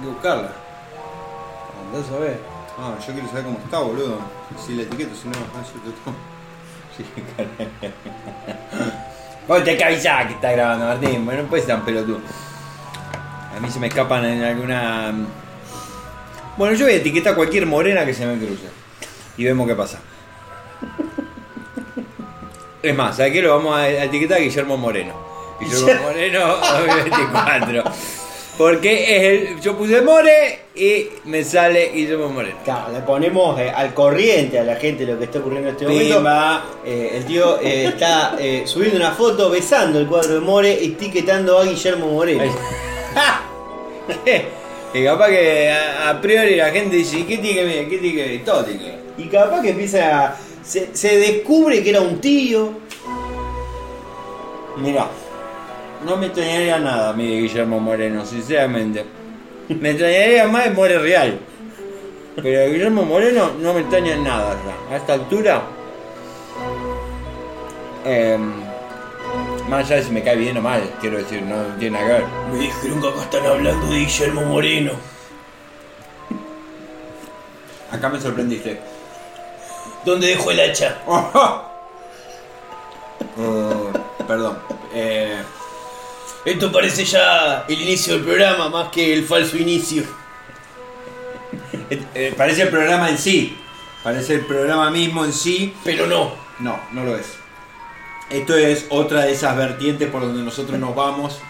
Hay que buscarla. Andás a ver. Ah, yo quiero saber cómo está, boludo. Si la etiqueto, si no, ah, yo te tomo. Sí, caray. Vos te avisar que está grabando, Martín. Bueno, no puedes ser tan pelotudo. A mí se me escapan en alguna. Bueno, yo voy a etiquetar a cualquier morena que se me cruce. Y vemos qué pasa. Es más, ¿sabes qué? Lo vamos a etiquetar a Guillermo Moreno. Guillermo Moreno 2024. Porque es el, yo puse More y me sale Guillermo Moreno. Claro, le ponemos eh, al corriente a la gente lo que está ocurriendo en este momento. Eh, el tío eh, está subiendo una foto besando el cuadro de More, etiquetando a Guillermo Moreno. y capaz que a, a priori la gente dice, ¿qué tiene que? ¿Qué tiene que? Todo tiene. Y capaz que empieza a. Se, se descubre que era un tío. Mira, no me extrañaría nada a mí de Guillermo Moreno, sinceramente. Me extrañaría más de More Real. Pero de Guillermo Moreno no me extraña nada ya. A esta altura. em, más allá de si me cae bien o mal, quiero decir, no tiene nada que ver. Me dijeron que acá están hablando de Guillermo Moreno. Acá me sorprendiste. ¿Dónde dejó el hacha? Eh, perdón. Eh, Esto parece ya el inicio del programa más que el falso inicio. eh, eh, parece el programa en sí. Parece el programa mismo en sí. Pero no. No, no lo es. Esto es otra de esas vertientes por donde nosotros nos vamos.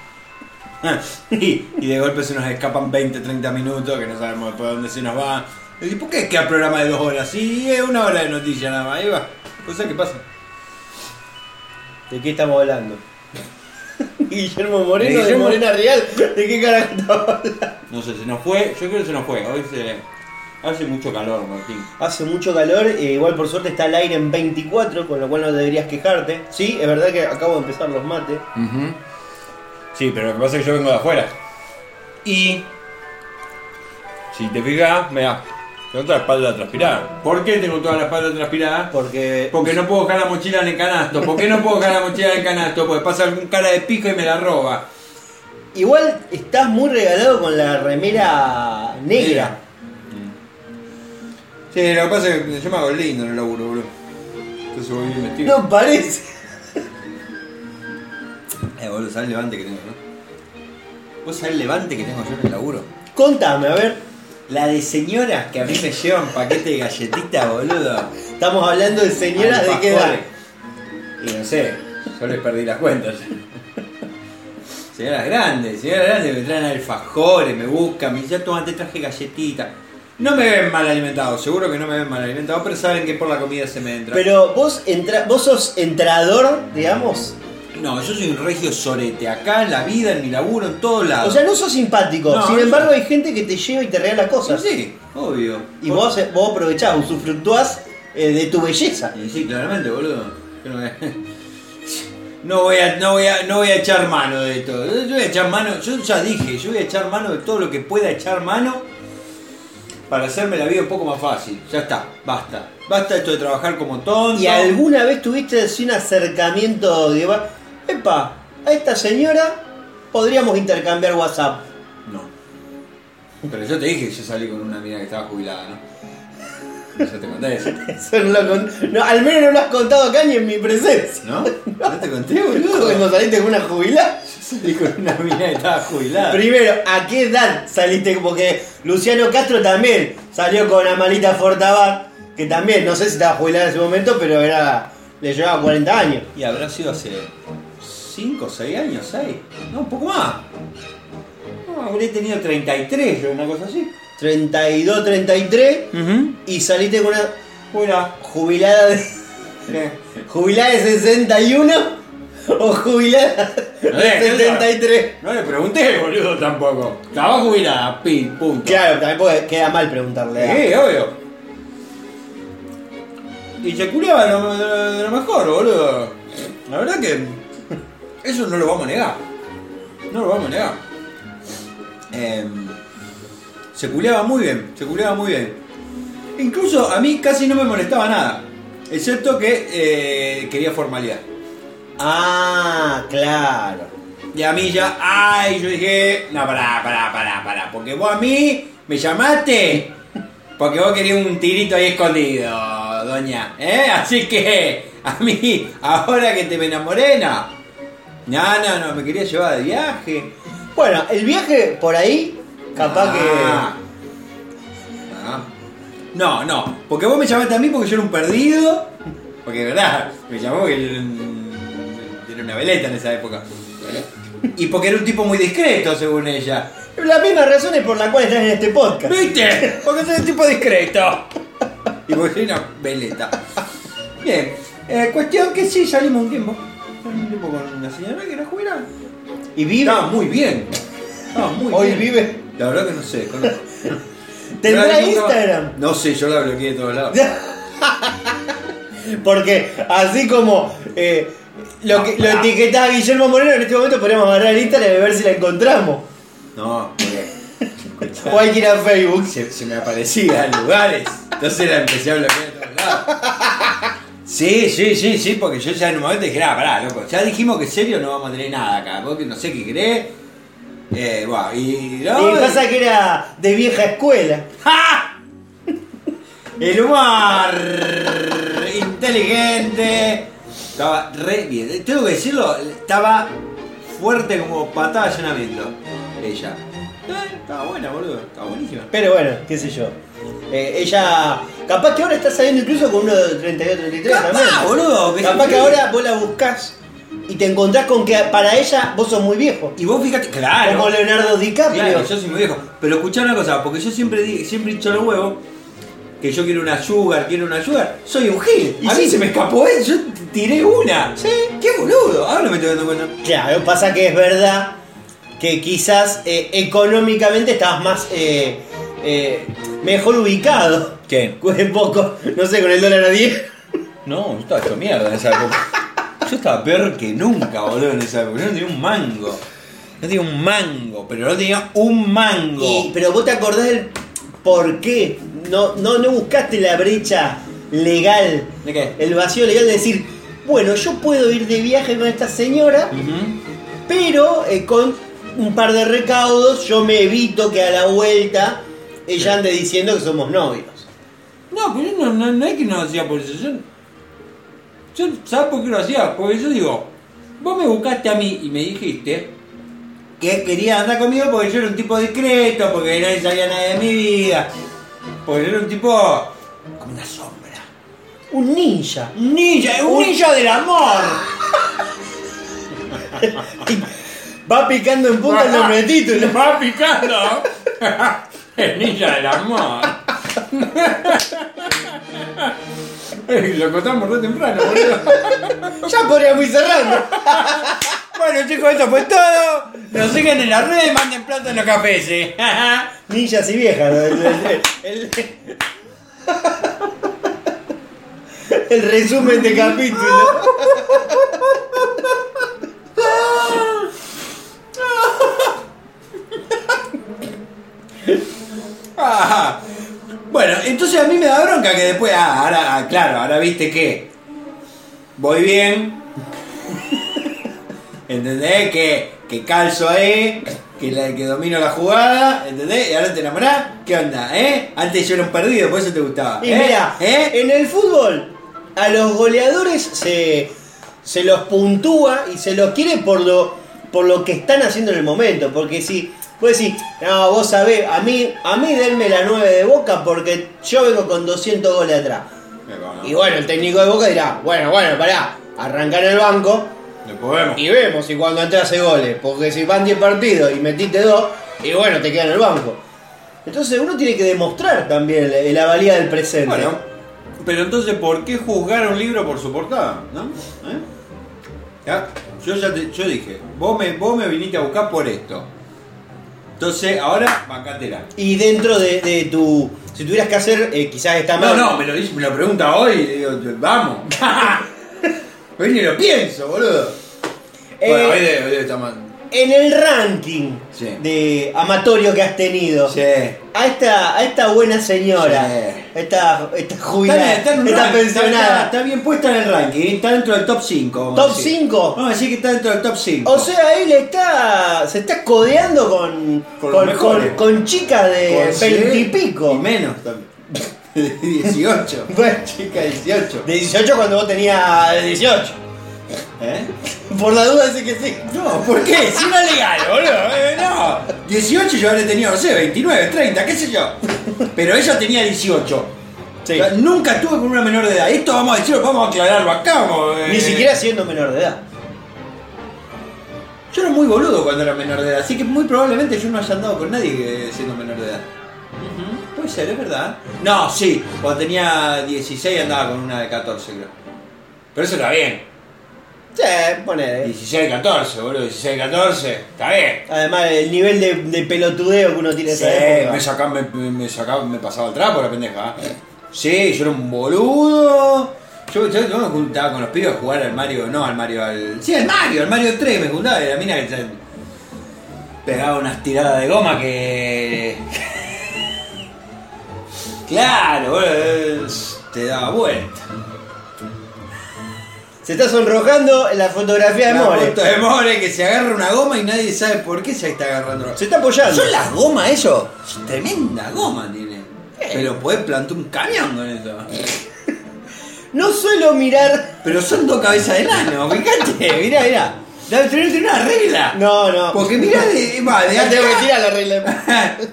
y, y de golpe se nos escapan 20, 30 minutos que no sabemos por dónde se nos va. ¿Y por qué queda programa de dos horas? Sí, es una hora de noticias nada más. Ahí va. Cosa que pasa. ¿De qué estamos hablando? Guillermo Moreno, De de, Guillermo- Morena Real. ¿De qué carajo? No sé, se nos fue. Yo creo que se nos fue. Hoy se, hace mucho calor, Martín. Hace mucho calor, eh, igual por suerte está el aire en 24, con lo cual no deberías quejarte. Sí, es verdad que acabo de empezar los mates. Sí, pero lo que pasa es que yo vengo de afuera. Y. Si te fijas, mira, tengo toda la espalda transpirada. ¿Por qué tengo toda la espalda transpirada? Porque. Porque no puedo dejar la mochila en el canasto. ¿Por qué no puedo dejar la mochila en el canasto? Porque pasa algún cara de pico y me la roba. Igual estás muy regalado con la remera negra. Sí, lo que pasa es que yo me hago lindo en el laburo, boludo. Entonces voy bien vestido. No parece. Eh, boludo, ¿sabes el levante que tengo, no? ¿Vos sabés el levante que tengo yo en el laburo? Contame, a ver. La de señoras que a mí me llevan paquete de galletitas, boludo. Estamos hablando de señoras de qué edad. Y no sé, yo les perdí las cuentas. Señoras grandes, señoras grandes me traen alfajores, me buscan, me dicen, toma, te traje galletitas. No me ven mal alimentado, seguro que no me ven mal alimentado, pero saben que por la comida se me entra. Pero vos entra, vos sos entrador, digamos. No, yo soy un regio sorete, acá en la vida, en mi laburo, en todos lados. O sea, no sos simpático. No, Sin no embargo, soy. hay gente que te lleva y te regala cosas. sí, obvio. Y vos, vos aprovechás, usufructuás eh, de tu belleza. Y sí, claramente, boludo. Yo no voy a- No voy, a, no, voy a, no voy a echar mano de todo. Yo voy a echar mano, yo ya dije, yo voy a echar mano de todo lo que pueda echar mano para hacerme la vida un poco más fácil. Ya está, basta. Basta esto de trabajar como tonto. ¿Y alguna vez tuviste así un acercamiento de... Epa, a esta señora podríamos intercambiar WhatsApp. No. Pero yo te dije que yo salí con una amiga que estaba jubilada, ¿no? Yo te conté eso. Eso no lo con- no, al menos no lo has contado acá ni en mi presencia. ¿No? ¿No te conté, boludo? Cuando saliste con una jubilada. Salí con una amiga que estaba jubilada. Primero, ¿a qué edad saliste? Porque Luciano Castro también salió con Amalita Fortabat, que también, no sé si estaba jubilada en ese momento, pero era le llevaba 40 años. Y habrá sido hace 5 o 6 años, 6. No, un poco más. No, habré tenido 33, yo, una cosa así. 32, 33, y saliste con una Fuera. jubilada de, jubilada de 61 o jubilada Eh, de 73. No le pregunté, boludo, tampoco. Estaba jubilada, pi, punto. Claro, también queda mal preguntarle. ¿eh? Sí, obvio. Y se culiaba de lo, lo- de lo mejor, boludo. La verdad que eso no lo vamos a negar. No lo vamos a negar. Em, se culeaba muy bien, se culeaba muy bien. Incluso a mí casi no me molestaba nada. Excepto que eh, quería formalidad. Ah, claro. Y a mí ya, ay, yo dije, no, pará, pará, pará, pará, porque vos a mí me llamaste, porque vos querías un tirito ahí escondido, doña, ¿eh? Así que, a mí, ahora que te me enamoré, no. No, no, no, me quería llevar de viaje. Bueno, el viaje por ahí, capaz Ah. Ah. No, no, porque vos me llamaste a mí porque yo era un perdido, porque de verdad, me llamó porque era un- era una veleta en esa época. Y porque era un tipo muy discreto, según ella. que. Las mismas razones por las cuales estás en este podcast. ¿Viste? Porque soy un tipo discreto. Y porque soy una veleta. Bien, eh, cuestión que sí, salimos un tiempo. Un tiempo con una señora que era jubilada. Y vive. Estaba muy bien. Estaba muy Hoy bien. vive. La verdad que no sé. ¿Tendrá nunca- Instagram? No sé, yo la bloqueé de todos lados. Porque así como eh, lo, que, lo etiquetaba Guillermo Moreno, en este momento podríamos agarrar el Instagram y ver si la encontramos. No, porque. O hay que ir a Facebook. se, se me aparecía en lugares. Entonces la empecé a bloquear de todos lados. Sí, sí, sí, sí, porque yo ya en un momento dije, ah, pará, loco, ya dijimos que serio no vamos a tener nada acá, porque no sé qué querés. Eh, bueno, y no, Y pasa que era de vieja escuela. ¡Ja! El humor inteligente. Estaba re bien. Tengo que decirlo, estaba fuerte como patada de llenamiento. Ella. Eh, estaba buena, boludo. Estaba buenísima. Pero bueno, qué sé yo. Eh, ella, capaz que ahora está saliendo incluso con uno de 32, 33 Capaz, también. boludo, que Capaz que ahora vos la buscás y te encontrás con que para ella vos sos muy viejo. Y vos fíjate, claro. Como Leonardo DiCaprio. Claro, yo soy muy viejo. Pero escuchá una cosa, porque yo siempre, di- siempre he dicho los huevos que yo quiero una sugar, quiero una sugar. Soy un gil. Y a sí. mí se me escapó eso, yo tiré una. Sí. Qué boludo. Ahora me estoy dando cuenta. Claro, pasa que es verdad que quizás eh, económicamente estabas más eh, eh, mejor ubicado. ¿Qué? Un poco, no sé, con el dólar a 10. No, yo estaba hecho mierda en esa época. Yo estaba peor que nunca, boludo, en esa época. Yo no tenía un mango. No tenía un mango, pero no tenía un mango. Y- pero vos te acordás del por qué. No, no, no buscaste la brecha legal, ¿De qué? el vacío legal de decir, bueno, yo puedo ir de viaje con esta señora, pero eh, con un par de recaudos yo me evito que a la vuelta ella ande diciendo que somos novios. No, pero no, no, no es que no lo hacía por eso. Yo, yo, ¿sabes por qué lo hacía? Porque yo digo, vos me buscaste a mí y me dijiste que querías andar conmigo porque yo era un tipo discreto, porque nadie sabía nada de mi vida. Porque yo era un tipo como una sombra. Un ninja. Un ninja, un ninja del amor. Va picando en punta el nombre de título. Va picando. El ninja del amor. Ey, Lo contamos re temprano, boludo. Ya podríamos ir cerrando. Bueno chicos, esto fue todo. Nos siguen en las redes, manden plata en los cafés. ¿eh? Ninjas y viejas. ¿no? El, el- el- el resumen de capítulo. Ah, Bueno, entonces a mí me da bronca que después, ah, ahora, ah, claro, ahora viste que voy bien. ¿Entendés? Que, que calzo ahí, que, la, que domino la jugada, ¿entendés? Y ahora te enamorás, ¿qué onda? ¿Eh? Antes yo era un perdido, por eso te gustaba. Y ¿eh? mira, ¿Eh? en el fútbol a los goleadores se, se los puntúa y se los quiere por lo, por lo que están haciendo en el momento. Porque si vos decís, no, vos sabés, a mí, a mí denme la 9 de boca porque yo vengo con 200 goles atrás. Y bueno, el técnico de boca dirá, bueno, bueno, pará, arranca en el banco vemos. y vemos si cuando entras hace goles. Porque si van 10 partidos y metiste 2, y bueno, te queda en el banco. Entonces uno tiene que demostrar también la, la valía del presente. Bueno, pero entonces, ¿por qué juzgar un libro por su portada? ¿No? ¿Eh? Ya, Yo ya te, yo dije, vos me, vos me viniste a buscar por esto. Entonces, ahora, bancatela. Y dentro de, de tu. Si tuvieras que hacer, eh, quizás está No, mal. no, me lo, dice- me lo pregunta hoy y digo, vamos. hoy ni lo pienso, boludo. Eh, Bueno, hoy debe, hoy debe estar más. En el ranking Sí. de amatorio que has tenido, Sí. a esta, a esta buena señora, Sí. esta, esta Está, jubilada, está en un esta está- pensionada. Está, está bien puesta en el ranking, está dentro del top 5. vamos a ¿Top decir. 5? Vamos a decir que está dentro del top 5. O sea, él está. se está codeando con. Con con, con- chicas de Con- sí, veintipico. Y menos también. De 18. Bueno, Chica 18. de 18 cuando vos tenías 18. ¿Eh? Por la duda dice que sí. No, ¿por qué? Si no es legal, boludo. Eh, no. 18 yo habré tenido, no sé, 29, 30, qué sé yo. Pero ella tenía 18. Sí. O sea, nunca estuve con una menor de edad. Esto vamos a decirlo, vamos a aclararlo acá. vamos, eh. Ni siquiera siendo menor de edad. Yo era muy boludo cuando era menor de edad, así que muy probablemente yo no haya andado con nadie siendo menor de edad. Puede ser, es verdad. No, sí, cuando tenía 16 andaba con una de 14, creo. Pero eso está bien. Sí, ponele. 16, 14, boludo, 16, 14, está bien. Además, el nivel de, de pelotudeo que uno tiene en Sí, esa me sacaba, me, me me pasaba el trapo la pendeja. ¿eh? Sí, yo era un boludo. Yo, yo, yo me juntaba con los pibes a jugar al Mario, no al Mario, al. Sí, al Mario, al Mario 3 me juntaba y la mina que se pegaba unas tiradas de goma que. claro, boludo, te daba vuelta. Se está sonrojando en la fotografía de La More. foto de More que se agarra una goma y nadie sabe por qué se está agarrando. Se está apoyando. ¿Son las gomas eso? Tremenda goma tiene. Pero podés plantar un camión con eso. No suelo mirar. Pero son dos cabezas de nano, fíjate, mirá, mirá. Debe tener una regla. No, no. Porque mirá, de, va de Ya tengo que acá. tirar la regla.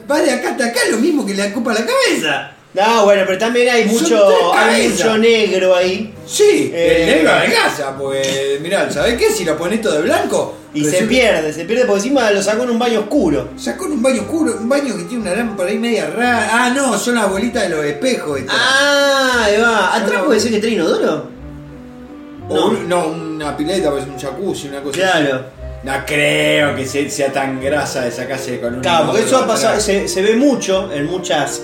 va de acá hasta acá, lo mismo que le ocupa la cabeza. No, bueno, pero también hay mucho, hay mucho negro ahí. Sí, Eh. el negro adelgaza, pues mirá, ¿sabés qué? Si lo pones todo de blanco. Y se pierde, se pierde porque encima lo sacó en un baño oscuro. Sacó en un baño oscuro, un baño que tiene una lámpara ahí media rara. Ah, no, son las bolitas de los espejos. estas. Ah, ahí va. ¿Atrás puede ser que tiene inodoro? No. un- no, una pileta, pues un jacuzzi, una cosa Claro. así. No creo que se- sea tan grasa de sacarse con un. Claro, porque eso ha pasado, se ve mucho en muchas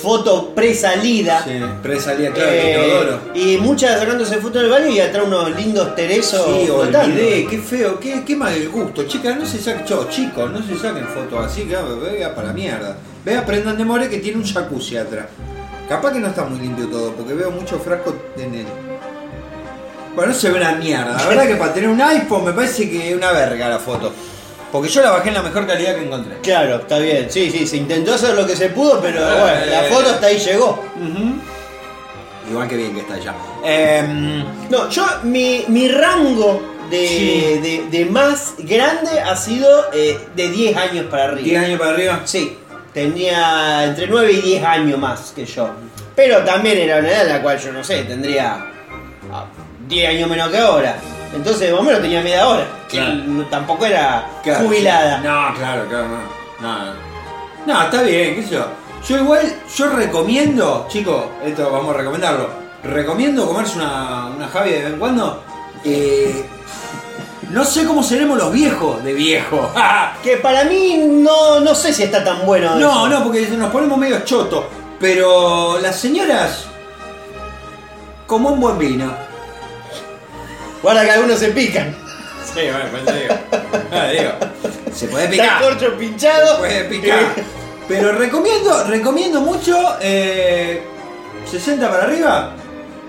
fotos pre-salida. Sí, presalía, claro, Eh, y muchas sacándose fotos del baño y atrás unos lindos teresos Sí, olvidé, qué feo, qué, qué mal gusto. Chicas, no se saquen, yo, chicos, no se saquen fotos así, que vea para la mierda. Ve, aprendan de More que tiene un jacuzzi atrás. Capaz que no está muy limpio todo, porque veo muchos frascos en el. Bueno, no se ve una mierda. La verdad que para tener un iPhone me parece que es una verga la foto. Porque yo la bajé en la mejor calidad que encontré. Claro, está bien. Sí, sí, se intentó hacer lo que se pudo, pero Eh, bueno, la foto hasta ahí llegó. Igual que bien que está ya. Em, No, yo, mi, mi rango de, Sí. de, de más grande ha sido eh, de 10 años para arriba. 10 años para arriba. Sí, tenía entre 9 y 10 años más que yo. Pero también era una edad en la cual yo no sé, tendría ah, 10 años menos que ahora. Entonces, más o menos tenía media hora. Claro. Tampoco era Claro, jubilada. No, claro, claro, no. No, no está bien, qué sé yo. Yo igual, yo recomiendo, chicos, esto vamos a recomendarlo. Recomiendo comerse una, una Javi de vez en cuando. Eh, no sé cómo seremos los viejos de viejo. Que para mí no, no sé si está tan bueno. no, eso. no, porque nos ponemos medio choto. Pero las señoras, como un buen vino. Guarda que algunos se pican. Sí, bueno, pues digo. Ah, digo. Se puede Está picar. corcho pinchado. puede picar. Pero recomiendo, recomiendo mucho eh, 60 para arriba.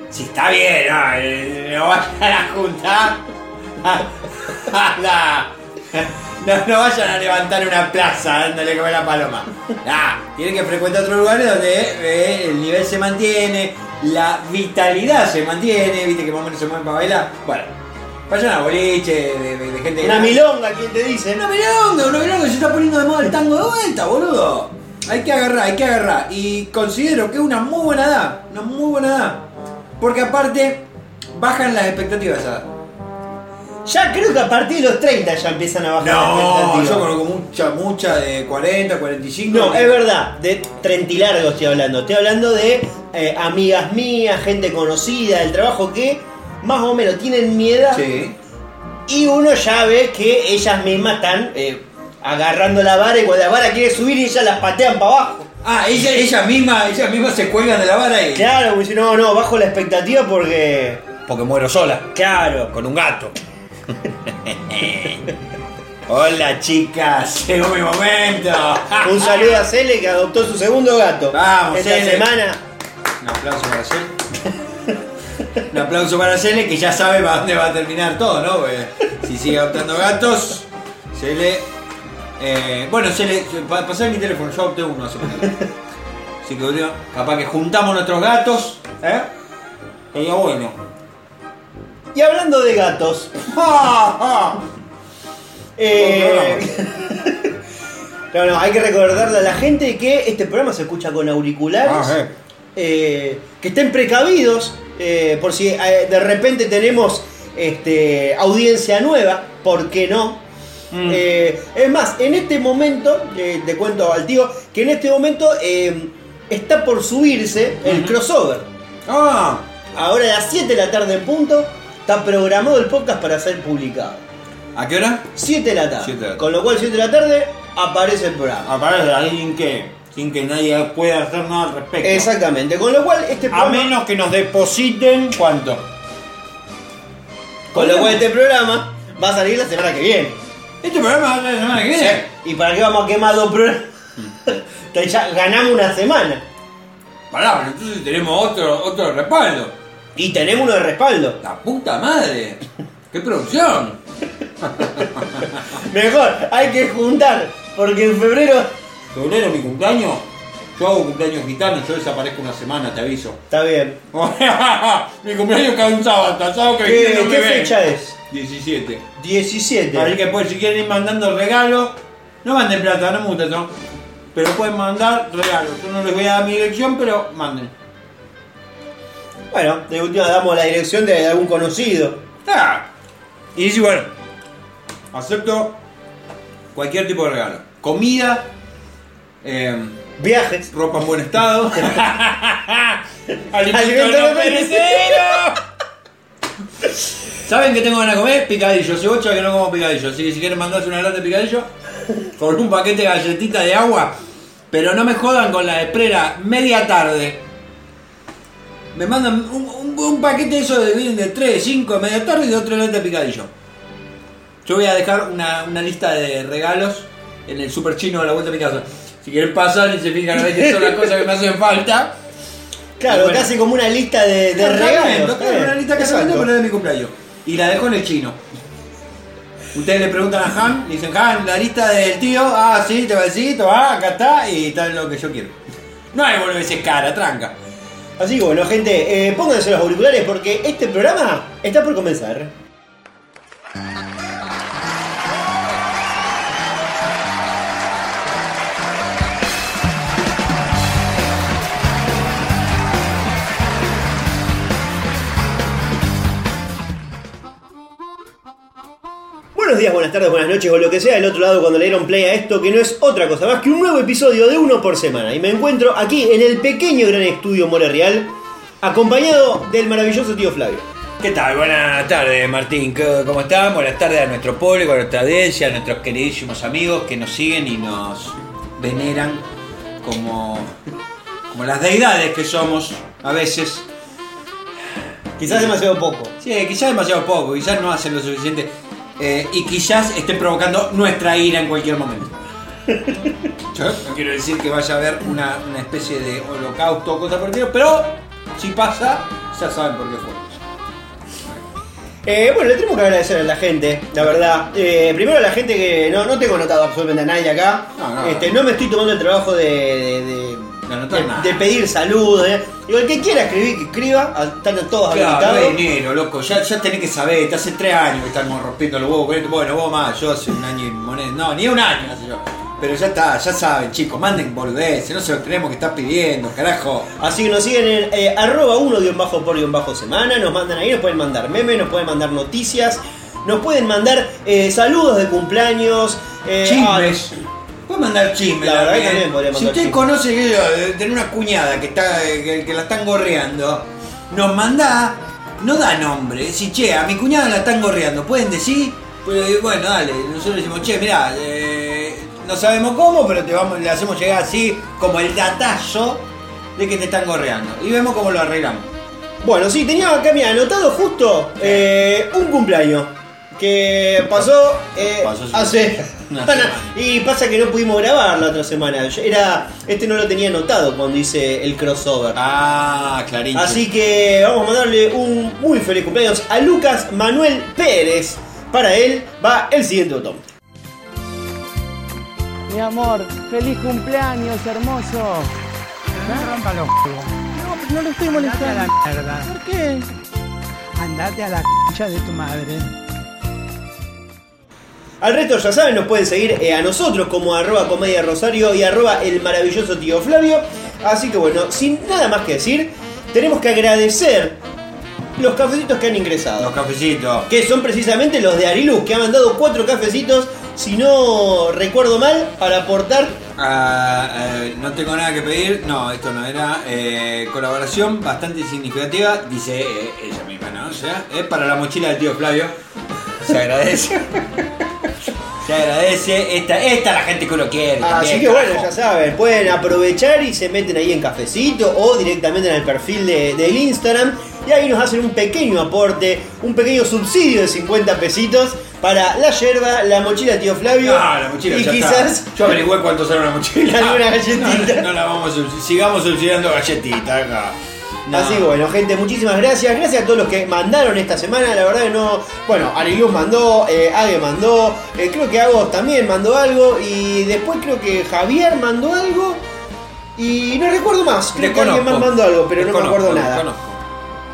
Si está bien, no, eh, no vayan a juntar. a- a la- no, no vayan a levantar una plaza dándole comer a paloma. Nah, tienen que frecuentar otros lugares donde eh, el nivel se mantiene, la vitalidad se mantiene, viste que más o menos se mueven para bailar. Bueno, vayan a boliche, de, de- de gente Una milonga, ¿quién te dice? una milonga, una milonga, se está poniendo de moda el tango de vuelta, boludo. Hay que agarrar, hay que agarrar. Y considero que es una muy buena edad, una muy buena edad. Porque aparte, bajan las expectativas de esa edad. Ya creo que a partir de los 30 ya empiezan a bajar No, yo conozco mucha, mucha de 40, 45. No, es verdad, de 30 y largo estoy hablando. Estoy hablando de eh, amigas mías, gente conocida del trabajo que más o menos tienen mi edad Sí. y uno ya ve que ellas mismas están eh, agarrando la vara y cuando la vara quiere subir y ellas las patean para abajo. Ah, ella, ella misma, ellas mismas se cuelgan de la vara y. Claro, como dice, no, no, bajo la expectativa porque. Porque muero sola. Claro. Con un gato. Hola chicas, llegó mi momento. Un saludo a Cele que adoptó su segundo gato. Vamos, Esta Cele. semana. Un aplauso para Cele. Un aplauso para Cele que ya sabe para dónde va a terminar todo, ¿no? Porque si sigue adoptando gatos, Cele. Eh, bueno, Cele, pa- pasá mi teléfono, yo adopté uno hace poco. Así que boludo, capaz que juntamos nuestros gatos, ¿eh? Sería bueno. Y hablando de gatos, eh, no, no, hay que recordarle a la gente que este programa se escucha con auriculares. Ah, eh. Eh, que estén precavidos eh, por si eh, de repente tenemos este, audiencia nueva, ¿por qué no? Mm. Eh, es más, en este momento, te cuento al tío, que en este momento eh, está por subirse el crossover. ¡Ah! Ahora a las 7 de la tarde en punto, está programado el podcast para ser publicado. ¿A qué hora? 7 de la tarde. Siete de la tarde. Con lo cual 7 de la tarde aparece el programa. Aparece sin que, sin que nadie pueda hacer nada al respecto. Exactamente. Con lo cual este A programa... menos que nos depositen cuánto. Con lo cual este programa va a salir la semana que viene. Este programa va a ser la semana que viene. ¿Y para qué vamos a quemar dos programas? ya ganamos una semana. Pará, pero entonces tenemos otro, otro respaldo. Y tenemos uno de respaldo. La puta madre. ¡Qué producción! Mejor, hay que juntar. Porque en febrero. Febrero, mi cumpleaños. Yo hago cumpleaños gitanos, yo desaparezco una semana, te aviso. Está bien. mi cumpleaños cae un sábado, hasta el sábado que ¿Qué, no me qué fecha es? 17. 17. Así que pues si quieren ir mandando regalos, no manden plata, no me gusta eso. Pero pueden mandar regalos. Yo no les voy a dar mi dirección, pero manden. Bueno, de última damos la dirección de algún conocido. Ah. Y dice, bueno, acepto cualquier tipo de regalo. Comida, eh, Viajes. ropa en buen estado, Alimento no perecederos. ¿Saben que tengo ganas de comer? Picadillo. Hace ocho que no como picadillo. Así que si quieren mandarse una lata de picadillo, con un paquete de galletitas de agua. Pero no me jodan con la esprera media tarde. Me mandan un, un- un paquete de eso de, de 3, 5 de media tarde y de otra lata de picadillo. Yo voy a dejar una, una lista de regalos en el super chino de la vuelta a mi casa. Si quieren pasar y se fijan a ver qué son las cosas que me hacen falta. Claro, Bueno. casi como una lista de, de regalos. claro, una lista de exacto. casamiento, pero de mi cumpleaños. Y la dejo en el chino. Ustedes le preguntan a Han, le dicen, Han, la lista del tío, ah, sí, te va a decir, ah, acá está, y está en lo que yo quiero. No hay volverse cara, tranca. Así que bueno, gente, eh, pónganse los auriculares porque este programa está por comenzar. Días, buenas tardes, buenas noches o lo que sea del otro lado cuando le dieron play a esto que no es otra cosa más que un nuevo episodio de uno por semana. Y me encuentro aquí en el pequeño gran estudio More Real, acompañado del maravilloso tío Flavio. ¿Qué tal? Buenas tardes, Martín. ¿Cómo cómo están? Buenas tardes a nuestro público, a nuestra audiencia, a nuestros queridísimos amigos que nos siguen y nos veneran como, como las deidades que somos a veces. Quizás demasiado poco. Sí, quizás demasiado poco, quizás no hacen lo suficiente. Eh, y quizás estén provocando nuestra ira en cualquier momento. Yo no quiero decir que vaya a haber una, una especie de holocausto o cosa por el pero si pasa, ya saben por qué fue. Eh, bueno, le tenemos que agradecer a la gente, la verdad. Eh, primero a la gente que no, no tengo notado absolutamente a nadie acá. No, no, este, no. no me estoy tomando el trabajo de, de, de- De pedir saludos. Digo, el que quiera escribir, que escriba. ah, Están todos Claro, habilitados. dinero, loco. Ya, ya tenés que saber, te hace tres años que estamos rompiendo los huevos. Bueno, vos más, yo hace un año y moneda. No, ni un año hace yo. Pero ya está, ya saben, chicos, manden boludeces, no se lo tenemos que estar pidiendo, carajo. Así que nos siguen en eh, arroba uno guion bajo por guion bajo semana, nos mandan ahí, nos pueden mandar memes, nos pueden mandar noticias, nos pueden mandar eh, saludos de cumpleaños, eh, Chismes. Puede mandar chismes. La verdad que también. Si usted chismes. conoce que tener una cuñada que está que, que la están gorreando, nos manda, no da nombre. Si che, a mi cuñada la están gorreando, pueden decir, Pero, eh, bueno, dale, nosotros decimos, che, mirá, eh, no sabemos cómo, pero te vamos, le hacemos llegar así como el datazo de que te están gorreando. Y vemos cómo lo arreglamos. Bueno, sí, tenía acá, mira, anotado justo eh, un cumpleaños. Que pasó, eh, Pasó hace una semana. y pasa que no pudimos grabar la otra semana. Yo Era este no lo tenía anotado cuando hice el crossover. Ah, clarito. Así que vamos a mandarle un muy feliz cumpleaños a Lucas Manuel Pérez. Para él va el siguiente botón. Mi amor, feliz cumpleaños, hermoso. No rompa los. No, no lo estoy Andate a la molestando. mierda. ¿Por qué? Andate a la concha de tu madre. Al resto ya saben, nos pueden seguir eh, a nosotros como arroba comedia rosario y arroba el maravilloso tío Flavio. Así que bueno, sin nada más que decir, tenemos que agradecer los cafecitos que han ingresado. Los cafecitos. que son precisamente los de Ariluz, que ha mandado cuatro cafecitos, si no recuerdo mal, para aportar. Ah, eh, no tengo nada que pedir. No, esto no era. eh, colaboración bastante significativa. Dice eh, ella misma, ¿no? O sea, es para la mochila del tío Flavio. Se agradece. Se agradece. Esta, esta es la gente que uno quiere. Así también, que bueno, ya saben, pueden aprovechar y se meten ahí en cafecito o directamente en el perfil de- del Instagram. Y ahí nos hacen un pequeño aporte, un pequeño subsidio de 50 pesitos para la yerba, la mochila tío Flavio. Ah, la mochila y ya quizás está. Yo averigüé cuánto sale una mochila. Alguna galletita. No, no la vamos a subsi- Sigamos subsidiando galletitas acá. No. Así que bueno, gente, muchísimas gracias. Gracias a todos los que mandaron esta semana. La verdad que no. Bueno, Ariluz mandó, eh, Age mandó, eh, creo que Agos también mandó algo. Y después creo que Javier mandó algo. Y no recuerdo más. Creo que alguien más mandó algo, pero no me Desconozco, acuerdo nada.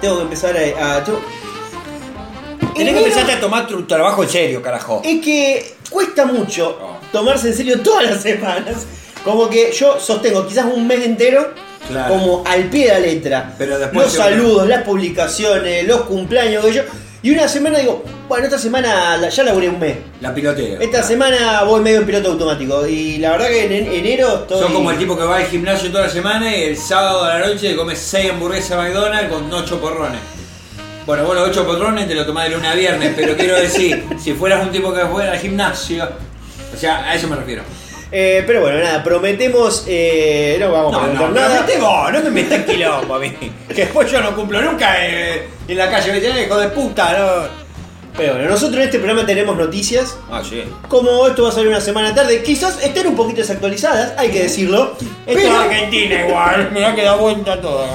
Tengo que empezar a. a- Tenés que empezarte a tomar tu trabajo en serio, carajo. Es que cuesta mucho Oh. tomarse en serio todas las semanas. Como que yo sostengo quizás un mes entero. Claro. Como al pie de la letra. Pero después los saludos, las publicaciones, los cumpleaños que yo. Y una semana digo, bueno, esta semana la- ya laburé un mes. La piloteo. Esta semana voy medio en piloto automático. Y la verdad que en en- enero estoy. Son como el tipo que va al gimnasio toda la semana y el sábado a la noche come 6 hamburguesas McDonald's con 8 porrones. Bueno, vos los 8 porrones te lo tomás de lunes a viernes, pero quiero decir, si fueras un tipo que fuera al gimnasio, o sea, a eso me refiero. Eh, pero bueno, nada, prometemos. eh, no vamos a No, no, nada. vos, no me metas quilombo a mí. Que después yo no cumplo nunca eh, en la calle veterinaria, hijo de puta, no. Pero bueno, nosotros en este programa tenemos noticias. Ah, sí. Como esto va a salir una semana tarde, quizás estén un poquito desactualizadas, hay que decirlo. Esto Pero, es Argentina igual, me ha quedado vuelta toda.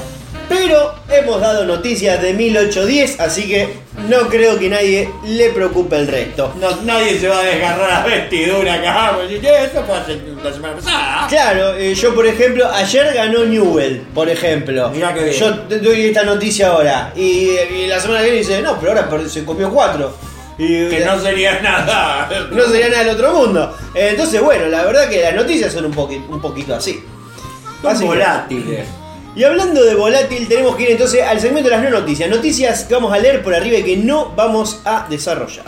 Pero hemos dado noticias de 1810, así que no creo que nadie le preocupe el resto. No, nadie se va a desgarrar la vestidura acá. Eso fue hace la semana pasada. Claro, eh, yo por ejemplo, ayer ganó Newell, por ejemplo. Mirá qué bien. Yo doy esta noticia ahora. Y, y la semana que viene dice, no, pero ahora se comió cuatro. Y, Que no sería nada. no sería nada del otro mundo. Entonces, bueno, la verdad que las noticias son un, poqui- un poquito así. Que- volátiles. Y hablando de volátil, tenemos que ir entonces al segmento de las no noticias. Noticias que vamos a leer por arriba y que no vamos a desarrollar.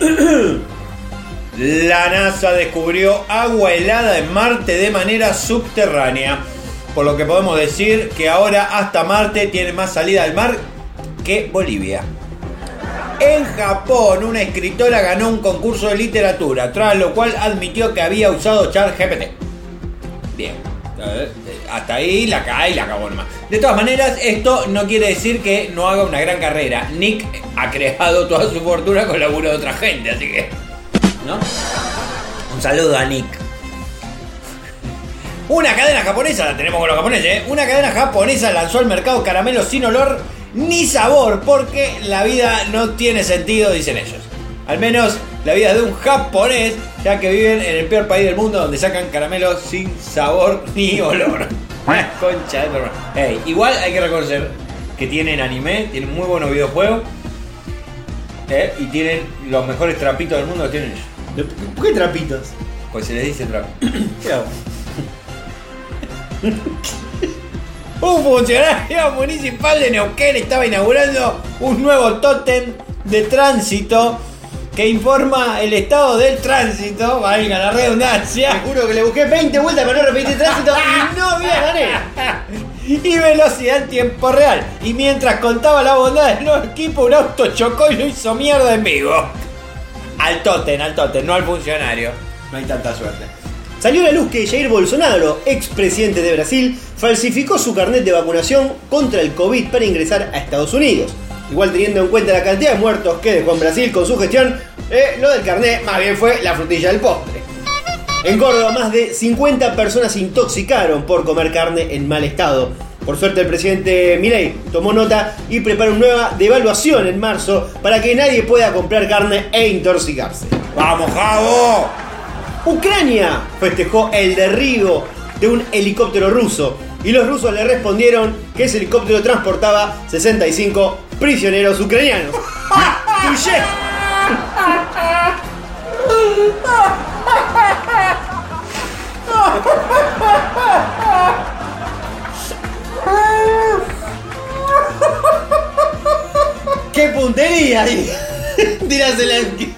La NASA descubrió agua helada en Marte de manera subterránea. Por lo que podemos decir que ahora hasta Marte tiene más salida al mar que Bolivia. En Japón, una escritora ganó un concurso de literatura, tras lo cual admitió que había usado ChatGPT. Bien. Eh, Hasta ahí la cae y la acabó nomás. De todas maneras, esto no quiere decir que no haga una gran carrera. Nick ha creado toda su fortuna con laburo de otra gente, así que. ¿No? Un saludo a Nick. Una cadena japonesa, la tenemos con los japoneses, ¿eh? Una cadena japonesa lanzó al mercado caramelos sin olor ni sabor porque la vida no tiene sentido, dicen ellos. Al menos la vida de un japonés, ya que viven en el peor país del mundo donde sacan caramelos sin sabor ni olor. Concha de tu hermano. Ey, igual hay que reconocer que tienen anime, tienen muy buenos videojuegos ¿eh? y tienen los mejores trapitos del mundo, los tienen ellos. ¿Por qué trapitos? Pues se les dice trapo. ¿Qué hago? Un funcionario municipal de Neuquén estaba inaugurando un nuevo tótem de tránsito que informa el estado del tránsito, valga la redundancia, Te juro que le busqué 20 vueltas para no repetir tránsito y no había manera. y velocidad en tiempo real. Y mientras contaba la bondad del nuevo equipo, un auto chocó y lo hizo mierda en vivo. Al tótem, al tótem, no al funcionario. No hay tanta suerte. Salió a la luz que Jair Bolsonaro, expresidente de Brasil, falsificó su carnet de vacunación contra el COVID para ingresar a Estados Unidos. Igual teniendo en cuenta la cantidad de muertos que dejó en Brasil con su gestión, eh, lo del carnet más bien fue la frutilla del postre. En Córdoba, más de 50 personas se intoxicaron por comer carne en mal estado. Por suerte, el presidente Milei tomó nota y preparó una nueva devaluación en marzo para que nadie pueda comprar carne e intoxicarse. ¡Vamos, Javo! Ucrania festejó el derribo de un helicóptero ruso y los rusos le respondieron que ese helicóptero transportaba 65 prisioneros ucranianos. ¡Qué puntería! Dirá Zelensky.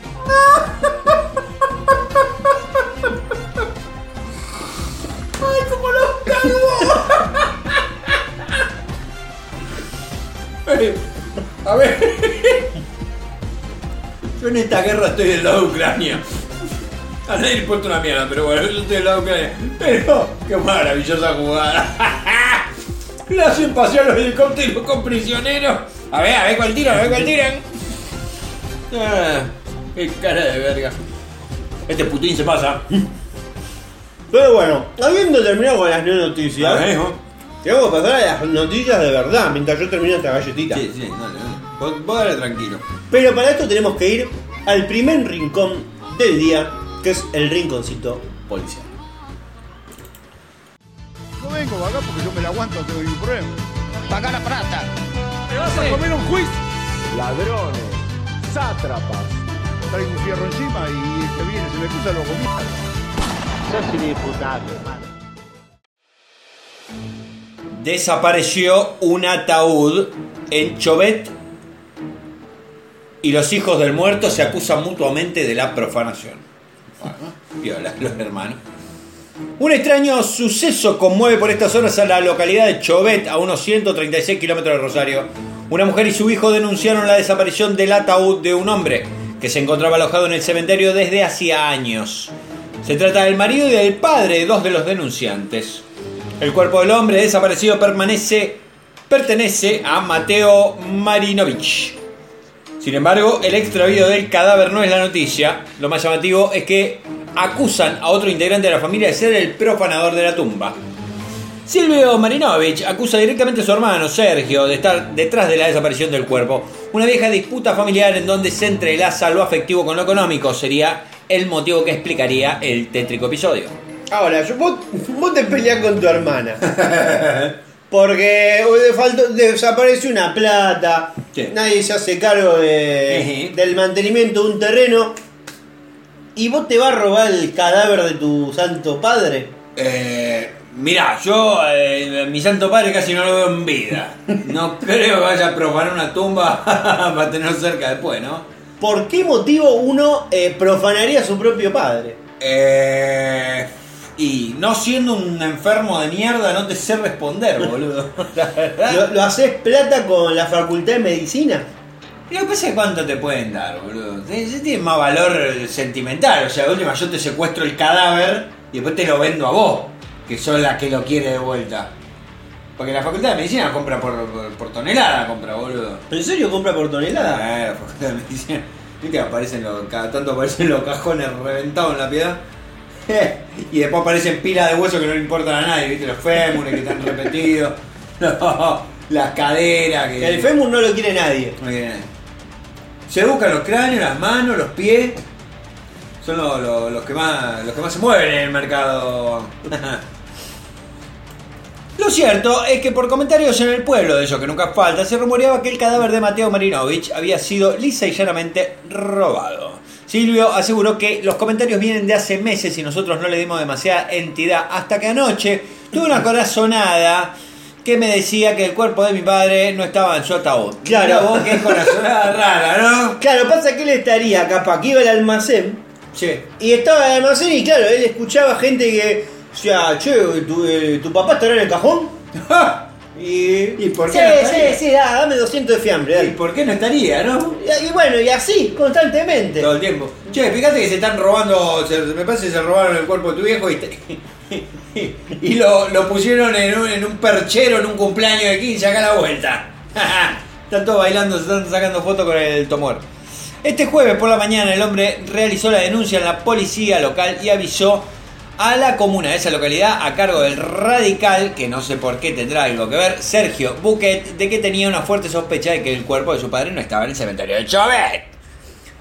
A ver. Yo en esta guerra estoy del lado de Ucrania. A nadie le importa una mierda, pero bueno, yo estoy del lado de Ucrania. Pero, qué maravillosa jugada. Le hacen pasear los helicópteros con prisioneros. A ver, a ver cuál tiran, a ver cuál tiran. Ah, qué cara de verga. Este Putin se pasa. Pero bueno, habiendo terminado con las no noticias, A ver, hijo. Tenemos que pasar a las noticias de verdad mientras yo termino esta galletita. Sí, sí, dale, dale. Vos, vos dale tranquilo. Pero para esto tenemos que ir al primer rincón del día, que es el rinconcito policial. No vengo acá porque yo me la aguanto, tengo ningún problema. Paga la plata. ¿Te vas a comer un juicio? ladrones, sátrapas. Traigo un fierro encima y el que viene se me cruza lo comí. Sos inimputable, hermano. Desapareció un ataúd en Chobet y los hijos del muerto se acusan mutuamente de la profanación. Los hermanos. Un extraño suceso conmueve por estas horas a la localidad de Chobet, a unos 136 kilómetros de Rosario. Una mujer y su hijo denunciaron la desaparición del ataúd de un hombre que se encontraba alojado en el cementerio desde hacía años. Se trata del marido y del padre de dos de los denunciantes. El cuerpo del hombre desaparecido pertenece a Mateo Marinovich. Sin embargo, el extravío del cadáver no es la noticia. Lo más llamativo es que acusan a otro integrante de la familia de ser el profanador de la tumba. Silvio Marinovich acusa directamente a su hermano Sergio de estar detrás de la desaparición del cuerpo. Una vieja disputa familiar en donde se entrelaza lo afectivo con lo económico sería el motivo que explicaría el tétrico episodio. Ahora, yo, vos, vos te peleás con tu hermana. Porque eh, faltó- desapareció una plata, Sí. nadie se hace cargo de- del mantenimiento de un terreno. ¿Y vos te vas a robar el cadáver de tu santo padre? Eh, mirá, yo, eh, mi santo padre casi no lo veo en vida. No creo que vaya a profanar una tumba para tenerlo cerca después, ¿no? ¿Por qué motivo uno eh, profanaría a su propio padre? Eh, y no siendo un enfermo de mierda, no te sé responder, boludo. ¿Lo, lo haces plata con la facultad de medicina? Y lo que pasa es cuánto te pueden dar, boludo. Tiene más valor sentimental. O sea, última, yo te secuestro el cadáver y después te lo vendo a vos, que sos la que lo quiere de vuelta. Porque la facultad de medicina compra por, por, por tonelada, compra, boludo. ¿En serio compra por tonelada? Ah, la facultad de medicina. ¿Viste que aparecen los, cada tanto aparecen los cajones reventados en la piedad? y después aparecen pilas de huesos que no le importan a nadie, ¿viste? Los fémures que están repetidos. No, las caderas que. El fémur no lo quiere nadie. No quiere nadie. Se buscan los cráneos, las manos, los pies. Son los, los- los que más los que más se mueven en el mercado. Lo cierto es que por comentarios en el pueblo de ellos que nunca falta, se rumoreaba que el cadáver de Mateo Marinovich había sido lisa y llanamente robado. Silvio aseguró que los comentarios vienen de hace meses y nosotros no le dimos demasiada entidad hasta que anoche tuve una corazonada que me decía que el cuerpo de mi padre no estaba en su ataúd. Claro. Mirá vos que es corazonada rara, ¿no? Claro, pasa que él estaría capaz que iba al almacén Sí. y estaba en el almacén y claro, él escuchaba gente que decía, che, ¿tu, eh, ¿tu papá estará en el cajón? Y, ¿Y por qué sí, no estaría? sí, sí, da, dame 200 de fiambre, ¿Y por qué no estaría, no? Y, y bueno, y así, constantemente. Todo el tiempo. Che, fíjate que se están robando, se- me parece que se robaron el cuerpo de tu viejo y, te- y lo, lo pusieron en un, en un perchero en un cumpleaños de 15 acá a la vuelta. están todos bailando, se están sacando fotos con el tomor. Este jueves por la mañana el hombre realizó la denuncia en la policía local y avisó a la comuna de esa localidad a cargo del radical, que no sé por qué tendrá algo que ver, Sergio Buquet, de que tenía una fuerte sospecha de que el cuerpo de su padre no estaba en el cementerio de Chauvet.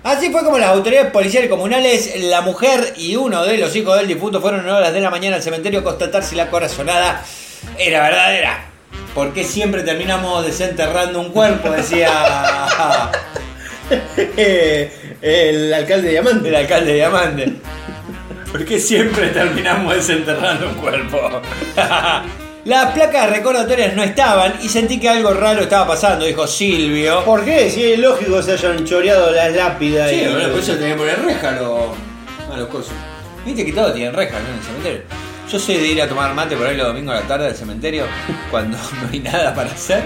Así fue como las autoridades policiales comunales, la mujer y uno de los hijos del difunto fueron a horas de la mañana al cementerio a constatar si la corazonada era verdadera. ¿Por qué siempre terminamos desenterrando un cuerpo? Decía el alcalde de Diamante. el alcalde de Diamante. ¿Por qué siempre terminamos desenterrando un cuerpo? Las placas recordatorias no estaban y sentí que algo raro estaba pasando, dijo Silvio. ¿Por qué? Si es lógico que se hayan choreado las lápidas. Sí, y- bueno, por eso tenía que poner reja a los, a los cosos. Viste que todos tienen rejas ¿no? en el cementerio. Yo soy de ir a tomar mate por ahí los domingos a la tarde al cementerio cuando no hay nada para hacer.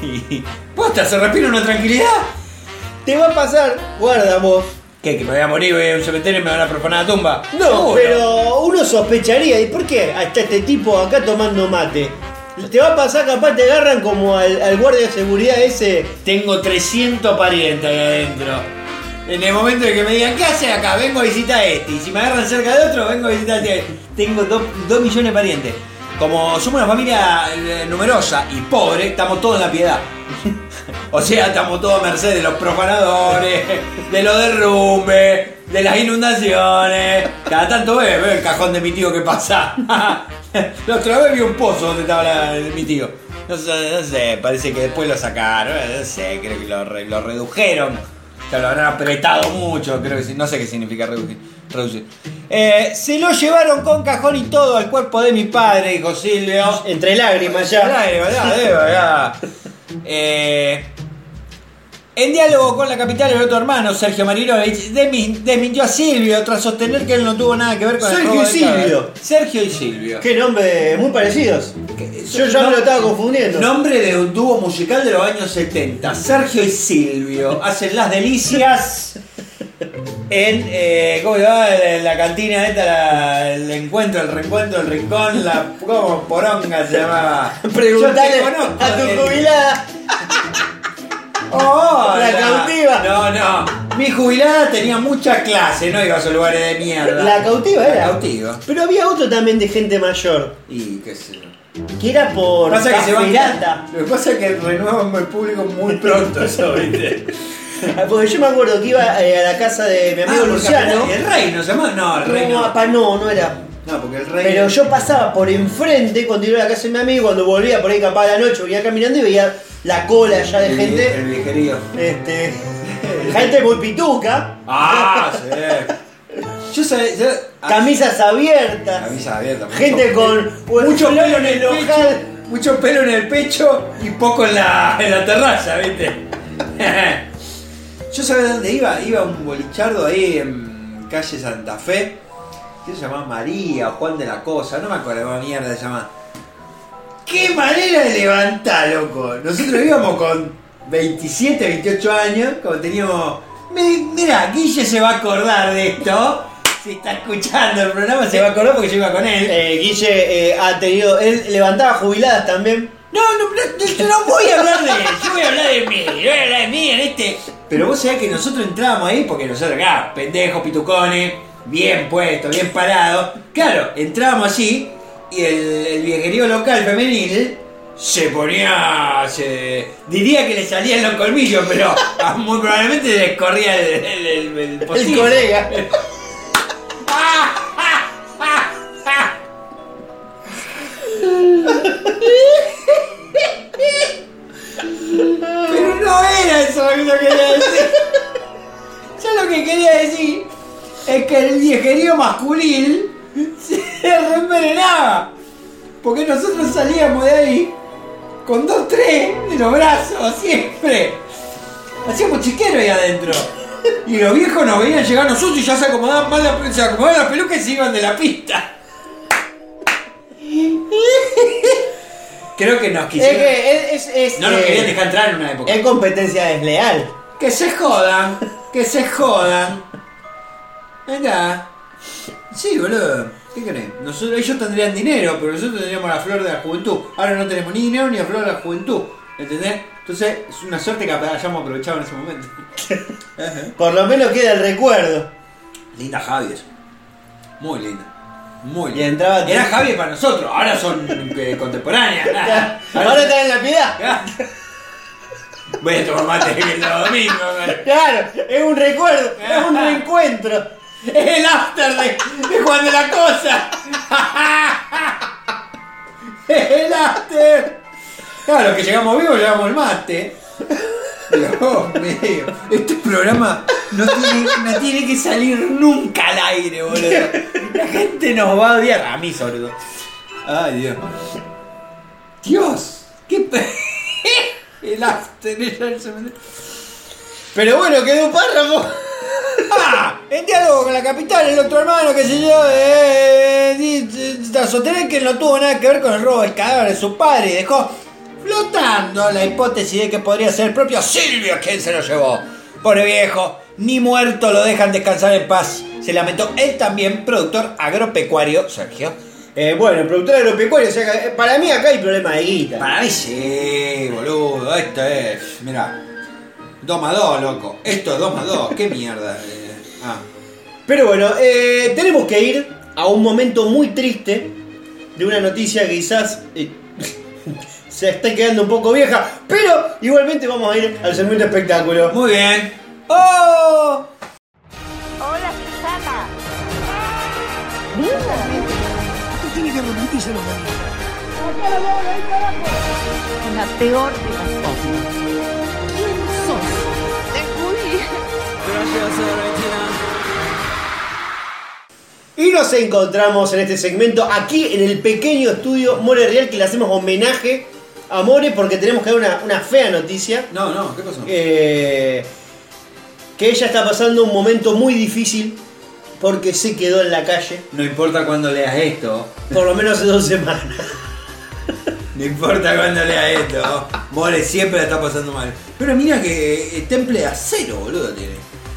Y. ¡Posta! ¿Se respira una tranquilidad? Te va a pasar, guarda vos. ¿Qué? ¿Que me voy a morir voy a un cementerio y me van a profanar la tumba? No, Seguro. pero uno sospecharía. ¿Y por qué está este tipo acá tomando mate? Te va a pasar, capaz te agarran como al, al guardia de seguridad ese. Tengo 300 parientes ahí adentro. En el momento de que me digan, ¿qué haces acá? Vengo a visitar a este. Y si me agarran cerca de otro, vengo a visitar a este. Tengo 2 millones de parientes. Como somos una familia eh, numerosa y pobre, estamos todos en la piedad. O sea, estamos todos a merced de los profanadores, de los derrumbes, de las inundaciones. Cada tanto veo, veo el cajón de mi tío que pasa. La otra vez vi un pozo donde estaba la- mi tío. No sé, no sé, parece que después lo sacaron, no sé, creo que lo redujeron. O sea, lo habrán apretado mucho, creo que sí, no sé qué significa reducir. Reducir. Eh, se lo llevaron con cajón y todo al cuerpo de mi padre, dijo Silvio. Entre lágrimas ya. De verdad. Eh, en diálogo con la capital, el otro hermano, Sergio Marinovich, desmintió a Silvio tras sostener que él no tuvo nada que ver con el Sergio y. Silvio. Sergio y Silvio. Qué nombres muy parecidos. Yo ya me lo estaba confundiendo. Nombre de un dúo musical de los años 70. Sergio y Silvio hacen las delicias en, eh, ¿cómo se llama? La cantina esta, la- el encuentro, el reencuentro, el rincón, la ¿cómo? poronga se llamaba. Preguntale conozco, a tu jubilada. Oh, La cautiva. No, no. Mi jubilada tenía mucha clase, no iba a esos lugares de mierda. La cautiva La era. cautiva. Pero había otro también de gente mayor. Y qué sé yo. Que era por Pasa que se va. Lo que pasa es que renuevan el público muy pronto eso, ¿viste? Ah, Porque yo me acuerdo que iba eh, a la casa de mi amigo Ah, Luciano. El rey no se llama. No, el rey No, no. apa, no, no era. No, porque el rey. Pero yo pasaba por enfrente cuando iba a la casa de mi amigo, cuando volvía por ahí capaz a la noche, venía caminando y veía la cola ya de El- gente. El viejerío. Este. gente muy pituca. Ah, sí. Yo sabía. yo- ah, Camisas abiertas. Camisa abierta. mucho Gente con mucho pelo en el ojal. pecho. Mucho pelo en el pecho y poco en la, en la terraza, ¿viste? Yo sabía dónde iba. Iba un bolichardo ahí en calle Santa Fe. ¿Qué se llamaba? María o Juan de la Cosa. No me acuerdo cómo mierda se llama. ¡Qué manera de levantar, loco! Nosotros íbamos con 27, 28 años, como teníamos... Mi- Mira, Guille se va a acordar de esto. Si está escuchando el programa, se va a acordar porque yo iba con él. Eh, Guille eh, ha tenido. Él levantaba jubiladas también. No, no, no, yo no voy a hablar de él, yo voy a hablar de mí, yo voy a hablar de mí en este. Pero vos sabés que nosotros entrábamos ahí porque nosotros acá, pendejos, pitucones, bien puestos, bien parados. Claro, entrábamos allí y el, el viejerío local femenil se ponía. Se, diría que le salían los colmillos, pero ah, muy probablemente le escorría el, el, el, el El colega. Pero no era eso lo que yo quería decir. Yo lo que quería decir es que el viejerío masculino se remerenaba. Porque nosotros salíamos de ahí con dos, tres de los brazos, siempre. Hacíamos chiquero ahí adentro. Y los viejos nos veían llegar a nosotros y ya se acomodaban, más la- se acomodaban las pelucas y se iban de la pista. Creo que nos Es quisieron. que es, es- es, no nos querían dejar entrar en una época. es competencia desleal. Que se jodan, que se jodan. Venga. Sí, boludo. ¿Qué querés? Nosotros, ellos tendrían dinero, pero nosotros tendríamos la flor de la juventud. Ahora no tenemos ni dinero ni la flor de la juventud. ¿Entendés? Entonces es una suerte que hayamos aprovechado en ese momento. Por lo menos queda el recuerdo. linda Javi eso. Muy linda. Muy Y linda. entraba- Era Javi para nosotros, ahora son eh, contemporáneas. Ah, Ahora está en la piedad. Voy a tomar mate el domingo. Claro, es un recuerdo, es un reencuentro. Es el after de, de Juan de la Cosa. Es el after. Claro, que llegamos vivos, llevamos el mate. Dios mío, este programa no tiene, que salir nunca al aire, boludo. La gente nos va a odiar. A mí, sobre. Ay, Dios. Dios, qué pe... El after. Pero bueno, quedó un párrafo. Ah, en diálogo con la capital, el otro hermano que se yo, eh, tras sostener que no tuvo nada que ver con el robo del cadáver de su padre y dejó flotando la hipótesis de que podría ser el propio Silvio quien se lo llevó. Pobre viejo, ni muerto lo dejan descansar en paz. Se lamentó él también, productor agropecuario, Sergio. Eh, bueno, el productor agropecuario, o sea, eh, para mí acá hay problema de guita. Para mí sí, boludo, esto es, mira, 2 más 2, loco. Esto es 2 más 2, qué mierda. eh. Ah. Pero bueno, eh, tenemos que ir a un momento muy triste de una noticia que quizás se está quedando un poco vieja, pero igualmente vamos a ir al segmento espectáculo. Muy bien. ¡Oh! Hola, Susana. Usted tiene que remitirse los La peor de las cosas. ¿Quién sos? Te juro. Y nos encontramos en este segmento aquí en el pequeño estudio More Real que le hacemos homenaje a More porque tenemos que dar una, una fea noticia. No, no, ¿qué pasó? Eh, que ella está pasando un momento muy difícil porque se quedó en la calle No importa cuando leas esto. por lo menos hace dos semanas. No importa cuando leas esto. More siempre la está pasando mal. Pero mira que el temple de acero, boludo, tiene.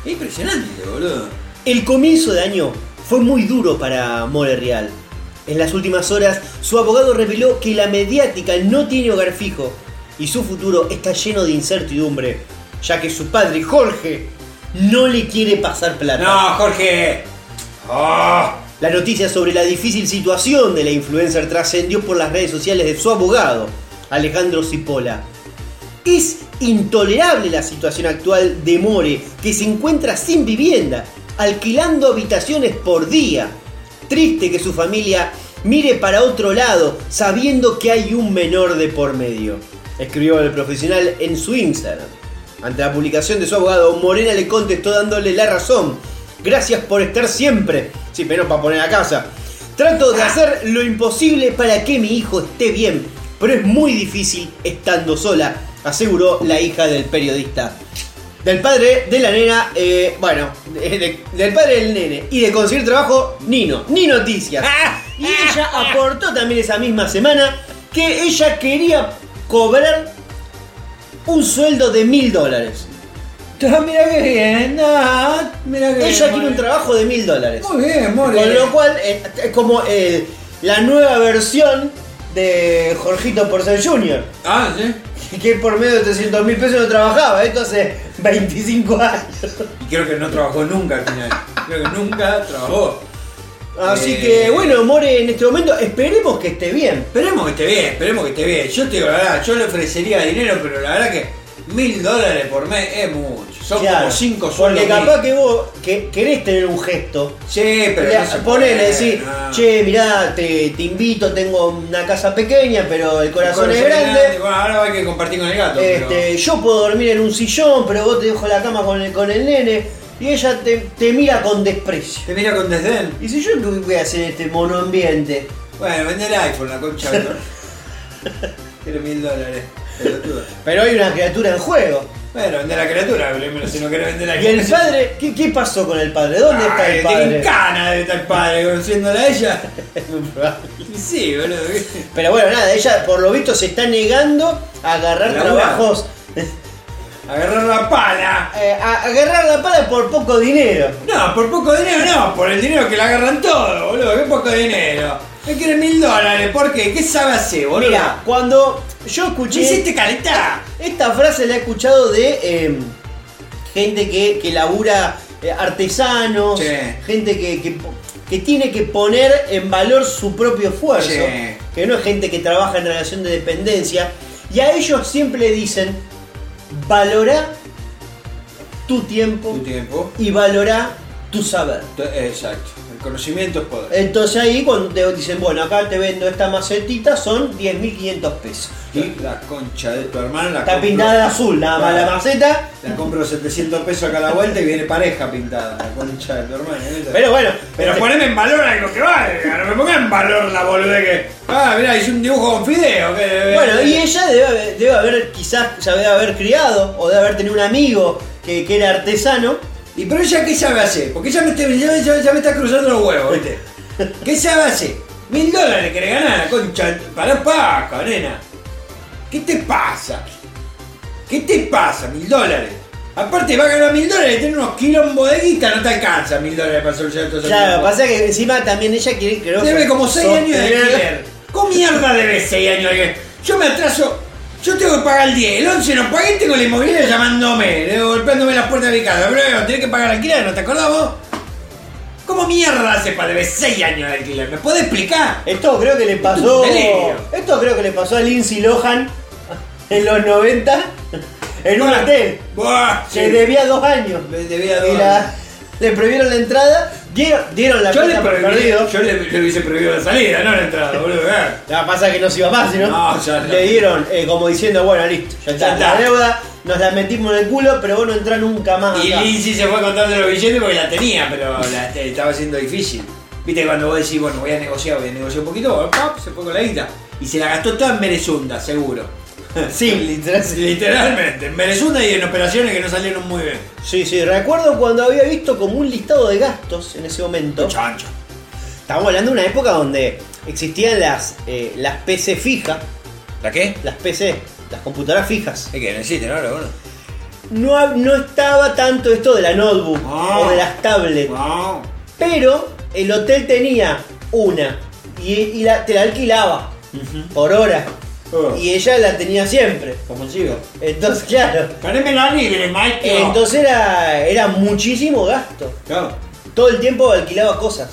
Es impresionante, boludo. El comienzo de año fue muy duro para More Real. En las últimas horas, su abogado reveló que la mediática no tiene hogar fijo y su futuro está lleno de incertidumbre, ya que su padre, Jorge, no le quiere pasar plata. No, Jorge. Oh. La noticia sobre la difícil situación de la influencer trascendió por las redes sociales de su abogado, Alejandro Cipolla. Es intolerable la situación actual de More, que se encuentra sin vivienda, alquilando habitaciones por día. Triste que su familia mire para otro lado, sabiendo que hay un menor de por medio. Escribió el profesional en su Instagram. Ante la publicación de su abogado, Morena le contestó dándole la razón. Gracias por estar siempre. Sí, pero para poner a casa. Trato de hacer lo imposible para que mi hijo esté bien, pero es muy difícil estando sola, aseguró la hija del periodista. Del padre de la nena, eh, bueno, de- de- del padre del nene y de conseguir trabajo, Nino, ni noticias. Y ella aportó también esa misma semana que ella quería cobrar un sueldo de mil dólares. Ah, mira que bien. Ah, mira que Ella quiere un trabajo de mil dólares. Muy bien, More. Con lo cual eh, es como eh, la nueva versión de Jorgito por ser Junior. Ah, sí. Que por medio de 300 mil pesos no trabajaba. Esto hace 25 años. Y creo que no trabajó nunca al final. Creo que nunca trabajó. Así Eh. que bueno, More en este momento esperemos que esté bien. Esperemos que esté bien, esperemos que esté bien. Yo te digo la verdad, yo le ofrecería dinero, pero la verdad que mil dólares por mes es mucho. Son Claro, como cinco Porque sueldos. capaz mínimos. que vos que, querés tener un gesto. Sí, pero Le- no se ponele, puede, decir, no. che, mirá, te, te invito, tengo una casa pequeña, pero el corazón, es grande. Bueno, ahora hay que compartir con el gato. pero- Este, yo puedo dormir en un sillón, pero vos te dejo la cama con el, con el nene y ella te, te mira con desprecio. Te mira con desdén. Y si yo qué voy a hacer en este monoambiente, Bueno, vende el iPhone, la concha. ¿no? Quiero mil dólares. Pero hay una criatura en juego. Bueno, vende la criatura, si no querés vender la ¿Y el criatura. padre? ¿Qué, qué pasó con el padre? ¿Dónde está el padre? cana de estar el padre conociéndola a ella. Sí, boludo. Pero bueno, nada, ella por lo visto se está negando a agarrar La trabajos. Agarrar la pala. eh, a agarrar la pala por poco dinero. No, por poco dinero no, por el dinero que le agarran todo, boludo. Qué poco dinero. Me quieren mil dólares, ¿por qué? ¿Qué sabe hacer, boludo? Mira, cuando yo ¿Me escuché. hiciste calentar? Esta frase la he escuchado de eh, gente que, que labura eh, artesanos, gente que, que, que tiene que poner en valor su propio esfuerzo, que no es gente que trabaja en relación de dependencia, y a ellos siempre le dicen, valora tu tiempo Tu tiempo. y valora tu saber. Exacto. Conocimiento es poder. Entonces ahí cuando te dicen, bueno, acá te vendo esta macetita, son 10.500 pesos. Y la concha de tu hermano la Está compro- pintada de azul, nada más la maceta. La compro 700 pesos acá a la vuelta y viene pareja pintada. La concha de tu hermano. ¿eh? Pero bueno, Pero este- poneme en valor algo que vale, no me pongas en valor la boludez que. Ah, mirá, hice un dibujo con fideo. Que, Bueno, y ella debe haber, debe haber quizás ya debe haber criado o debe haber tenido un amigo que, que era artesano. ¿Y pero ella qué sabe hacer? Porque ya me, está- ya, me está cruzando los huevos, ¿viste? ¿Qué sabe hacer? Mil dólares querés ganar, concha. Pará paca, nena. ¿Qué te pasa? ¿Qué te pasa? Mil dólares. Aparte va a ganar mil dólares y tiene unos quilombos de guita, no te alcanza mil dólares para solucionar todo eso. Claro, pasa que encima también ella quiere creo Debe como 6 años de alquiler. ¿Cómo mierda debe 6 años de alquiler? Yo me atraso, yo tengo que pagar el 10, el 11 no pagué, tengo la inmobiliaria llamándome, golpeándome las puertas de mi casa. Pero tenés que pagar alquiler, ¿no te acordás vos? ¿Cómo mierda hace para debe 6 años de alquiler? ¿Me podés explicar? Esto creo que le pasó. Delirio. Esto creo que le pasó a Lindsay Lohan en los 90 en un Buah, hotel. Buah, Se sí. debía dos años. Me debía Y dos la- años. le prohibieron la entrada, dieron, dieron la Yo le, yo le, le hubiese prohibido la salida, no la entrada, boludo. eh. Lo que pasa que no se iba más, sino No, ya no. le dieron eh, como diciendo, bueno, listo, ya está, Ya está. la deuda, nos la metimos en el culo, pero vos no entrás nunca más Y acá. Lindsay se fue contando los billetes porque la tenía, pero la, te- estaba siendo difícil. Viste cuando vos decís, bueno, voy a negociar, voy a negociar un poquito, ¡pap! se fue con la guita. Y se la gastó toda en Merezunda, seguro. Sí, literal. Literalmente, en Merezunda y en operaciones que no salieron muy bien. Sí, sí, recuerdo cuando había visto como un listado de gastos en ese momento. Chancho. Estábamos hablando de una época donde existían las, eh, las PC fijas, ¿La qué? las PC, las computadoras fijas. Es que no existe, ¿no? Bueno. No, estaba tanto esto de la notebook Ah. o de las tablets, pero el hotel tenía una y, y la- te la alquilaba por hora. Oh. Y ella la tenía siempre. Como sigo. Entonces, claro. Poneme la libre, Mike. Entonces era, era muchísimo gasto. Claro. Todo el tiempo alquilaba cosas.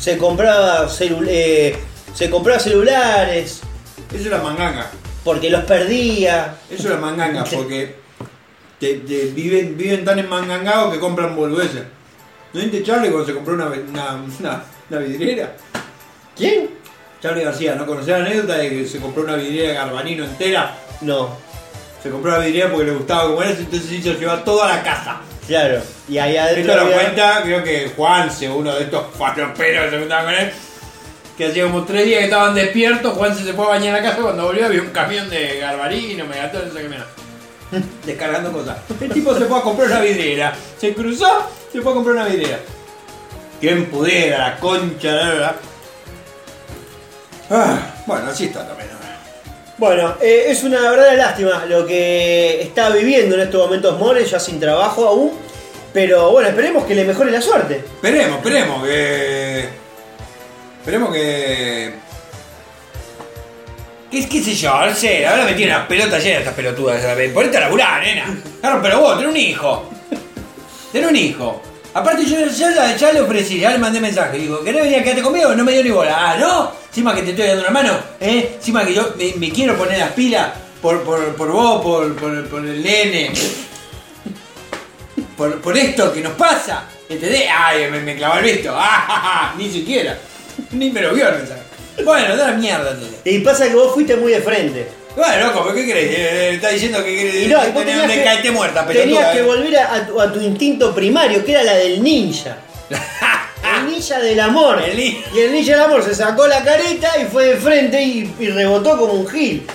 Se compraba, celu- eh, se compraba celulares Eso era manganga. porque los perdía. Eso era manganga, porque te- te viven, viven tan enmangangados que compran boludeces. ¿No viste Charlie cuando se compró una, una, una, una vidriera? ¿Quién? Charlie García, ¿no conocés la anécdota de que se compró una vidriera Garbanino entera? No, Se compró la vidriera porque le gustaba como era, entonces hizo llevar toda la casa. claro. Y ahí adentro. Esto lo había- cuenta, creo que Juanse, uno de estos faloperos que se juntaban con él, que hacía como tres días que estaban despiertos, Juanse se fue a bañar a la casa cuando volvió había un camión de Garbarino, Megatón, no sé qué mierda. Descargando cosas. El tipo se fue a comprar una vidriera, se cruzó, se fue a comprar una vidriera. Quien pudiera, la concha, la verdad. Ah, bueno, así está también. ¿no? Bueno, eh, es una verdadera lástima lo que está viviendo en estos momentos More, ya sin trabajo aún. Pero bueno, esperemos que le mejore la suerte. Esperemos, esperemos que. Esperemos que. ¿Qué, qué sé yo? No sé, ahora me tiene la pelota llena de estas pelotudas. Ponete a laburar, nena. Claro, pero vos, tenés un hijo. Tenés un hijo. Aparte, yo ya, la- ya le ofrecí, ya le mandé mensaje. Digo, ¿querés venir a quedarte conmigo? No me dio ni bola. Ah, ¿no? Encima que te estoy dando una mano, ¿eh? Encima que yo me, quiero poner las pilas por, por, por vos, por, por, el nene. Por, por esto que nos pasa. ¿Entendés? Ay, me, me clavó el visto. Ah, ja, ja, ni siquiera. Ni me lo vio el mensaje. Bueno, da la mierda entonces. Y pasa que vos fuiste muy de frente. Bueno, loco, ¿pero qué crees? Eh, está diciendo que querés Y no, y vos tener tenías que, muerta, tenías pelotuda, que eh. volver a, a tu, a tu instinto primario, que era la del ninja. El ninja del amor. El ni- Y el ninja del amor se sacó la careta y fue de frente y, y rebotó como un gil.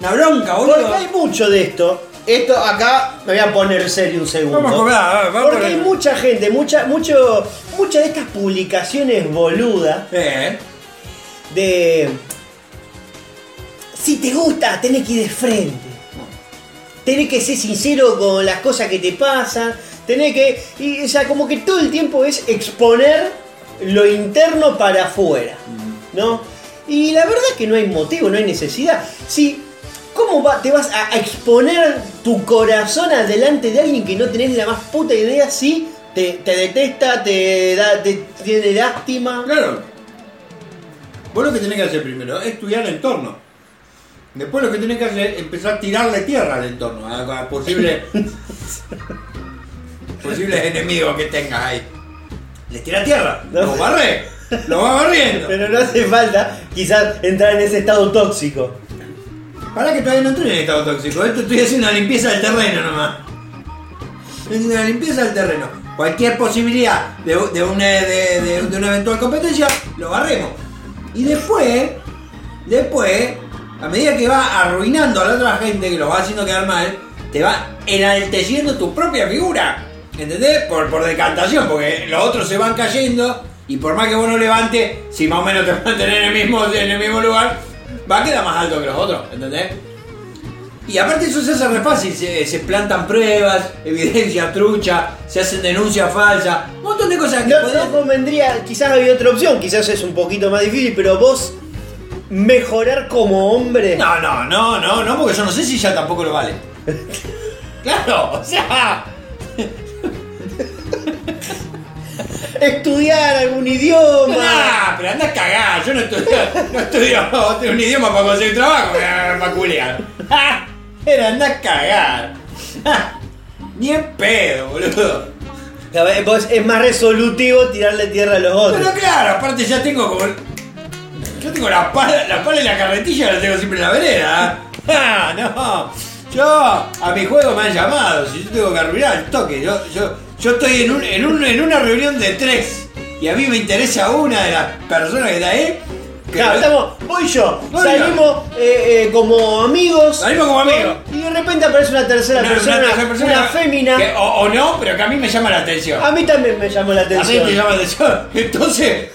Una bronca, Porque boludo. hay mucho de esto. Esto acá me voy a poner serio un segundo. Vamos a vamos a Porque hay mucha gente, mucha, mucho, muchas de estas publicaciones boludas Eh, de si te gusta, tenés que ir de frente. Tenés que ser sincero con las cosas que te pasan. Tenés que. O sea, como que todo el tiempo es exponer lo interno para afuera. ¿No? Y la verdad es que no hay motivo, no hay necesidad. Si. ¿Cómo te vas a exponer tu corazón adelante de alguien que no tenés la más puta idea si te, te detesta, te da, te tiene lástima? claro. Vos lo que tenés que hacer primero es estudiar el entorno. Después lo que tenés que hacer es empezar a tirarle tierra al entorno, a, a posibles posibles enemigos que tengas ahí. Les tira tierra, No. lo barré, lo va barriendo. Pero no hace falta quizás entrar en ese estado tóxico. Para que todavía no entré en estado tóxico, esto estoy haciendo una limpieza del terreno nomás. Haciendo una limpieza del terreno. Cualquier posibilidad de, de una, de, de- de una eventual competencia, lo barremos. Y después, después, a medida que va arruinando a la otra gente, que lo va haciendo quedar mal, te va enalteciendo tu propia figura. ¿Entendés? Por, por decantación, porque los otros se van cayendo y por más que vos no levantes, si más o menos te mantenés en el mismo, en el mismo lugar, va a quedar más alto que los otros, ¿entendés? Y aparte eso se hace re fácil, se, se plantan pruebas, evidencia trucha, se hacen denuncias falsas, un montón de cosas que No, podés- no convendría, quizás había otra opción, quizás es un poquito más difícil, pero vos mejorar como hombre. No, no, no, no, no, porque yo no sé si ya tampoco lo vale. claro, o sea, Estudiar algún idioma. nah, pero anda a cagar, yo no estudio, no estudio un idioma para conseguir trabajo, para culiar. Pero anda a cagar. Ni en pedo, boludo. Vos es más resolutivo tirarle tierra a los otros. Pero claro, aparte ya tengo como. Yo tengo la pala, la pala y la carretilla la tengo siempre en la vereda. Ah, no. Yo, a mi juego me han llamado. Si yo tengo que arruinar el toque. Yo, yo, yo estoy en, un, en, un- en una reunión de tres. Y a mí me interesa una de las personas que está ahí. Claro, estamos, vos y yo, salimos eh, eh, como amigos. Salimos como amigos. Y de repente aparece una tercera una- persona, una tercera persona fémina. que- o, o no, pero que a mí me llama la atención. A mí también me llamó la A mí atención. me llama la atención. Entonces.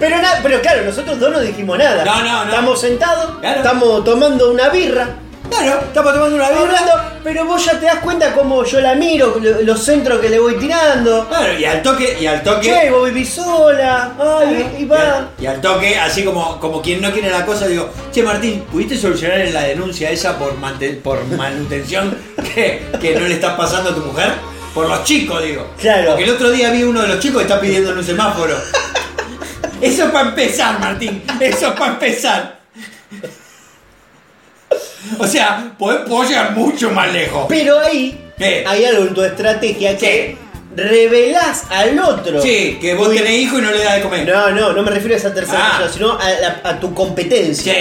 Pero, na- pero claro, nosotros dos no dijimos nada. No, no, no. Estamos sentados, Claro. estamos tomando una birra, claro, estamos tomando una birra. hablando, pero vos ya te das cuenta cómo yo la miro, lo- los centros que le voy tirando. Claro, y al toque, y al toque. Che, vos vivís sola. Ay, y Y va. al, y al toque, así como, como quien no quiere la cosa, digo, che Martín, ¿pudiste solucionar la denuncia esa por, mante- por manutención que, que no le está pasando a tu mujer? Por los chicos, digo. Claro. Porque el otro día vi uno de los chicos que está pidiendo en un semáforo. Eso es para empezar, Martín. Eso es para empezar. O sea, puedo, puedo llegar mucho más lejos. Pero ahí ¿Qué? hay algo en tu estrategia que revelás al otro. Sí, que vos Uy, tenés hijo y no le das de comer. No, no, no me refiero a esa tercera Ah. persona, sino a, tu competencia. Sí.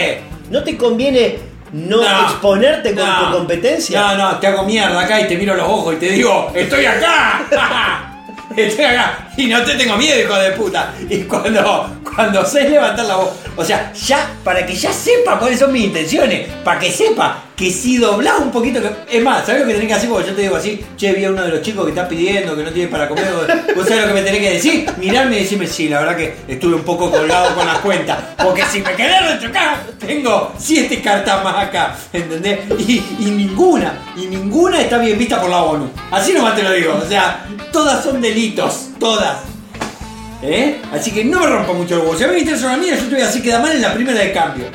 ¿No te conviene no, No. exponerte con No. tu competencia? No, no, te hago mierda acá y te miro los ojos y te digo, estoy acá. Estoy acá y no te tengo miedo, hijo de puta. Y cuando, cuando sé levantar la voz, o sea, ya, para que ya sepa cuáles son mis intenciones, para que sepa que si doblás un poquito, es más, ¿sabes lo que tenés que hacer cuando yo te digo así? Che, vi a uno de los chicos que está pidiendo, que no tiene para comer, vos vos sabés lo que me tenés que decir, mirarme y decirme, sí, la verdad que estuve un poco colgado con las cuentas, porque si me quedé acá, tengo siete cartas más acá, ¿entendés? Y, y ninguna, y ninguna está bien vista por la ONU. Así nomás te lo digo, o sea, todas son delitos, todas. ¿Eh? Así que no me rompa mucho el huevo. Si a mí me una mía, yo te voy a decir queda mal en la primera de cambio.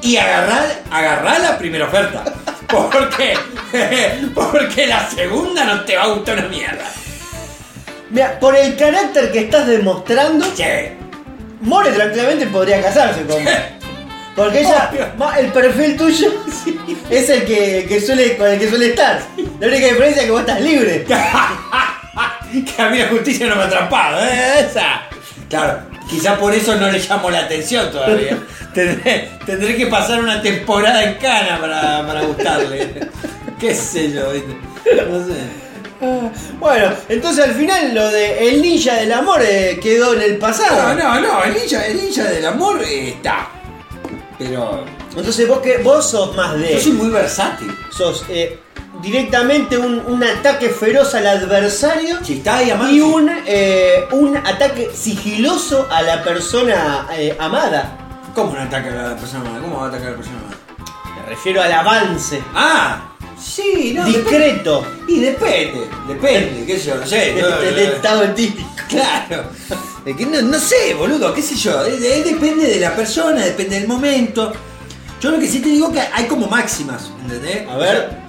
Y agarrar, agarrar la primera oferta. Porque, porque la segunda no te va a gustar una mierda. Mira, por el carácter que estás demostrando, Che. More tranquilamente podría casarse con. Porque ella, Obvio. el perfil tuyo es el que, que suele, con el que suele estar. La única diferencia es que vos estás libre. que a mí la justicia no me ha atrapado, ¿eh? Esa. Claro, quizá por eso no le llamo la atención todavía. tendré, tendré que pasar una temporada en cana para, para gustarle. ¿Qué sé yo? ¿viste? No sé. Bueno, entonces al final lo de el ninja del amor eh, quedó en el pasado. No, no, no, el ninja, el ninja del amor eh, está. Pero Entonces vos que vos sos más de. Yo soy muy versátil. sos eh, directamente un, un ataque feroz al adversario está ahí y un, eh, un ataque sigiloso a la persona eh, amada. ¿Cómo un ataque a la persona amada? ¿Cómo va a atacar a la persona amada? Me refiero al avance. Ah, sí, no. discreto. depende. Y depende, depende, qué sé yo, no sé. De, no, de- no, de no. estado típico. Claro. De que no, no sé, boludo, qué sé yo. depende de la persona, depende del momento. Yo lo que sí te digo que hay como máximas, ¿entendés? A ver. O sea,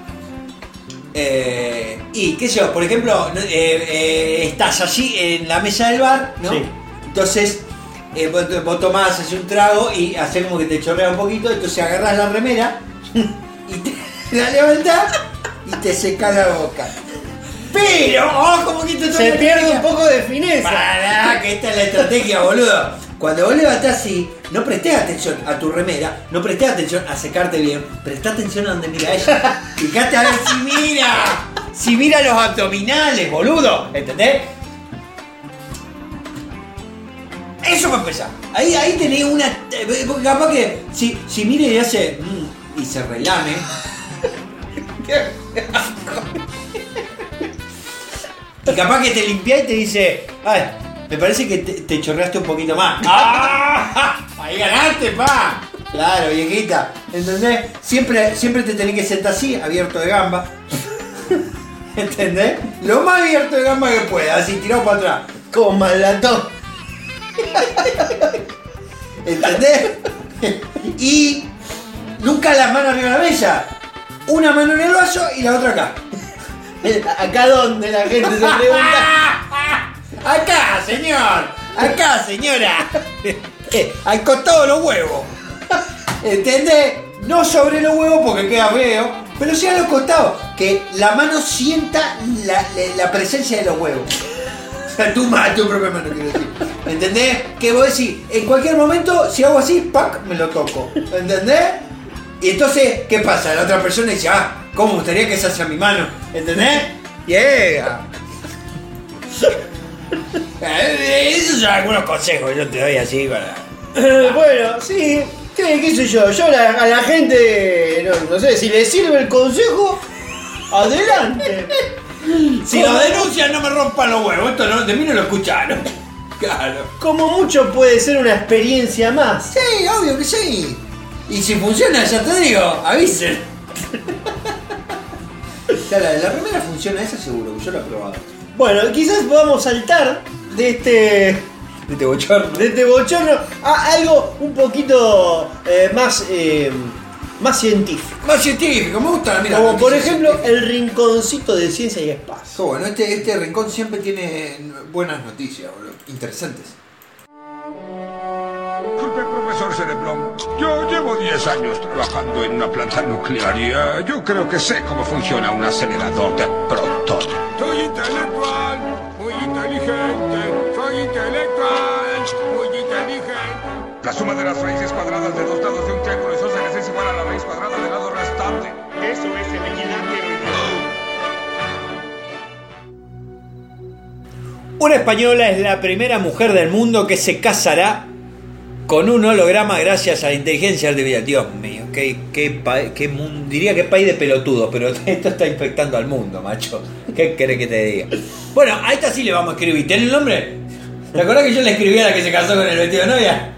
eh, y qué sé yo, por ejemplo, eh, eh, estás allí en la mesa del bar, ¿no? Sí. Entonces, eh, vos, vos tomás así un trago y haces como que te chorrea un poquito, entonces agarras la remera y te la levantás y te secas la boca. Pero, ojo, un poquito Se pierde un poco de fineza. Pará, que esta es la estrategia, boludo. Cuando vos levantás así, no prestés atención a tu remera, no prestés atención a secarte bien, prestá atención a donde mira ella. Fíjate a ver si mira, si mira los abdominales, boludo, ¿entendés? Eso va a empezar. Ahí, ahí tenés una. eh, porque Capaz que si, si mira y hace. mm, y se relame. Y capaz que te limpia y te dice, ay, me parece que te, te chorreaste un poquito más. ¡Ah! Ahí ganaste, pa. Claro, viejita. ¿Entendés? Siempre, siempre te tenés que sentar así, abierto de gamba. ¿Entendés? Lo más abierto de gamba que puedas, así tirado para atrás. Como malatón. ¿Entendés? y nunca las manos arriba de la mesa. Una mano en el vaso y la otra acá. Acá donde la gente se pregunta. Acá, señor. Acá, señora. Eh, Al costado de los huevos. ¿Entendés? No sobre los huevos porque queda feo, pero sí a los costados. Que la mano sienta la, presencia de los huevos. O sea, tu, tu propia mano, quiero decir. ¿Entendés? Que vos decís, en cualquier momento, si hago así, ¡pac! me lo toco. ¿Entendés? Y entonces, ¿qué pasa? La otra persona dice, ah, ¿cómo gustaría que esa sea mi mano? ¿Entendés? Yeah. Eh, Esos son algunos consejos que yo te doy así para. Eh, bueno, sí. ¿Qué, qué sé yo? Yo la- a la gente, no, no sé, si le sirve el consejo, adelante. Si lo denuncian, no me rompan los huevos. Esto no, de mí no lo escucharon. Claro. Como mucho puede ser una experiencia más. Sí, obvio que sí. Y si funciona, ya te digo, avisen. Ya la de la primera funciona, esa seguro, yo la he probado. Bueno, quizás podamos saltar de este, De este bochorno. de este bochorno a algo un poquito eh, más, eh, más científico. Más científico, me gusta, mira. Como por ejemplo el rinconcito de ciencia y espacio. Bueno, este, este rincón siempre tiene buenas noticias, boludo. Interesantes. Disculpe, profesor Cereblón. Yo llevo 10 años trabajando en una planta nuclear y eh, yo creo que sé cómo funciona un acelerador de protones. Soy intelectual, muy inteligente. Soy intelectual, muy inteligente. La suma de las raíces cuadradas de dos lados de un triángulo isósceles es igual a la raíz cuadrada del lado restante. Eso es el equilátero. Una española es la primera mujer del mundo que se casará con un holograma gracias a la inteligencia artificial. Dios mío, qué, qué, qué diría que país de pelotudos, pero esto está infectando al mundo, macho. ¿Qué querés que te diga? Bueno, a esta sí le vamos a escribir. ¿Tiene el nombre? ¿Te acordás que yo le escribí a la que se casó con el vestido de novia?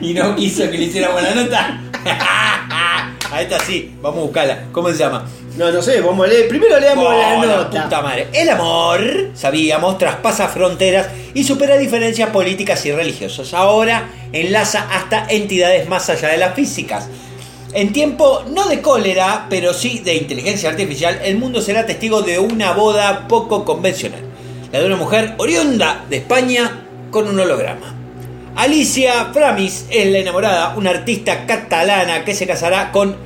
Y no quiso que le hiciéramos la nota. A esta sí, vamos a buscarla. ¿Cómo se llama? No, no sé, vamos a leer. Primero leamos la Oh, nota. puta madre. El amor, sabíamos, traspasa fronteras y supera diferencias políticas y religiosas. Ahora enlaza hasta entidades más allá de las físicas. En tiempo no de cólera, pero sí de inteligencia artificial, el mundo será testigo de una boda poco convencional. La de una mujer oriunda de España con un holograma. Alicia Framis es la enamorada, una artista catalana que se casará con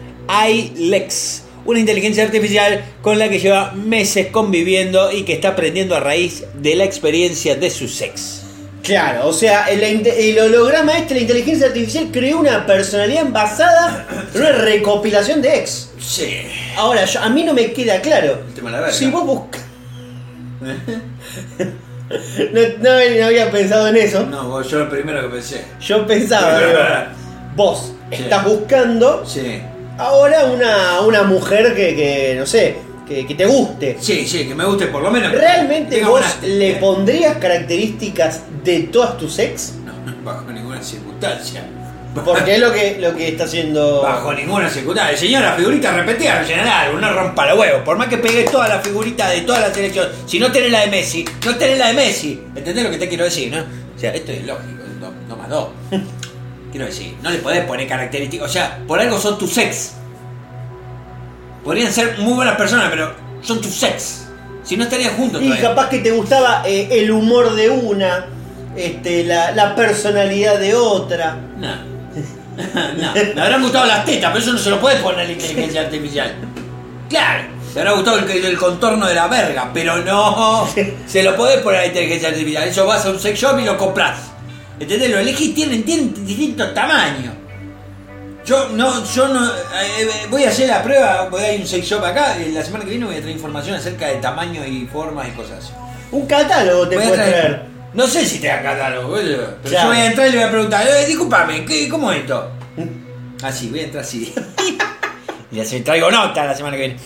iLex, una inteligencia artificial con la que lleva meses conviviendo y que está aprendiendo a raíz de la experiencia de su sex. Claro, o sea, el, el holograma este, la inteligencia artificial, creó una personalidad basada en una recopilación de ex. Sí. Ahora, yo- a mí no me queda claro. El tema de la verga. Si vos buscas. no, no- no había pensado en eso. No, vos- yo lo primero que pensé. Yo pensaba, digo, vos, estás buscando Sí. ahora una, una mujer que, que, no sé, que, que te guste. Sí, sí, que me guste por lo menos. ¿Realmente Tenga vos buenas- le pondrías características de todas tus ex? No, bajo ninguna circunstancia. Porque es lo que, lo que está haciendo. Bajo ninguna circunstancia. Señora, figurita repetida, rellenar algo, no rompa los huevos. Por más que pegue toda la figurita de toda la selección, si no tenés la de Messi, no tenés la de Messi. ¿Entendés lo que te quiero decir, no? O sea, esto es lógico, no, no más dos. Quiero decir, no le podés poner características. O sea, por algo son tus ex. Podrían ser muy buenas personas, pero son tus ex. Si no estarían juntos Y todavía. capaz que te gustaba eh, el humor de una, este, la, la personalidad de otra. No. no, me habrán gustado las tetas, pero eso no se lo puede poner a la inteligencia artificial. Claro, te habrá gustado el, el contorno de la verga, pero no se lo podés poner a la inteligencia artificial. Eso vas a un sex shop y lo compras. ¿Entendés? Lo elegís, tienen, tienen distintos tamaños. Yo no, yo no. eh, eh, voy a hacer la prueba, voy a ir a un sex shop acá. La semana que viene voy a traer información acerca de tamaño y formas y cosas así. Un catálogo te Voy traer. No sé si te da catálogo, boludo. Pero yo voy a entrar y le voy a preguntar, eh, discúlpame, ¿qué, ¿cómo es esto? Así, voy a entrar así. y así traigo nota la semana que viene.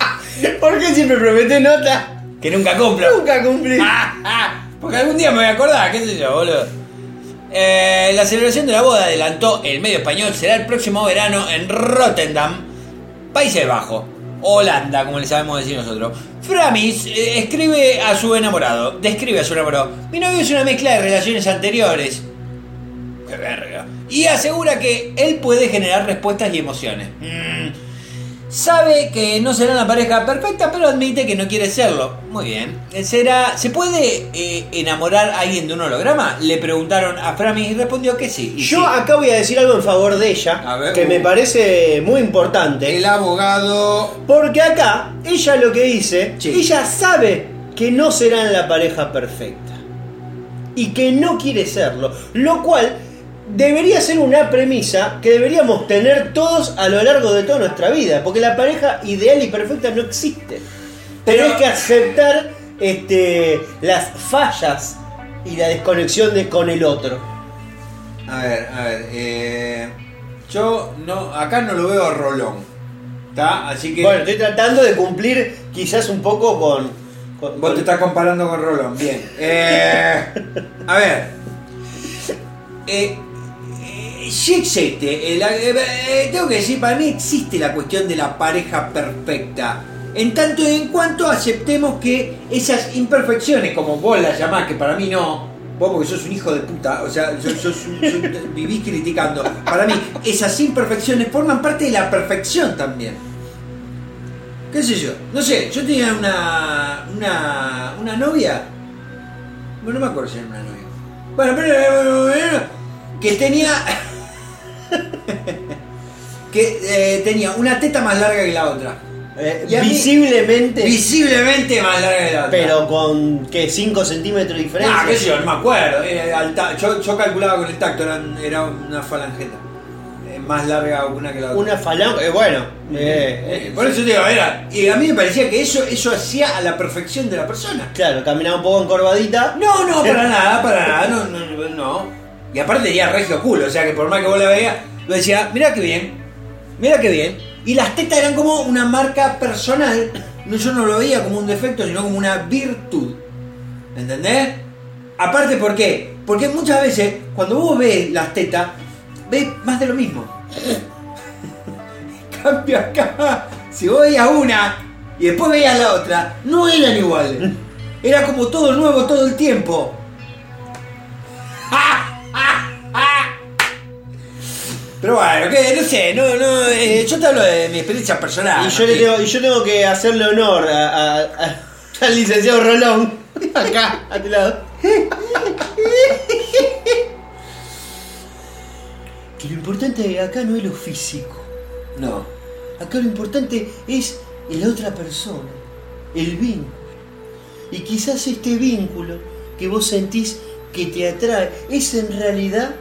¿Por qué siempre prometes nota? Que nunca cumplo. Nunca cumplí. Ah, ah, Porque algún día me voy a acordar, qué sé yo, boludo. Eh, la celebración de la boda adelantó el medio español será el próximo verano en Rotterdam, Países Bajos, Holanda, como le sabemos decir nosotros. Framis eh, escribe a su enamorado, describe a su enamorado. Mi novio es una mezcla de relaciones anteriores. Qué verga. Y asegura que él puede generar respuestas y emociones. Mm. Sabe que no será la pareja perfecta, pero admite que no quiere serlo. Muy bien. ¿Será, ¿Se puede eh, enamorar a alguien de un holograma? Le preguntaron a Framis y respondió que sí. Y Yo sí. acá voy a decir algo en favor de ella, ver, que uh. me parece muy importante. El abogado. Porque acá, ella lo que dice, Sí. ella sabe que no serán la pareja perfecta. Y que no quiere serlo. Lo cual debería ser una premisa que deberíamos tener todos a lo largo de toda nuestra vida. Porque la pareja ideal y perfecta no existe. Pero- Tenés que aceptar este, las fallas y la desconexión de, con el otro. A ver, a ver. eh, yo no, acá no lo veo a Rolón. ¿Está? Así que. Bueno, estoy tratando de cumplir quizás un poco con... con- Vos te estás comparando con Rolón, bien. Eh, a ver. Eh, eh, sí existe. eh, la- eh, eh, tengo que decir, para mí existe la cuestión de la pareja perfecta. En tanto y en cuanto aceptemos que esas imperfecciones, como vos las llamás, que para mí no, vos porque sos un hijo de puta, o sea, sos- sos vivís criticando. Para mí, esas imperfecciones forman parte de la perfección también. ¿Qué sé yo? No sé, yo tenía una. una. una novia. Bueno, no me acuerdo si era una novia. Bueno, pero. pero- pero- que tenía. que eh, tenía una teta más larga que la otra. eh, y a mí- visiblemente... Visiblemente más larga que la otra. Pero con que 5 centímetros de diferencia. Ah, qué sé yo, no me acuerdo. Era yo, yo calculaba con el tacto, era una falangeta. Eh, más larga una que la otra. Una falange, bueno. por eso te digo, era. Y a mí me parecía que eso, eso hacía a la perfección de la persona. Claro, caminaba un poco encorvadita. No, no, para nada, para nada, no, no, no. Y aparte tenía regio culo, o sea que por más que vos la veías, lo decía, mira qué bien, mira qué bien. Y las tetas eran como una marca personal, no, yo no lo veía como un defecto, sino como una virtud. ¿Entendés? Aparte, ¿por qué? Porque muchas veces, cuando vos ves las tetas, ves más de lo mismo. Cambio acá, si vos veías una y después veías la otra, no eran iguales. Era como todo nuevo todo el tiempo. Pero bueno, que no sé, no, no, eh, yo te hablo de mi experiencia personal. Y yo, le tengo, y yo tengo que hacerle honor a- a- a- al licenciado Rolón. Acá, a tu lado. Que lo importante acá no es lo físico. No. Acá lo importante es la otra persona, el vínculo. Y quizás este vínculo que vos sentís que te atrae es en realidad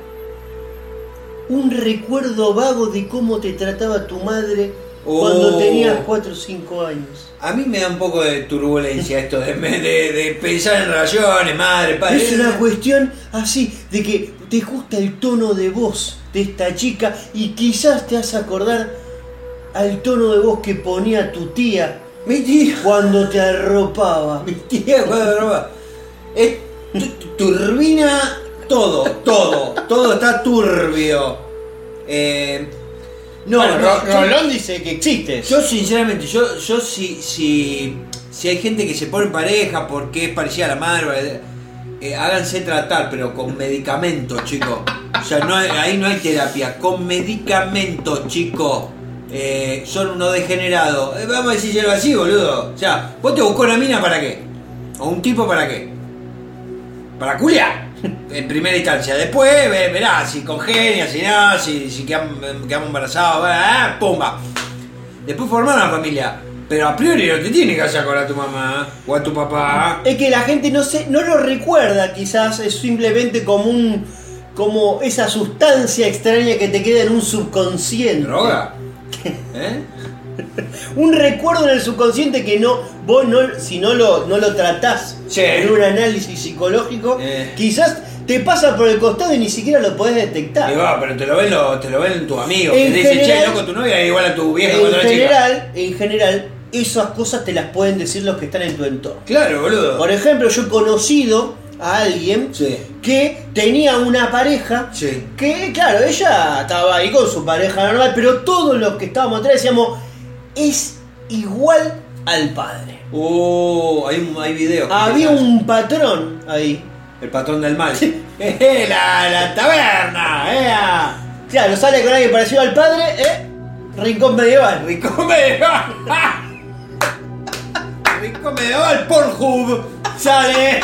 un recuerdo vago de cómo te trataba tu madre cuando Oh. tenías 4 o 5 años. A mí me da un poco de turbulencia esto de, de- de pensar en relaciones, madre, padre. Es una cuestión así, de que te gusta el tono de voz de esta chica y quizás te hace acordar al tono de voz que ponía tu tía Mi tía. cuando te arropaba. Mi tía cuando. Es turbina todo, todo. Todo está turbio. Eh, no, Bueno, no, Ro- yo- Rolón dice que existes. Yo sinceramente, yo, yo si, si, si hay gente que se pone en pareja porque es parecida a la madre, eh, háganse tratar, pero con medicamentos, chicos. O sea, no hay- ahí no hay terapia, con medicamentos, chicos. Eh, son unos degenerados. Eh, vamos a decirlo así, boludo. O sea, vos te buscó una mina para qué? ¿O un tipo para qué? Para culiar. En primera instancia. Después ve- verás si congenia, si no, si, si quedamos, quedamos embarazados, ah, pumba. Después formar una familia. Pero a priori no te tiene que hacer con a tu mamá o a tu papá. Es que la gente no se, no lo recuerda, quizás es simplemente como un como esa sustancia extraña que te queda en un subconsciente. ¿Droga? ¿Eh? Un recuerdo en el subconsciente que no vos no si no lo no lo tratás Sí. en un análisis psicológico, Eh. quizás te pasa por el costado y ni siquiera lo podés detectar. Y va, pero te lo ven, lo- te lo ven tus amigos. En que te dicen, che, general- loco, tu novia es igual a tu vieja en cuando era chica. general, en general, esas cosas te las pueden decir los que están en tu entorno. Claro, boludo. Por ejemplo, yo he conocido a alguien Sí. que tenía una pareja Sí. que, claro, ella estaba ahí con su pareja normal, pero todos los que estábamos atrás decíamos, es igual al padre. Uh, hay, un, hay videos. Había un patrón ahí. El patrón del mal. Eh, la, la taberna, eh. Claro, sale con alguien parecido al padre, ¿eh? Rincón medieval. Rico medieval. Rico medieval Pornhub. Sale.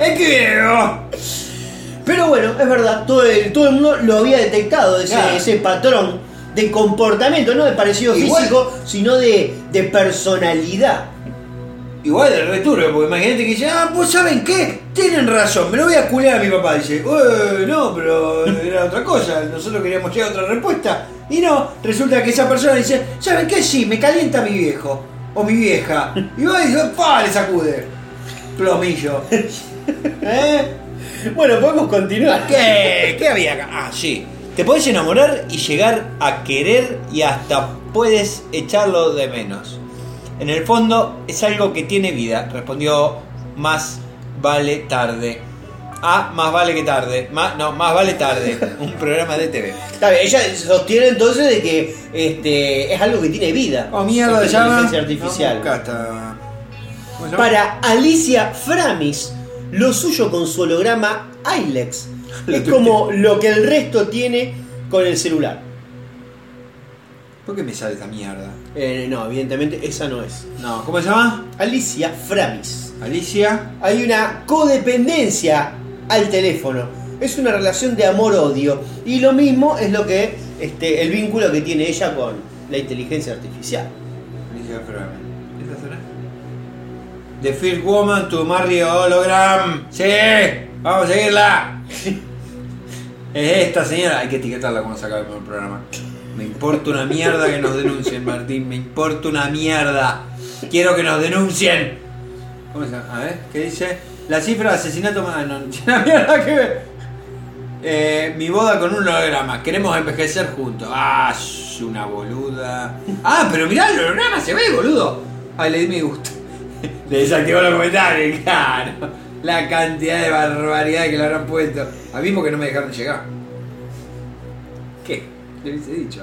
Es que video. Pero bueno, es verdad, todo el, todo el mundo lo había detectado, ese, Claro. ese patrón de comportamiento, no de parecido Igual- físico, sino de, de personalidad. Igual de returbio, porque imagínate que dice, ah, pues ¿saben qué? Tienen razón, me lo voy a culear a mi papá. Dice, "Eh, no, pero era otra cosa, nosotros queríamos llegar a otra respuesta. Y no, resulta que esa persona dice, ¿saben qué? Sí, me calienta mi viejo, o mi vieja. Y va y dice, ¡pa! le sacude. Plomillo. ¿Eh? Bueno, podemos continuar. ¿Qué? ¿Qué había acá? Ah, sí. Te podés enamorar y llegar a querer y hasta puedes echarlo de menos. En el fondo es algo que tiene vida, respondió más vale tarde. Ah, más vale que tarde. Más, no, más vale tarde. Un programa de TV. Está bien, ella sostiene entonces de que este, es algo que tiene vida. Oh, mierda, llama. inteligencia artificial. No, acá está. ¿Cómo se llama? Para Alicia Framis, lo suyo con su holograma iLex es como lo que el resto tiene con el celular. ¿Por qué me sale esta mierda? Eh, no, evidentemente esa no es. No, ¿cómo se llama? Alicia Framis. Alicia. Hay una codependencia al teléfono. Es una relación de amor-odio. Y lo mismo es lo que este, el vínculo que tiene ella con la inteligencia artificial. Alicia Ferrari. ¿Esta será? The First Woman to Marry a Hologram. ¡Sí! ¡Vamos a seguirla! es esta señora. Hay que etiquetarla cuando se acabe el programa. Me importa una mierda que nos denuncien, Martín. Me importa una mierda. Quiero que nos denuncien. ¿Cómo se llama? A ver, ¿qué dice? La cifra de asesinato más. No, no la mierda que. Eh, mi boda con un holograma. Queremos envejecer juntos. Ah, una boluda. Ah, pero mirá el holograma, se ve, boludo. Ay, le di me gusta. Le desactivó los comentarios, claro. La cantidad de barbaridad que le habrán puesto. A mí porque no me dejaron llegar. ¿Qué? Le hubiese dicho.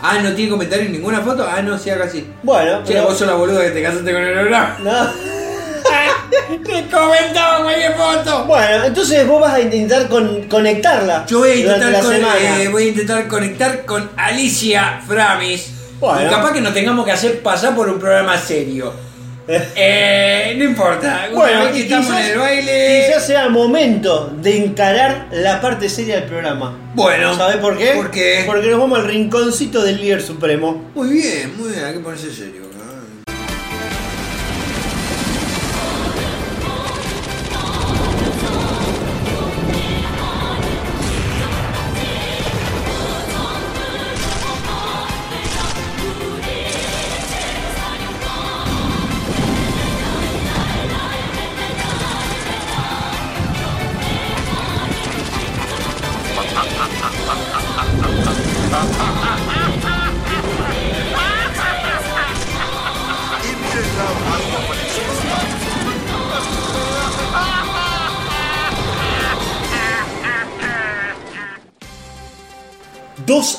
Ah, no tiene comentario en ninguna foto. Ah, no, sí, haga así. Bueno, Che, pero- vos sos la boluda que te casaste con el holograma. No. Te comentaba cualquier foto. Bueno, entonces vos vas a intentar con- conectarla. Yo voy a intentar, con- eh, voy a intentar conectar con Alicia Framis. Bueno. Y capaz que nos tengamos que hacer pasar por un programa serio. Eh, no importa. Una Bueno, vez que y estamos quizás, en el baile. quizás sea momento de encarar la parte seria del programa. Bueno. ¿Sabés por qué? ¿Por qué? Porque nos vamos al rinconcito del líder supremo. Muy bien, muy bien. Hay que ponerse serio.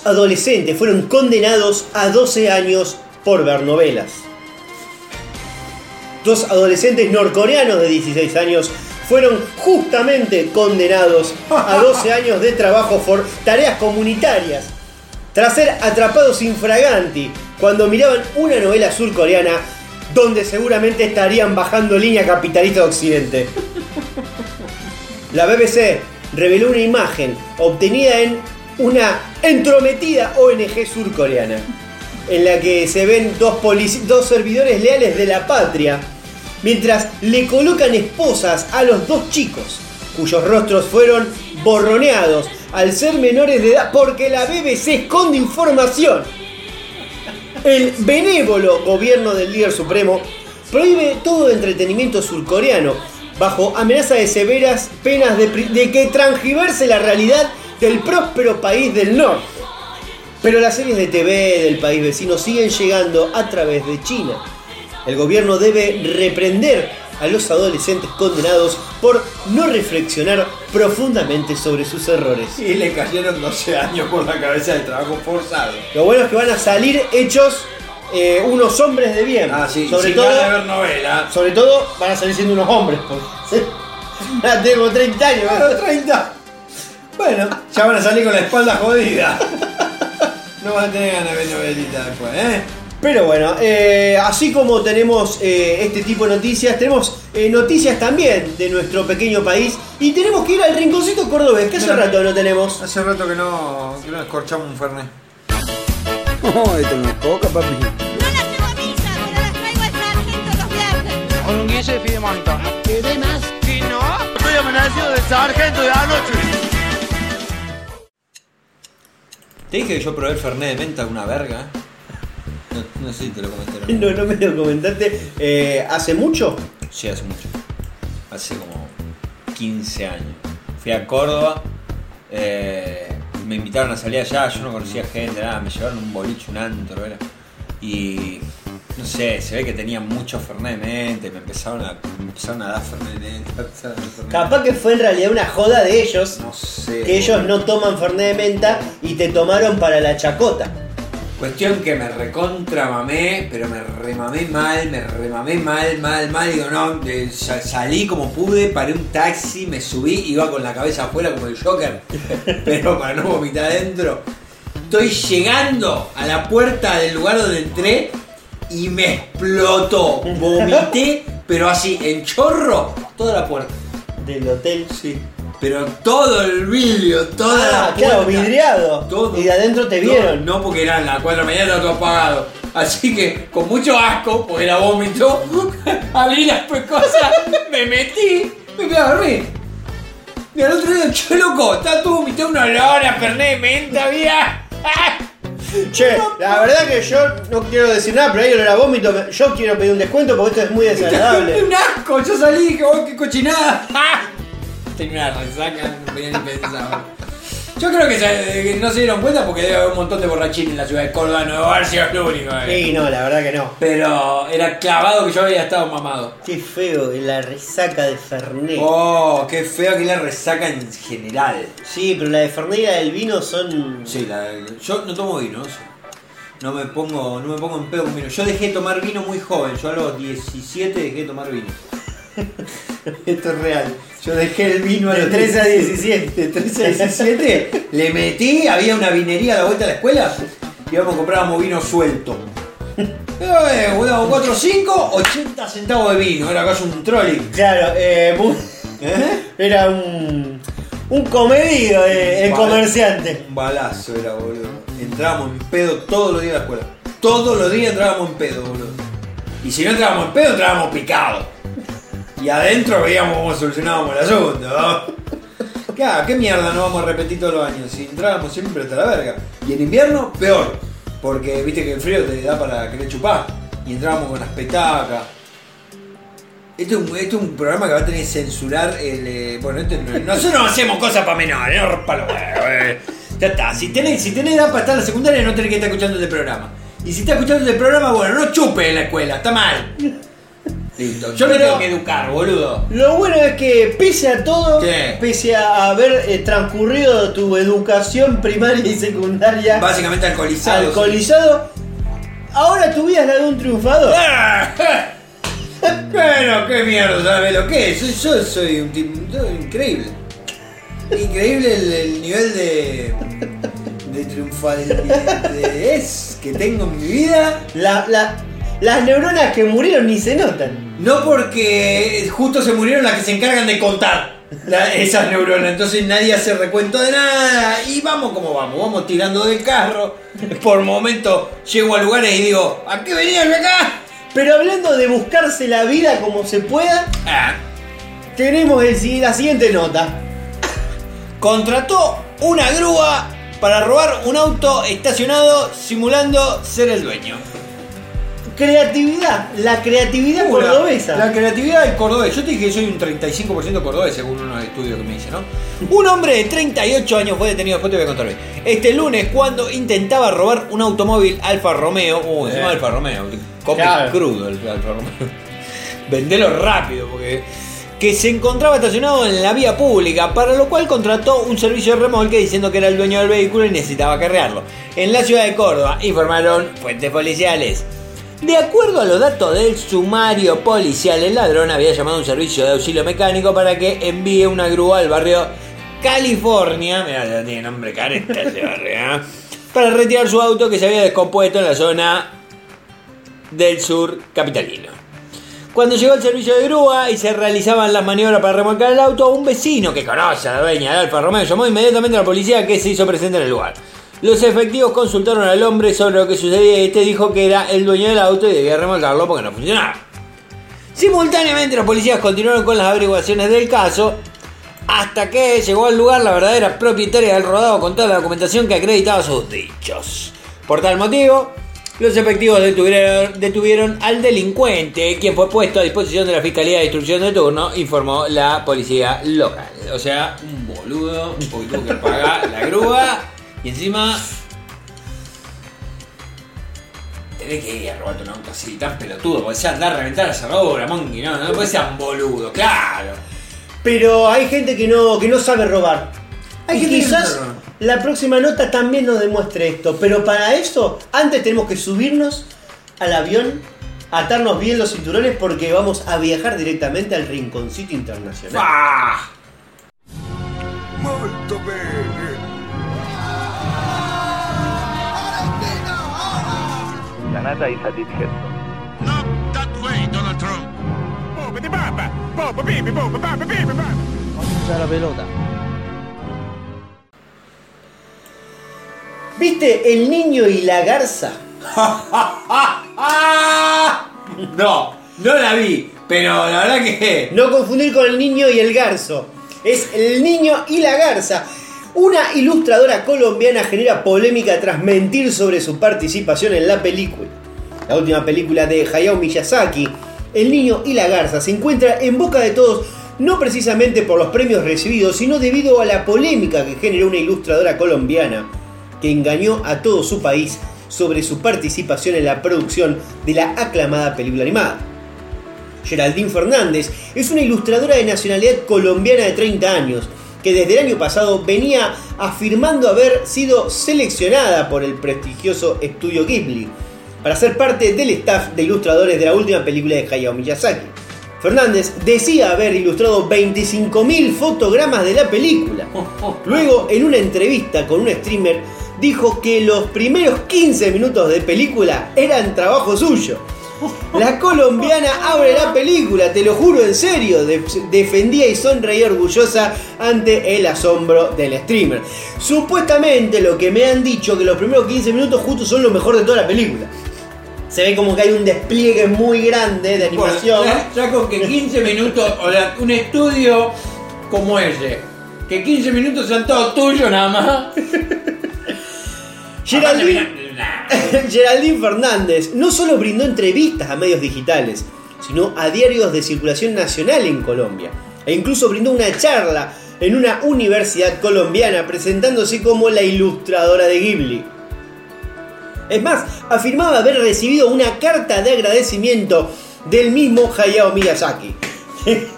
Dos adolescentes fueron condenados a 12 años por ver novelas. Dos adolescentes norcoreanos de 16 años fueron justamente condenados a 12 años de trabajo por tareas comunitarias tras ser atrapados infraganti cuando miraban una novela surcoreana donde seguramente estarían bajando línea capitalista de Occidente. La BBC reveló una imagen obtenida en una entrometida ONG surcoreana, en la que se ven dos, servidores leales de la patria, mientras le colocan esposas a los dos chicos, cuyos rostros fueron borroneados al ser menores de edad porque la BBC esconde información. El benévolo gobierno del líder supremo prohíbe todo entretenimiento surcoreano bajo amenaza de severas penas de, de que transgiverse la realidad del próspero país del norte. Pero las series de TV del país vecino siguen llegando a través de China. El gobierno debe reprender a los adolescentes condenados por no reflexionar profundamente sobre sus errores. Y le cayeron 12 años por la cabeza de trabajo forzado. Lo bueno es que van a salir hechos eh, unos hombres de bien. Ah, sí, sobre sin todo, ganas de ver novela. sobre todo van a salir siendo unos hombres. pues. Ya tengo 30 años. Claro, 30. Bueno, ya van a salir con la espalda jodida. No van a tener ganas de ver novelita después, ¿eh? Pero bueno, eh, así como tenemos eh, este tipo de noticias, tenemos eh, noticias también de nuestro pequeño país y tenemos que ir al rinconcito cordobés, que hace rato no tenemos. Hace rato que no, que no escorchamos un fernet. No, esto no es coca, papi. No las llevo a misa, pero las traigo al sargento los viernes. Con un guille de fidemonto. ¿Qué más? ¿Y no? Estoy amanecido del sargento de anoche. Te dije que yo probé el fernet de menta, una verga. No, no sé si te lo comenté. No, no me lo comentaste. Eh, ¿Hace mucho? Sí, hace mucho. Hace como 15 años. Fui a Córdoba. eh, me invitaron a salir allá. Yo no conocía gente, nada. Me llevaron un boliche, un antro, era. Y no sé, se ve que tenían mucho Fernet de mente. Me empezaron a, me empezaron a dar Fernet de mente. empezaron a dar Fernet. Capaz que fue en realidad una joda de ellos, No sé. que ellos no toman Fernet de menta y te tomaron para la chacota. Cuestión que me recontra mamé, pero me remamé mal, me remamé mal, mal, mal. Digo, no, salí como pude, paré un taxi, me subí, iba con la cabeza afuera como el Joker, pero para no vomitar adentro. Estoy llegando a la puerta del lugar donde entré y me explotó. Vomité, pero así, en chorro, toda la puerta. Del hotel. Sí. Pero todo el vidrio, toda Ah, la claro, puerta. vidriado. Todo. Y de adentro te vieron. No, no, porque eran las 4 de la mañana, estaba todo apagado. Así que, con mucho asco, porque era vómito, abrí las cosas, me metí, me fui a dormir. Y al otro día, che, loco, está todo vomitado una olor a perné de menta, había. Che, la verdad que yo no quiero decir nada, pero ahí olor a vómito. Yo quiero pedir un descuento porque esto es muy desagradable. un asco, yo salí y dije, oh, qué cochinada. Tenía una resaca, no podía ni pensar. Yo creo que, se- que no se dieron cuenta porque debe haber un montón de borrachines en la ciudad de Córdoba, debe haber sido el único. eh. Sí, no, la verdad que no. Pero era clavado que yo había estado mamado. Qué feo, la resaca de Fernet. Oh, qué feo que la resaca en general. Sí, pero la de Fernet y la del vino son. Sí, la, yo no tomo vino, eso. No me pongo, no me pongo en pedo con vino. Yo dejé de tomar vino muy joven. Yo a los 17 dejé de tomar vino. Esto es real. Yo dejé el vino a De los 13 a 17. De 13 a 17 le metí, había una vinería a la vuelta de la escuela. Íbamos, comprábamos vino suelto. Eh, 4 o 5, 80 centavos de vino. Era casi un trolley. Claro, eh, mu- era un. Un comedido de, el Vale. comerciante. Un balazo era, boludo. Entrábamos en pedo todos los días a la escuela. Todos los días entrábamos en pedo, boludo. Y si no entrábamos en pedo, entrábamos picados. Y adentro veíamos cómo solucionábamos el asunto. ¿no? ¿qué mierda no vamos a repetir todos los años? Si entrábamos siempre hasta la verga. Y en invierno, peor. Porque viste que el frío te da para querer chupar. Y entrábamos con las petacas. Este es, un, este programa que va a tener que censurar el. eh, bueno, este no- nosotros no hacemos cosas para menores, no huevos, eh. Ya está, si tenés, si edad para estar en la secundaria, no tenés que estar escuchando este programa. Y si está escuchando este programa, bueno, no chupe en la escuela, está mal. Listo. Yo me tengo que educar, boludo. Lo bueno es que pese a todo, ¿Qué? pese a haber eh, transcurrido tu educación primaria y secundaria Básicamente alcoholizado. alcoholizado, ahora tu vida es la de un triunfador. bueno, qué mierda, ¿sabes lo que es? Yo, yo soy un tipo increíble. Increíble el, el nivel de. de triunfalidad es que tengo en mi vida. La- la- las neuronas que murieron ni se notan. No porque justo se murieron las que se encargan de contar la- esas neuronas, entonces nadie hace recuento de nada y vamos como vamos, vamos tirando del carro. Por momento llego a lugares y digo, ¿a qué venías de acá? Pero hablando de buscarse la vida como se pueda, Ah, tenemos el si- la siguiente nota. contrató una grúa para robar un auto estacionado simulando ser el dueño. Creatividad, la creatividad cordobesa. La creatividad del cordobés. Yo te dije que soy un 35% cordobés según unos estudios que me hice, ¿no? Un hombre de 38 años fue detenido, después te voy a contar bien. Este lunes cuando intentaba robar un automóvil Alfa Romeo. Uh, encima Eh. Alfa Romeo. Claro. crudo el Alfa Romeo. Vendelo rápido porque... Que se encontraba estacionado en la vía pública, para lo cual contrató un servicio de remolque diciendo que era el dueño del vehículo y necesitaba cargarlo. En la ciudad de Córdoba, informaron fuentes policiales. De acuerdo a los datos del sumario policial, el ladrón había llamado a un servicio de auxilio mecánico para que envíe una grúa al barrio California, mira, tiene nombre careta ese barrio, ¿eh? para retirar su auto que se había descompuesto en la zona del sur capitalino. Cuando llegó el servicio de grúa y se realizaban las maniobras para remolcar el auto, un vecino que conoce a la dueña de Alfa Romeo llamó inmediatamente a la policía que se hizo presente en el lugar. Los efectivos consultaron al hombre sobre lo que sucedía y este dijo que era el dueño del auto y debía remolcarlo porque no funcionaba. Simultáneamente los policías continuaron con las averiguaciones del caso hasta que llegó al lugar la verdadera propietaria del rodado con toda la documentación que acreditaba sus dichos. Por tal motivo, los efectivos detuvieron, detuvieron al delincuente, quien fue puesto a disposición de la Fiscalía de Instrucción de turno, informó la policía local. O sea, un boludo, porque tuvo que pagar la grúa y encima tenés que ir a robarte un auto así, tan pelotudo, porque sea andar a reventar la cerradura, monkey, no, no puede ser un boludo, claro. Pero hay gente que no, que no sabe robar. Hay gente que no quizás sabe robar. la próxima nota también nos demuestre esto. Pero para eso, antes tenemos que subirnos al avión, atarnos bien los cinturones porque vamos a viajar directamente al Rinconcito Internacional. ¡Ah! Molto bene. Canada is a dithead. Not that way, Donald Trump. ¿Viste el niño y la garza? No, no la vi, pero la verdad que. No confundir con el niño y el garzo. Es el niño y la garza. Una ilustradora colombiana genera polémica tras mentir sobre su participación en la película. La última película de Hayao Miyazaki, El niño y la garza, se encuentra en boca de todos no precisamente por los premios recibidos, sino debido a la polémica que generó una ilustradora colombiana que engañó a todo su país sobre su participación en la producción de la aclamada película animada. Geraldine Fernández es una ilustradora de nacionalidad colombiana de 30 años que desde el año pasado venía afirmando haber sido seleccionada por el prestigioso estudio Ghibli para ser parte del staff de ilustradores de la última película de Hayao Miyazaki. Fernández decía haber ilustrado 25.000 fotogramas de la película. Luego, en una entrevista con un streamer, dijo que los primeros 15 minutos de película eran trabajo suyo. La colombiana abre la película, te lo juro en serio, de- defendía y sonreía orgullosa ante el asombro del streamer. Supuestamente lo que me han dicho que los primeros 15 minutos justo son lo mejor de toda la película. Se ve como que hay un despliegue muy grande de Bueno, animación. ya, ya con que 15 minutos, o sea, un estudio como ese, que 15 minutos sean todos tuyos nada más. Geraldine, Geraldine Fernández no solo brindó entrevistas a medios digitales, sino a diarios de circulación nacional en Colombia. E incluso brindó una charla en una universidad colombiana presentándose como la ilustradora de Ghibli. Es más, afirmaba haber recibido una carta de agradecimiento del mismo Hayao Miyazaki.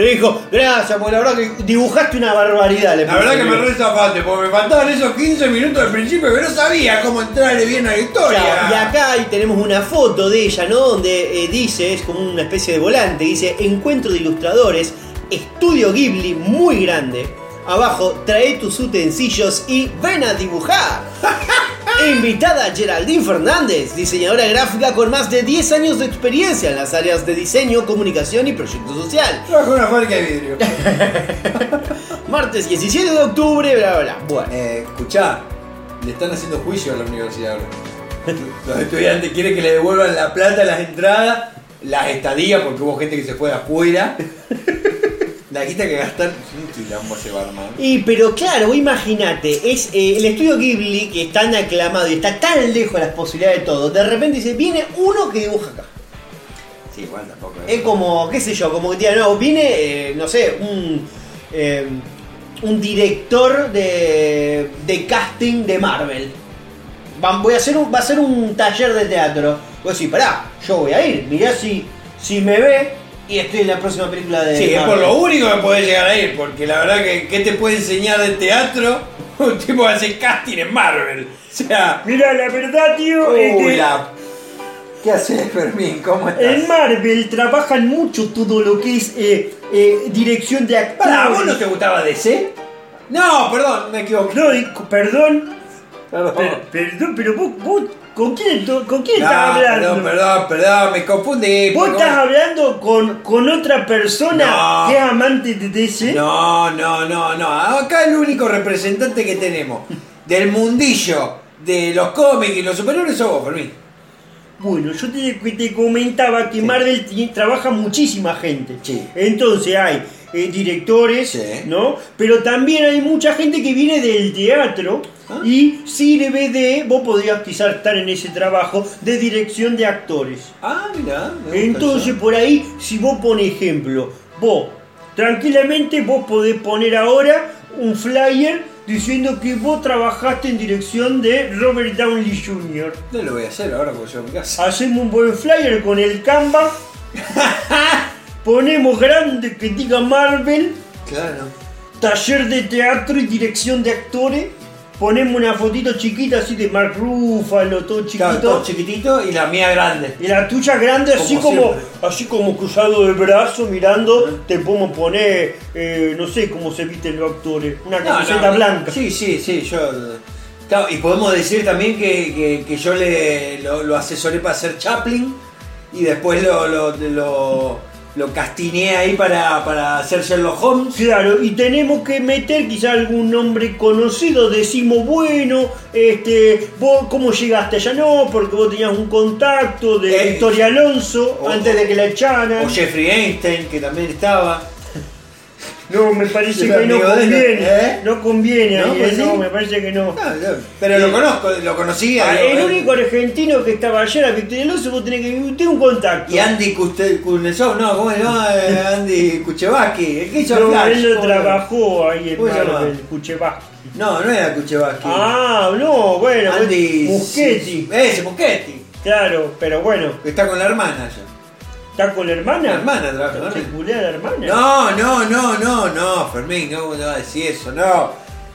Le dijo, gracias, porque la verdad que dibujaste una barbaridad. le La verdad que me re zafaste, porque me faltaban esos 15 minutos al principio que no sabía cómo entrarle bien a la historia. Claro, y acá ahí tenemos una foto de ella, ¿no? Donde eh, dice, es como una especie de volante, dice Encuentro de ilustradores, estudio Ghibli muy grande. Abajo, trae tus utensilios y ven a dibujar. Invitada Geraldine Fernández, diseñadora gráfica con más de 10 años de experiencia en las áreas de diseño, comunicación y proyecto social. Trabajo en una fábrica de vidrio. Martes 17 de octubre, bla bla bla. Bueno. Eh, escuchá, le están haciendo juicio a la universidad ahora. Los estudiantes quieren que le devuelvan la plata, las entradas, las estadías, porque hubo gente que se fue de afuera. La guita que gastan, un quilombo se va a armar. Y pero claro, imagínate, es eh, el estudio Ghibli que es tan aclamado y está tan lejos de las posibilidades de todo. De repente dice, viene uno que dibuja acá. Sí, igual tampoco. Es como, qué sé yo, como que tía, no, viene, eh, no sé, un, eh, un director de, de casting de Marvel. Va, voy a hacer un, va a hacer un taller de teatro. Vos decís, pará, yo voy a ir, mirá si, si me ve y estoy en la próxima película de Sí, es por Marvel. lo único que podés llegar a ir, porque la verdad que ¿qué te puede enseñar de teatro? Un tipo que hace casting en Marvel. O sea. Mira, la verdad, tío, es Uy, que la- ¿Qué haces, Fermín? ¿Cómo estás? en Marvel trabajan mucho todo lo que es eh, eh, dirección de actores. Pará, ¿vos no te gustaba DC? No, perdón, me equivoqué. No, perdón, Perdón. per- perdón, pero vos, vos ¿con quién, to- con quién No, estás hablando? perdón, perdón, perdón, me confundí. ¿Vos estás hablando con, con otra persona No. que es amante de DC? No, no, no, no. Acá el único representante que tenemos del mundillo de los cómics y los superhéroes sos vos, Fermín. Bueno, yo te, te comentaba que Marvel ti- trabaja muchísima gente. Sí. Entonces hay eh, directores, Sí. ¿no? Pero también hay mucha gente que viene del teatro Ah. y sirve de, vos podrías quizás estar en ese trabajo de dirección de actores. Ah, mira. Entonces por ahí, si vos pones ejemplo, vos tranquilamente vos podés poner ahora un flyer diciendo que vos trabajaste en dirección de Robert Downey Jr. No lo voy a hacer ahora porque yo en casa. Hacemos un buen flyer con el Canva. Ponemos grande que diga Marvel, Claro. taller de teatro y dirección de actores. Ponemos una fotito chiquita así de Mark Ruffalo, todo chiquito. Claro, todo chiquitito y la mía grande. Y la tuya grande, así Como así como cruzado de brazo, mirando, te podemos poner, eh, no sé cómo se visten los actores, una No, camiseta no, blanca. Sí, sí, sí, yo. Claro, y podemos decir también que, que- que yo le lo, lo asesoré para hacer Chaplin y después lo, lo, lo, lo castineé ahí para, para hacer Sherlock Holmes. Claro, y tenemos que meter quizá algún nombre conocido, decimos, bueno, este, vos cómo llegaste allá, no, porque vos tenías un contacto de Eh, Victoria Alonso o- antes de que la echaran. O Jeffrey Einstein, que también estaba. No, me parece que no conviene, ¿eh? no conviene, ¿No? Pues eh, sí. no, me parece que no. No, pero lo conozco, lo conocía. Ah, el eh. único argentino que estaba allá era Victoria vos tenés que usted un contacto. Y Andy Kuznetsov, no, ¿cómo se llama? Eh, Andy Kuchevaski, el que hizo No, Flash. él no ¿cómo trabajó ahí en. Marvel, Kuchevaski. No, no era Kuchevaski. Ah, no, bueno, Andy Muschetti. Ese, Muschetti. Claro, pero bueno, está con la hermana ya. ¿Está con la hermana? La hermana trabaja con ¿Se él. culea a la hermana? No, no, no, no, no, Fermín, no, no va a decir eso, no.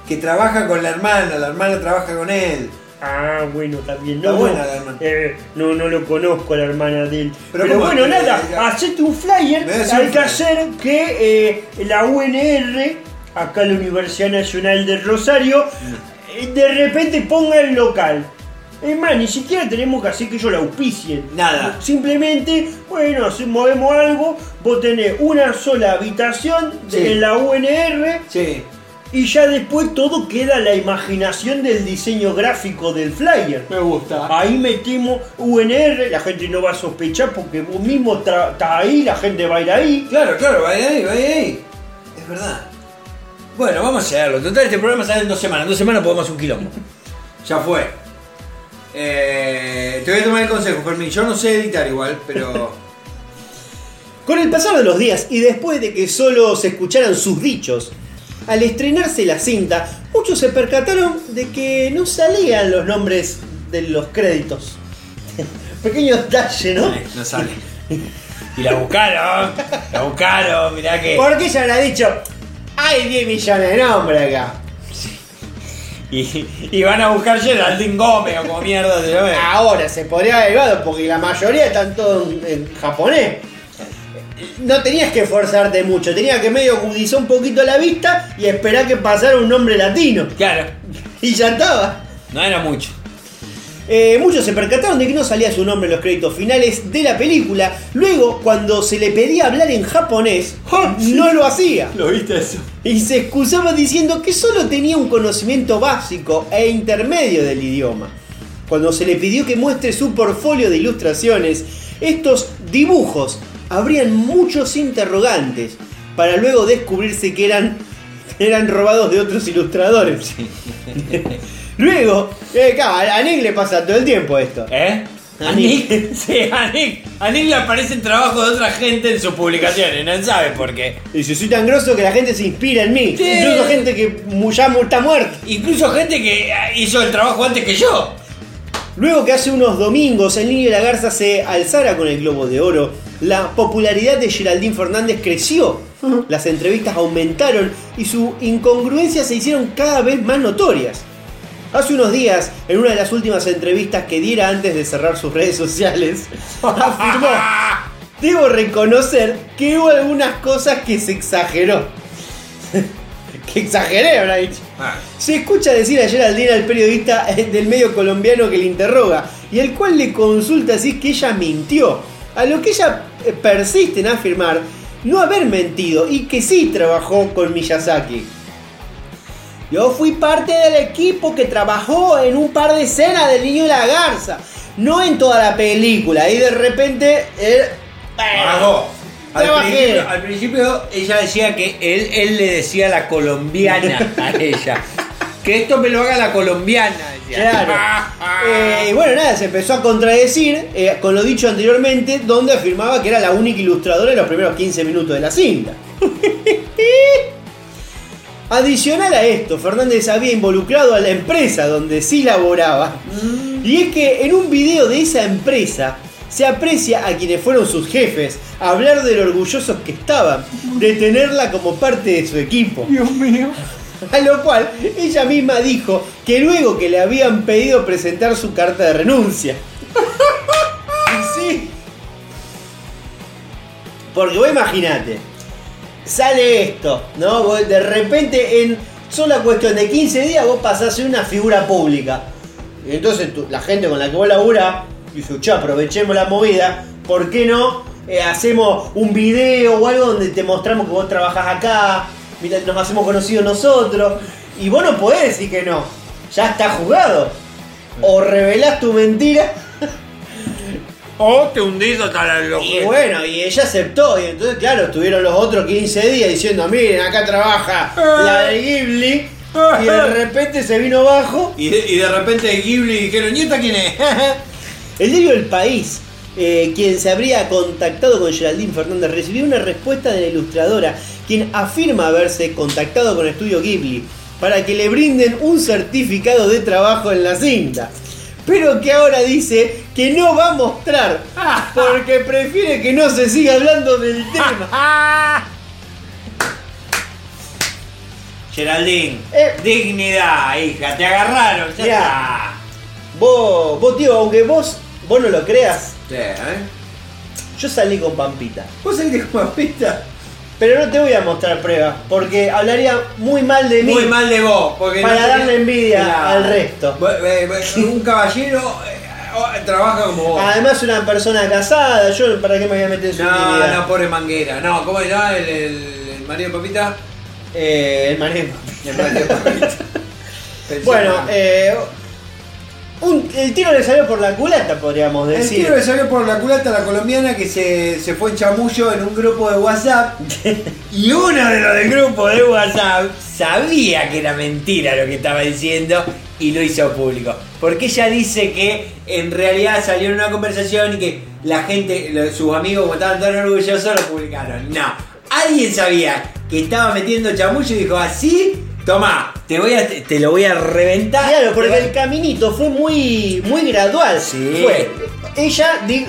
Que trabaja con la hermana, la hermana trabaja con él. Ah, bueno, también. Está No, buena no, la hermana. eh, no, no lo conozco a la hermana de él. Pero Pero, ¿cómo bueno, que- nada, ya- hacete un flyer. Hay que hacer que eh, la UNR, acá la Universidad Nacional de Rosario, Mm. eh, de repente ponga el local. Es más, ni siquiera tenemos que hacer que ellos la auspicien. Nada. Simplemente, bueno, si movemos algo, vos tenés una sola habitación Sí. en la UNR Sí. y ya después todo queda a la imaginación del diseño gráfico del flyer. Me gusta. Ahí metimos UNR, la gente no va a sospechar porque vos mismo estás ahí, la gente va a ir ahí. Claro, claro, vaya ahí, vaya ahí. Es verdad. Bueno, vamos a hacerlo. Total, este programa sale en dos semanas. En dos semanas podemos hacer un quilombo. Ya fue. Eh, te voy a tomar el consejo, Fermín. Yo no sé editar igual, pero. Con el pasar de los días y después de que solo se escucharan sus dichos, al estrenarse la cinta, muchos se percataron de que no salían los nombres de los créditos. Pequeño detalle, ¿no? No sale. Y la buscaron, la buscaron, mirá que. Porque ella habrá dicho, hay 10 millones de nombres acá. Y, y van a buscar Geraldine Gómez o como mierda se llame. Ahora se podría haber llevado porque la mayoría están todos en, en japonés. No tenías que esforzarte mucho, tenías que medio agudizar un poquito la vista y esperar que pasara un nombre latino. Claro, Y ya estaba. no era mucho. Eh, muchos se percataron de que no salía su nombre en los créditos finales de la película. Luego, cuando se le pedía hablar en japonés, no lo hacía. ¿Lo viste eso? Y se excusaba diciendo que solo tenía un conocimiento básico e intermedio del idioma. Cuando se le pidió que muestre su portfolio de ilustraciones, estos dibujos abrían muchos interrogantes para luego descubrirse que eran, eran robados de otros ilustradores. luego, eh, a Nick le pasa todo el tiempo esto. ¿Eh? A Nick, sí, a Nick, a Nick le aparecen trabajos de otra gente en sus publicaciones, no sabe por qué. Dice, soy tan grosso que la gente se inspira en mí. Sí. Incluso gente que mu- ya mu- está muerta. Incluso gente que hizo el trabajo antes que yo. Luego que hace unos domingos el niño de la garza se alzara con el globo de oro, la popularidad de Geraldine Fernández creció. Las entrevistas aumentaron y su incongruencia se hicieron cada vez más notorias. Hace unos días, en una de las últimas entrevistas que diera antes de cerrar sus redes sociales, afirmó, debo reconocer que hubo algunas cosas que se exageró. que exageré, habrá dicho. Se escucha decir a Geraldine al periodista eh, del medio colombiano que le interroga y el cual le consulta si es que ella mintió. A lo que ella eh, persiste en afirmar no haber mentido y que sí trabajó con Miyazaki. Yo fui parte del equipo que trabajó en un par de escenas del niño y la garza, no en toda la película. Y de repente él. Trabajó. Al principio, al principio ella decía que él, él le decía a la colombiana a ella. Que esto me lo haga la colombiana. decía. Claro. Eh, y bueno, nada, se empezó a contradecir eh, con lo dicho anteriormente, donde afirmaba que era la única ilustradora en los primeros 15 minutos de la cinta. Adicional a esto, Fernández había involucrado a la empresa donde sí laboraba. Y es que en un video de esa empresa se aprecia a quienes fueron sus jefes hablar de lo orgullosos que estaban de tenerla como parte de su equipo. Dios mío. A lo cual ella misma dijo que luego que le habían pedido presentar su carta de renuncia. Y sí. Porque vos imaginate, sale esto, ¿no? De repente en sola cuestión de 15 días vos pasás a una figura pública. Y entonces la gente con la que vos laburás dice, che, aprovechemos la movida, ¿por qué no eh, hacemos un video o algo donde te mostramos que vos trabajás acá, mira, nos hacemos conocidos nosotros? Y vos no podés decir que no, ya está jugado. O revelás tu mentira O te hundís hasta la y locura. bueno, y ella aceptó. Y entonces, claro, estuvieron los otros 15 días diciendo: Miren, acá trabaja la de Ghibli. Y de repente se vino abajo. Y de, y de repente Ghibli dijeron, ¿y esta quién es? El diario El País, eh, quien se habría contactado con Geraldine Fernández, recibió una respuesta de la ilustradora, quien afirma haberse contactado con Estudio Ghibli para que le brinden un certificado de trabajo en la cinta. Pero que ahora dice que no va a mostrar porque prefiere que no se siga hablando del tema. Geraldine, Eh. dignidad, hija, te agarraron, ya Mirá. Vos, vos tío, aunque vos, vos no lo creas. Sí, ¿eh? yo salí con Pampita. ¿Vos saliste con pista? Pero no te voy a mostrar pruebas, porque hablaría muy mal de mí. Muy mal de vos, porque Para no tenés- darle envidia Claro. al resto. Eh, bu- Un caballero eh, trabaja como vos. Además, una persona casada, yo para qué me voy a meter en su No, intimidad? no, pobre manguera. No, ¿cómo llama el, el, el marido de Papita? Eh, el manejo. El marido de Papita. Pensé Bueno, eh, un- el tiro le salió por la culata, podríamos El decir. tiro le salió por la culata a la colombiana que se, se fue en chamullo en un grupo de WhatsApp. y uno de los del grupo de WhatsApp sabía que era mentira lo que estaba diciendo y lo hizo público. Porque ella dice que en realidad salió en una conversación y que la gente, sus amigos, como estaban tan orgullosos, lo publicaron. No, alguien sabía que estaba metiendo chamullo y dijo así Toma, te voy a, te, lo voy a reventar. Claro, porque el caminito fue muy, muy gradual. Sí. Fue, ella di-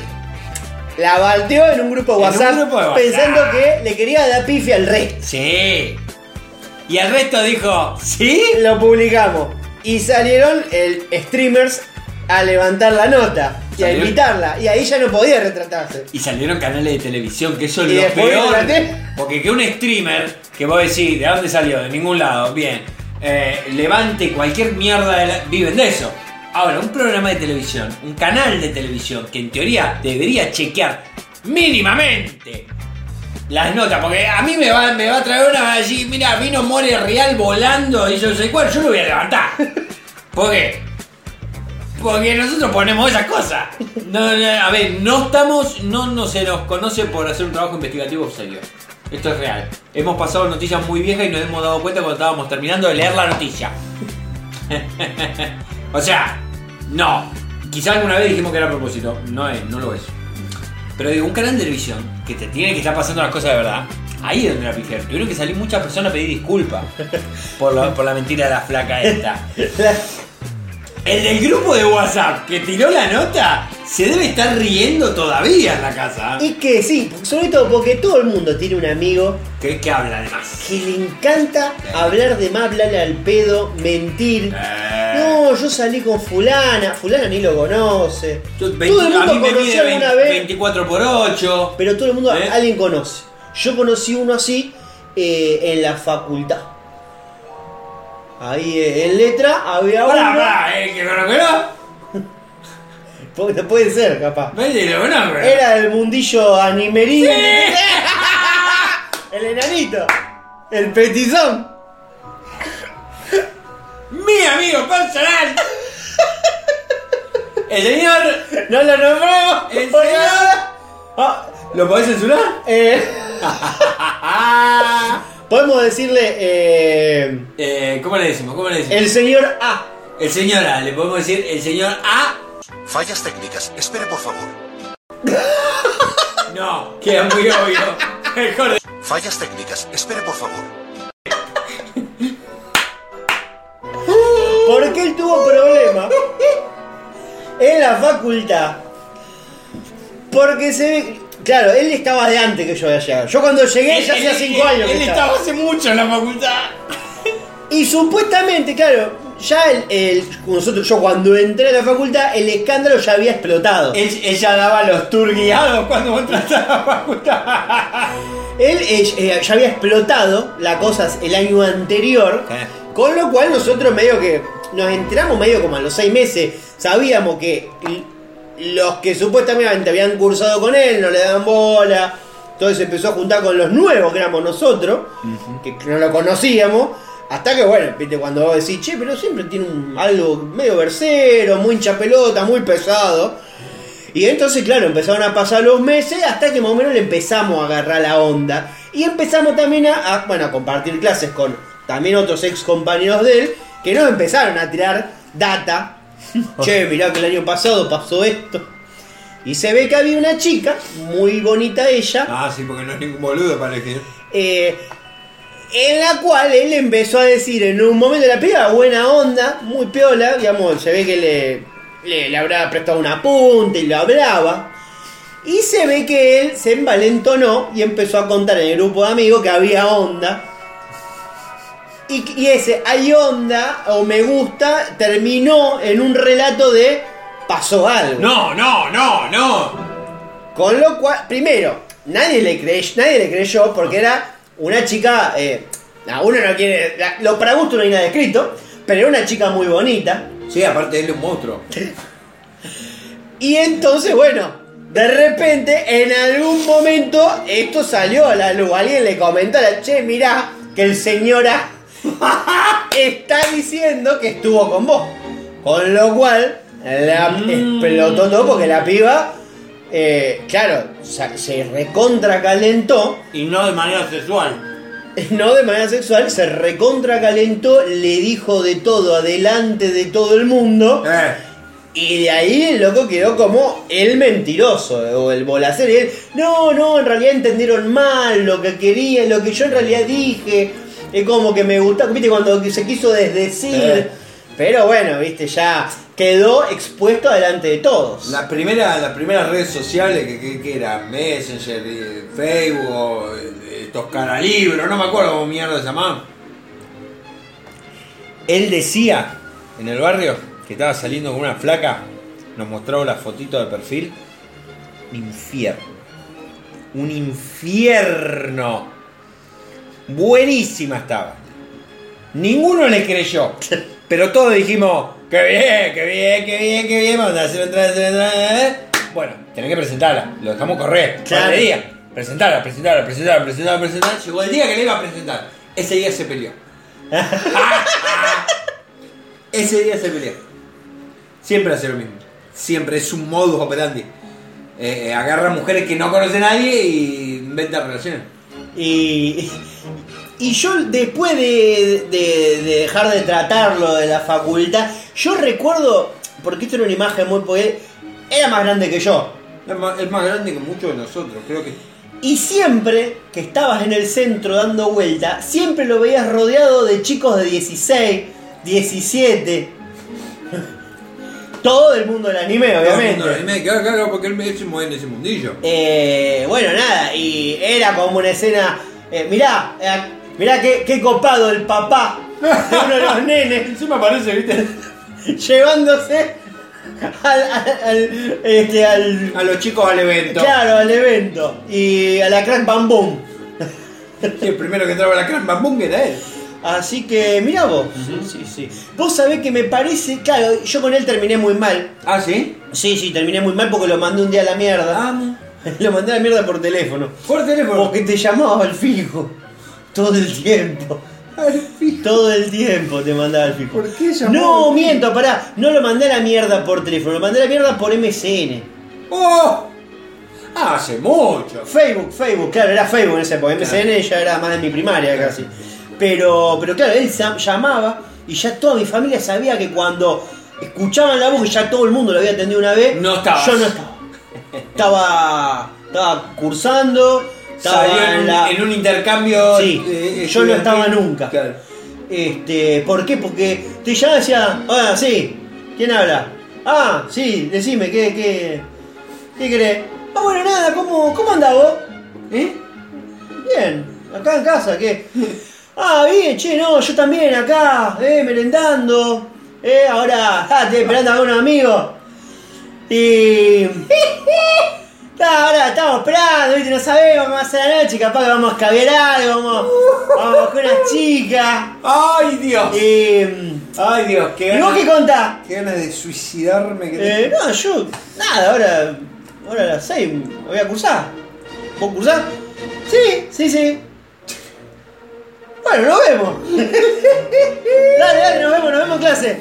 la balteó en un grupo de En un WhatsApp grupo de WhatsApp. pensando que le quería dar pifi al rey. Sí. Y el resto dijo, ¿sí? Lo publicamos. Y salieron el streamers a levantar la nota y a invitarla. Y ahí ya no podía retratarse. Y salieron canales de televisión, que eso es Y lo después peor. Porque que un streamer, que vos decís, ¿de dónde salió? De ningún lado, bien. eh, levante cualquier mierda, de la- viven de eso. Ahora, un programa de televisión, un canal de televisión, que en teoría debería chequear mínimamente las notas, porque a mí me va, me va a traer una allí, mira, vino More Real volando y yo sé cuál, yo lo voy a levantar. ¿Por qué? Porque nosotros ponemos esas cosas. No, no, a ver, no estamos, no, no se nos conoce por hacer un trabajo investigativo serio. Esto es real. Hemos pasado noticias muy viejas y nos hemos dado cuenta cuando estábamos terminando de leer la noticia. o sea, no. Quizá alguna vez dijimos que era a propósito. No es, no lo es. Pero digo, un canal de televisión que te tiene que estar pasando las cosas de verdad. Ahí es donde la pifiaron. Tuvieron que salir muchas personas a pedir disculpas por, por la mentira de la flaca esta. El del grupo de WhatsApp que tiró la nota se debe estar riendo todavía en la casa. Y que sí, sobre todo porque todo el mundo tiene un amigo ¿Qué, qué habla además? que le encanta hablar de más, hablarle al pedo, mentir. Eh. No, yo salí con fulana, fulana ni lo conoce. Yo, todo 20 el a mundo mí me conoció mide alguna 20 vez, 24 por 8. pero todo el mundo ¿Eh? alguien conoce. Yo conocí uno así eh, en la facultad. Ahí eh, en letra había Pará, uno. pará, ¿eh? ¿Que conozco? Porque no puede ser, capaz. Lo conozco. Era el mundillo animerín. el enanito. El petizón. Mi amigo personal. El señor. No lo nombramos. El señor- Ah, ¿Lo podés censurar? eh, podemos decirle eh, Eh, ¿Cómo le decimos? ¿Cómo le decimos? el señor A. El señor A, le podemos decir el señor A. Fallas técnicas. Espere, por favor. No, queda muy obvio. Mejor de- Fallas técnicas. Espere, por favor. Porque él tuvo problemas en la facultad. Porque se ve. Claro, él estaba de antes que yo había llegado. Yo cuando llegué ya hacía 5 años. Él que estaba hace mucho en la facultad. Y supuestamente, claro, ya el, el- nosotros, yo cuando entré a la facultad, el escándalo ya había explotado. Él, ella daba los tour guiados cuando vos entraste a la facultad. Él eh, eh, ya había explotado la cosa el año anterior, Eh. con lo cual nosotros medio que nos enteramos medio como a los seis meses, sabíamos que l- los que supuestamente habían cursado con él no le daban bola, entonces empezó a juntar con los nuevos que éramos nosotros, que no lo conocíamos, hasta que bueno, viste, cuando vos decís, che, pero siempre tiene un- algo medio versero, muy hincha pelota, muy pesado. Y entonces, claro, empezaron a pasar los meses hasta que más o menos le empezamos a agarrar la onda. Y empezamos también a, a, bueno, a compartir clases con también otros ex compañeros de él que nos empezaron a tirar data. che, mirá que el año pasado pasó esto. Y se ve que había una chica, muy bonita ella, Ah, sí, porque no es ningún boludo para elegir. eh, en la cual él empezó a decir en un momento de la piba, buena onda, muy piola, digamos, se ve que le, le, le habrá prestado un apunte y lo hablaba. Y se ve que él se envalentonó y empezó a contar en el grupo de amigos que había onda. Y, y ese hay onda o me gusta terminó en un relato de pasó algo. No, no, no, no. Con lo cual, primero, nadie le, creyó, nadie le creyó porque era una chica. Eh, uno no quiere. la- lo para gusto no hay nada escrito, pero era una chica muy bonita. Sí, aparte él es un monstruo. Y entonces, bueno, de repente, en algún momento, esto salió a la luz. Alguien le comentó a la che, mirá, que el señor A está diciendo que estuvo con vos. Con lo cual, la explotó todo porque la piba, eh, claro, se, recontra calentó. Y no de manera sexual. No de manera sexual, se recontra calentó, le dijo de todo adelante de todo el mundo. Eh. Y de ahí el loco quedó como el mentiroso o el bolacero. Y él, no, no, en realidad entendieron mal lo que quería, lo que yo en realidad dije. Es como que me gusta, viste, cuando se quiso desdecir. Eh. Pero bueno, viste, ya quedó expuesto delante de todos. La primera, las primeras redes sociales que, que, que eran Messenger, eh, Facebook, eh, estos caralibros, no me acuerdo cómo mierda se llamaban. Él decía en el barrio que estaba saliendo con una flaca, nos mostró la fotito de perfil. Un infierno. Un infierno. Buenísima estaba. Ninguno le creyó. Pero todos dijimos, qué bien, qué bien, qué bien, qué bien, vamos a hacer otra vez, otra vez". Bueno, tenés que presentarla. Lo dejamos correr. Claro. Día. Presentarla, presentarla, presentarla, presentarla, presentarla. Llegó el día que le iba a presentar. Ese día se peleó. Ese día se peleó. Siempre hace lo mismo. Siempre es un modus operandi. Eh, eh, agarra mujeres que no conoce nadie y inventa relaciones. Y, y yo después de, de- de dejar de tratarlo de la facultad, yo recuerdo, porque esto era una imagen muy... porque era más grande que yo. Es más, es más grande que muchos de nosotros. Creo que Y siempre que estabas en el centro dando vuelta, siempre lo veías rodeado de chicos de 16, 17. Todo el mundo del anime, Todo el obviamente. mundo del anime, claro, claro, porque él se mueve en ese mundillo. Eh, bueno, nada, y era como una escena. eh, mirá, eh, mirá qué, qué copado el papá de uno de los nenes. Encima parece, viste, llevándose al, al, al- este, al- a los chicos al evento. claro, al evento. Y a la crack bam boom. Sí, el primero que entraba a la Cran Bambung era él. Así que, mirá vos. Sí, sí, sí. Vos sabés que me parece, claro, yo con él terminé muy mal. Ah, ¿sí? Sí, sí, terminé muy mal porque lo mandé un día a la mierda. Ah, Lo mandé a la mierda por teléfono. por teléfono. Porque te llamaba al fijo. Todo el tiempo. Todo el tiempo te mandaba al fijo. ¿Por qué llamaba No, al miento, pará. No lo mandé a la mierda por teléfono, lo mandé a la mierda por MSN. ¡Oh! Hace mucho. Facebook, Facebook, claro, era Facebook en esa época. MSN ya era más de mi primaria casi. Pero, pero claro, él llamaba y ya toda mi familia sabía que cuando escuchaban la voz, que ya todo el mundo lo había atendido una vez, No estabas. yo no estaba. Estaba, estaba cursando, estaba Salió en, un- la- en un intercambio. Sí, eh, yo no estaba nunca. Claro. Este, ¿por qué? Porque te llamaba y decía, ah, sí, ¿quién habla? Ah, sí, decime, ¿qué, qué, qué querés? Ah, bueno, nada, ¿cómo, cómo andás vos? ¿Eh? Bien, acá en casa, ¿qué? Ah, bien, che, no, yo también acá, eh, merendando, eh, ahora, ah, estoy esperando a unos amigos. Y... Ah, ahora estamos esperando, ¿viste? no sabemos qué va a hacer la noche, capaz que vamos a caviar algo, vamos, vamos con unas chicas. ¡Ay, Dios! Y, ¡Ay, Dios! ¡Qué ¿y vos ganas, qué contás? qué ganas de suicidarme que Eh, no, yo, nada, ahora, ahora a las 6 voy a cursar. ¿Vos cursás? Sí, sí, sí. Bueno, nos vemos. dale, dale, nos vemos, nos vemos en clase.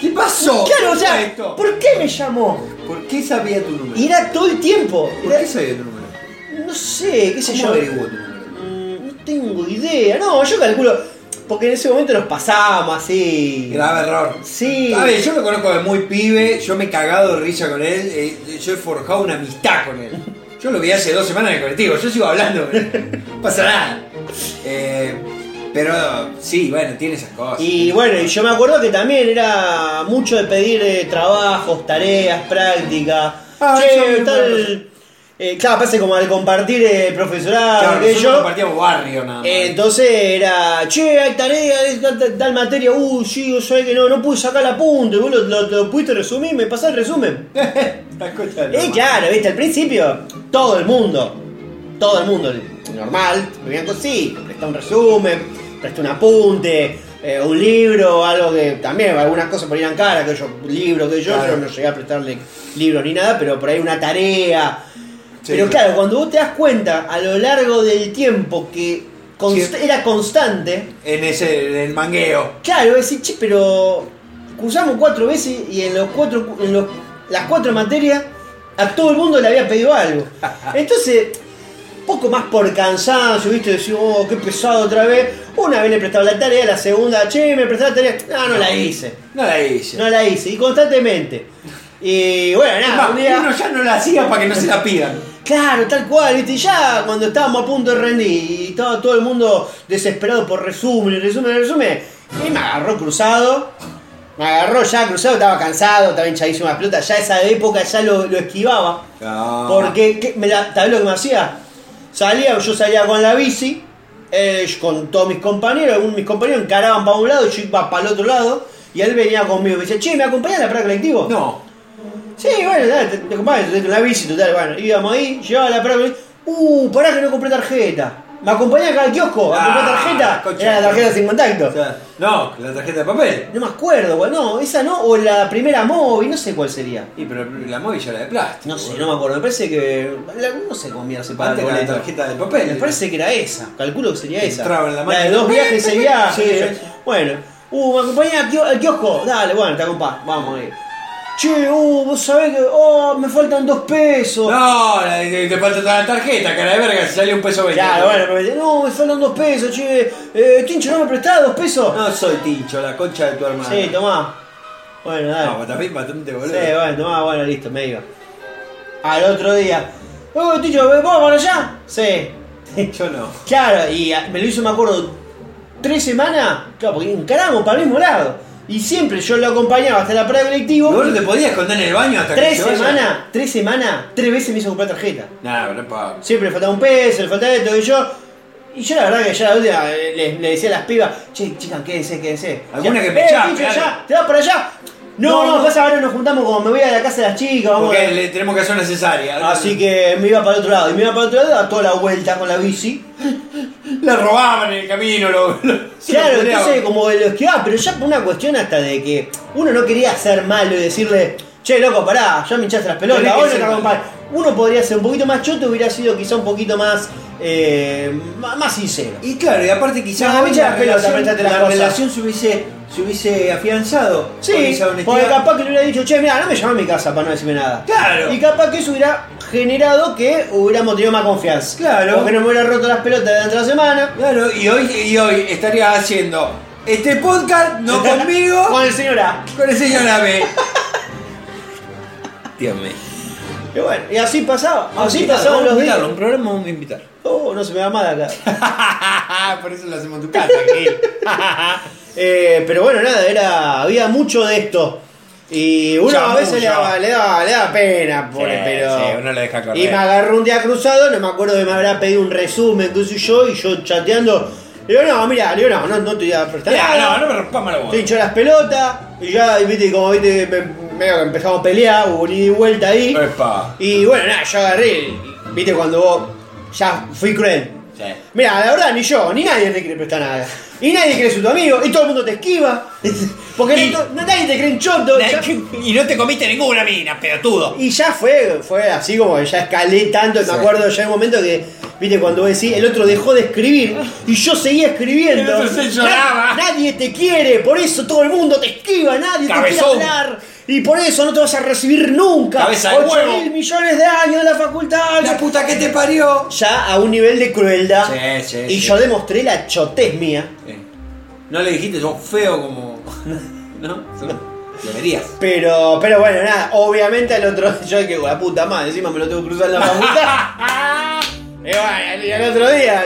¿Qué pasó? Claro, o ¿Cómo sea, esto? ¿por qué me llamó? ¿Por qué sabía tu número? Y era todo el tiempo. ¿Por Era- qué sabía tu número? no sé, qué sé ¿Cómo yo. averiguó tu número? Mm, No tengo idea. No, yo calculo. Porque en ese momento nos pasábamos así. Grave error. Sí. A ver, yo lo conozco de muy pibe, yo me he cagado de risa con él, eh, yo he forjado una amistad con él. Yo lo vi hace dos semanas en el colectivo, yo sigo hablando. No pasa nada. Eh, pero sí, bueno, tiene esas cosas. Y bueno, y yo me acuerdo que también era mucho de pedir eh, trabajos, tareas, prácticas. Ah, che, tal. Eh, claro, pasa como al compartir el profesorado, Claro, yo. compartíamos barrio nada más. Eh, entonces era, che, hay tarea tal, tal- tal materia, uh, sí, yo sé que no, no pude sacar el apunte, vos lo, lo- lo pudiste resumir, me pasás el resumen. La la Eh, claro, viste, al principio, todo el mundo, todo el mundo, normal, me veían con sí, presta un resumen, presta un apunte, eh, un libro, algo que también, algunas cosas por ahí eran caras, que yo, libro, que yo, Claro. yo no llegué a prestarle libros ni nada, pero por ahí una tarea. Sí, pero claro. claro, cuando vos te das cuenta a lo largo del tiempo que const- era constante, En ese, en el mangueo. Claro, decir, che, pero cursamos cuatro veces y en los cuatro, en los- las cuatro materias a todo el mundo le había pedido algo. Entonces, poco más por cansancio, viste, decir, oh, qué pesado otra vez. Una vez le prestaba la tarea, la segunda, che, me prestaba la tarea. No, no la hice. No la hice. No la hice. Y constantemente. Y bueno, nada, más, un día. uno ya no la hacía para que no se la pidan. Claro, tal cual, ¿viste? Y ya cuando estábamos a punto de rendir y estaba todo el mundo desesperado por resumen, resumen, resumen, y me agarró cruzado. Me agarró ya cruzado, estaba cansado, estaba hinchadísimo la pelota. Ya esa época ya lo, lo esquivaba. Ah. Porque, ¿qué? me la, ¿sabés lo que me hacía? Salía, yo salía con la bici, eh, con todos mis compañeros, algunos de mis compañeros encaraban para un lado y yo iba para el otro lado. Y él venía conmigo, me decía, che, ¿me acompañás a la parada colectivo? No. Sí, bueno, dale, te, te acompaño, te la bici, total, bueno, íbamos ahí, llevaba la parada colectivo. Uh, pará que no compré tarjeta. ¿Me acompañás acá al kiosco? ¿A comprar Ah, tarjeta? concha. Era la tarjeta sin contacto. O sea, no, la tarjeta de papel. No me acuerdo, no, esa no, o la primera móvil, no sé cuál sería. Y pero la móvil ya era de plástico. No sé, no me acuerdo, me parece que. la- no sé cómo mierda se paga el Antes era la boleto. tarjeta de papel. Me parece que era esa, calculo que sería esa. Entraba en la máquina. de dos viajes y viajes. Sí, yo- sí. Bueno, uh, me acompañás al kio- al kiosco, dale, bueno, te acompaño, vamos ahí. Che, uh, vos sabés que. Oh, me faltan dos pesos. No, te te falta la tarjeta, cara de verga, si sale un peso veinte. Claro, bueno, pero me dice, no, me faltan dos pesos, che. Eh, Tincho, ¿no me prestás dos pesos? No soy tincho, la concha de tu hermano. Sí, tomá. Bueno, dale. No, también bastante Sí, boludo. bueno, tomá, bueno, listo, me iba. Al otro día. Oh, Tincho, ¿vamos para allá? Sí. Yo no. Claro, y a- me lo hizo, me acuerdo, tres semanas, claro, porque encaramos para el mismo lado. Y siempre yo lo acompañaba hasta la parada colectivo. ¿Vos no te podías esconder en el baño hasta que Tres se vaya? semanas, tres semanas, tres veces me hizo comprar tarjeta. Nah, pero pa. Siempre le faltaba un peso, le faltaba esto y yo. Y yo la verdad que ya la última eh, le, le decía a las pibas, che, chicas, quédense, quédense. Alguna Ya, que me eh, ya, ¿te vas para allá? No, No, no, no. pasa ahora nos juntamos como me voy a la casa de las chicas, vamos Porque a... le tenemos que hacer una cesárea. Así que me iba para el otro lado. Y me iba para el otro lado, a toda la vuelta con la bici. Le robaban en el camino, lo. lo- Claro, entonces como lo esquivaba, pero ya por una cuestión hasta de que uno no quería ser malo y decirle, che, loco, pará, ya me hinchaste las pelotas, ahora ser te malo. Acompaño". Uno podría ser un poquito más choto, hubiera sido quizá un poquito más, eh, más, sincero. Y claro, y aparte quizás No, la, relación, la cosas. relación se hubiese, se hubiese afianzado. Sí, porque capaz que le hubiera dicho, che, mira, no me llama a mi casa para no decirme nada. Claro. Y capaz que eso hubiera generado que hubiéramos tenido más confianza. Claro. Porque no me hubiera roto las pelotas durante la semana. Claro, y hoy, y hoy estaría haciendo este podcast, no conmigo, Con el señor A. con el señor. Dios mío. Y bueno, y así pasaba. Así pasaban los días. un programa vamos a invitar. Oh, no se me va mal acá. Por eso lo hacemos en tu casa. Eh, pero bueno, nada, era, había mucho de esto. Y uno a veces le daba, le daba, le daba pena, pobre, Sí, pero. sí, uno le deja correr. Y me agarró un día cruzado, no me acuerdo que me habrá pedido un resumen, qué sé yo, y yo chateando. Le digo, no, mira, le digo, no, no, no te voy a prestar Ya, nada. no, no me rompas la Te bola. hinchó las pelotas, y ya, y viste, como viste, me- medio que empezamos a pelear, hubo un ida y vuelta ahí. Epa. Y bueno, nada, yo agarré, viste, cuando vos. Ya fui cruel. Sí. Mira, la verdad, ni yo, ni nadie te quiere prestar nada. Y nadie cree su tu amigo, y todo el mundo te esquiva. Porque Y- no- no- nadie te cree en choto. ya- Y no te comiste ninguna mina, pelotudo. y ya fue, fue así como que ya escalé tanto, me acuerdo ya en un momento que, viste, cuando vos decís, el otro dejó de escribir, y yo seguía escribiendo. Se lloraba. Na- nadie te quiere, por eso todo el mundo te esquiva, nadie te quiere hablar. Y por eso no te vas a recibir nunca. Cabeza de 8 huevo. mil millones de años de la facultad. La puta que te parió. Ya a un nivel de crueldad. Sí, sí, y sí. yo demostré la chotez mía. No le dijiste, sos feo como. ¿No? Deberías. Pero, pero bueno, nada, obviamente al otro yo que la puta madre, encima me lo tengo que cruzar en la facultad. y bueno, y al otro día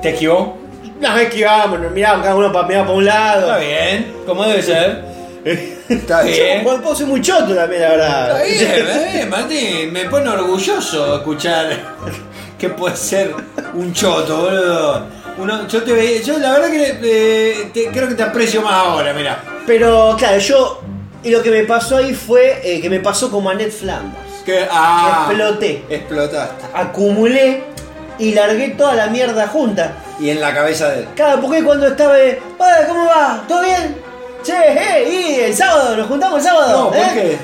¿Te esquivó? nos esquivábamos, nos mirábamos cada uno para mirar para un lado. Está bien, como debe ser. Está bien. Yo, soy muy choto también, la verdad. Está bien, está bien, Martín. Me pone orgulloso escuchar que puede ser un choto, boludo. Uno, yo te ve- yo la verdad que eh, te- creo que te aprecio más ahora, mira. Pero claro, yo. Y lo que me pasó ahí fue eh, que me pasó como a Ned Flanders. Que ah, Exploté. Explotaste. Acumulé y largué toda la mierda junta. Y en la cabeza de él. Claro, porque cuando estaba de, "Hola, ¿cómo va? ¿Todo bien? Che, eh, y el sábado, nos juntamos el sábado. No, ¿por ¿eh? qué?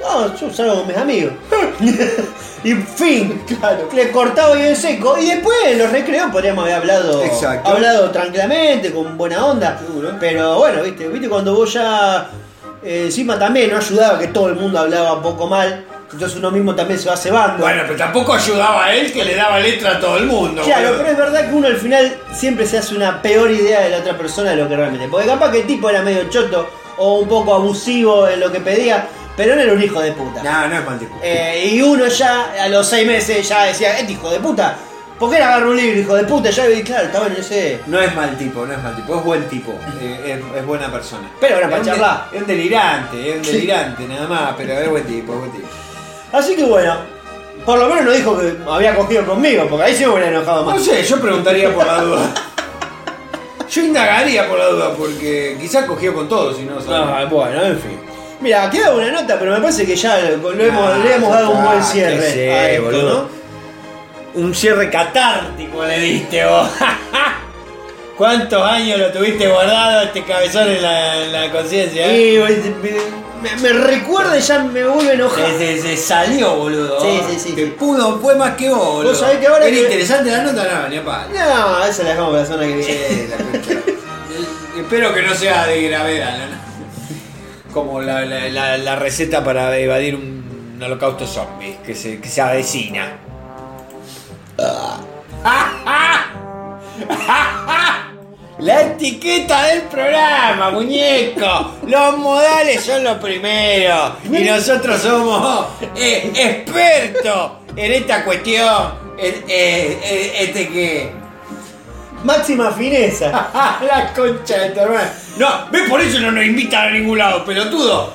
No, yo salgo con mis amigos. y fin, claro. Le cortaba yo en seco. Y después en los recreos podríamos haber hablado. Exacto. Hablado tranquilamente, con buena onda. Seguro. Pero bueno, viste, viste cuando vos ya. eh, encima también no ayudaba que todo el mundo hablaba un poco mal. Entonces uno mismo también se va cebando. Bueno, pero tampoco ayudaba a él que le daba letra a todo el mundo. Claro, boludo. pero es verdad que uno al final siempre se hace una peor idea de la otra persona de lo que realmente. Porque capaz que el tipo era medio choto o un poco abusivo en lo que pedía, pero no era un hijo de puta. No, no es mal tipo. Eh, y uno ya, a los seis meses, ya decía, este hijo de puta, ¿por qué no agarra un libro, hijo de puta? Ya vi, claro, estaba en ese. No es mal tipo, no es mal tipo, es buen tipo, eh, es, es buena persona. Pero bueno, es para charlar. Es un delirante, es un delirante nada más, pero es buen tipo, es buen tipo. Así que bueno, por lo menos no dijo que había cogido conmigo, porque ahí sí me hubiera enojado No más. sé, yo preguntaría por la duda. Yo indagaría por la duda, porque quizás cogió con todos y no. Ah, bueno, en fin. Mira, queda una nota, pero me parece que ya lo hemos, Ah, le hemos dado un buen cierre sí, a esto, boludo. ¿no? Un cierre catártico le diste vos. ¿Cuántos años lo tuviste guardado este cabezón en la, la conciencia? eh? Y me, recuerda y ya me vuelve a enojar. Se, se- se salió, boludo. Sí, sí, sí, Que sí. pudo, fue más que vos, boludo. Vos sabés que ahora ¿Era que- interesante la nota? No, ni a palo. No, esa la dejamos para la semana que viene. Eh. Espero que no sea de gravedad, ¿no? Como la, la- la- la receta para evadir un, un holocausto zombie que se, que se avecina. La etiqueta del programa, muñeco. Los modales son los primeros. Y nosotros somos eh, expertos en esta cuestión. Eh, eh, este que. Máxima fineza. la concha de tu hermana. No, ves por eso no nos invitan a ningún lado, pelotudo.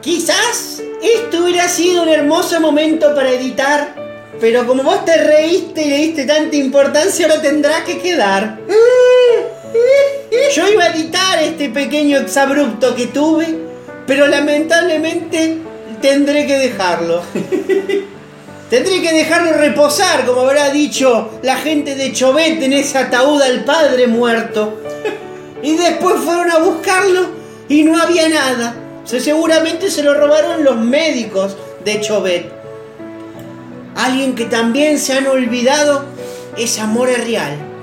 Quizás esto hubiera sido un hermoso momento para editar, pero como vos te reíste y le diste tanta importancia, ahora tendrá que quedar. Yo iba a editar este pequeño exabrupto que tuve, pero lamentablemente tendré que dejarlo. Tendré que dejarlo reposar, como habrá dicho la gente de Chovet en ese ataúd al padre muerto. Y después fueron a buscarlo y no había nada. Seguramente se lo robaron los médicos de Chovet. Alguien que también se han olvidado es Amor Real.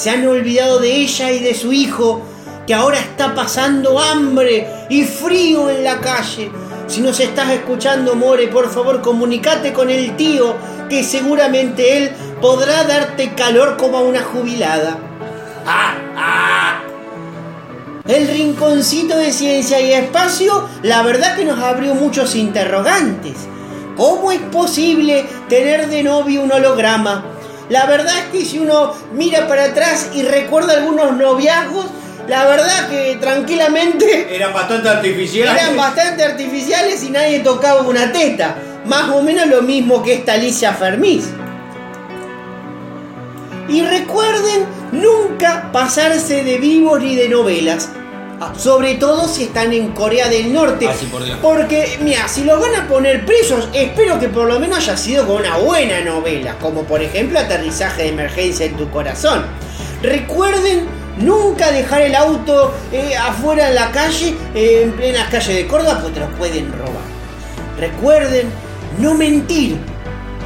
Se han olvidado de ella y de su hijo, que ahora está pasando hambre y frío en la calle. Si nos estás escuchando, More, por favor comunicate con el tío, que seguramente él podrá darte calor como a una jubilada. El rinconcito de ciencia y espacio, la verdad que nos abrió muchos interrogantes. ¿Cómo es posible tener de novio un holograma? La verdad es que si uno mira para atrás y recuerda algunos noviazgos, la verdad que tranquilamente Eran bastante artificiales. eran bastante artificiales y nadie tocaba una teta. Más o menos lo mismo que esta Alicia Fermis. Y recuerden nunca pasarse de vivos ni de novelas. Ah, Sobre todo si están en Corea del Norte. Ah, sí, por Dios. Porque, mira, si los van a poner presos, espero que por lo menos haya sido con una buena novela. Como por ejemplo Aterrizaje de Emergencia en tu Corazón. Recuerden nunca dejar el auto eh, afuera en la calle, eh, en plena calle de Córdoba, porque te lo pueden robar. Recuerden no mentir,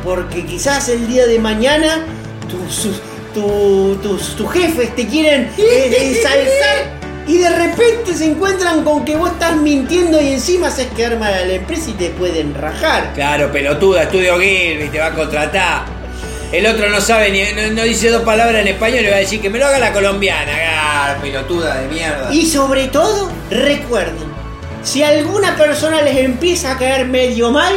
porque quizás el día de mañana tus, sus- tu- tus, tus jefes te quieren eh, ensalzar y de repente se encuentran con que vos estás mintiendo y encima haces que arma la empresa y te pueden rajar. Claro, pelotuda, estudio Gilby, te va a contratar. El otro no sabe ni, no, no dice dos palabras en español y va a decir que me lo haga la colombiana. Pelotuda de mierda. Y sobre todo, recuerden, si alguna persona les empieza a caer medio mal,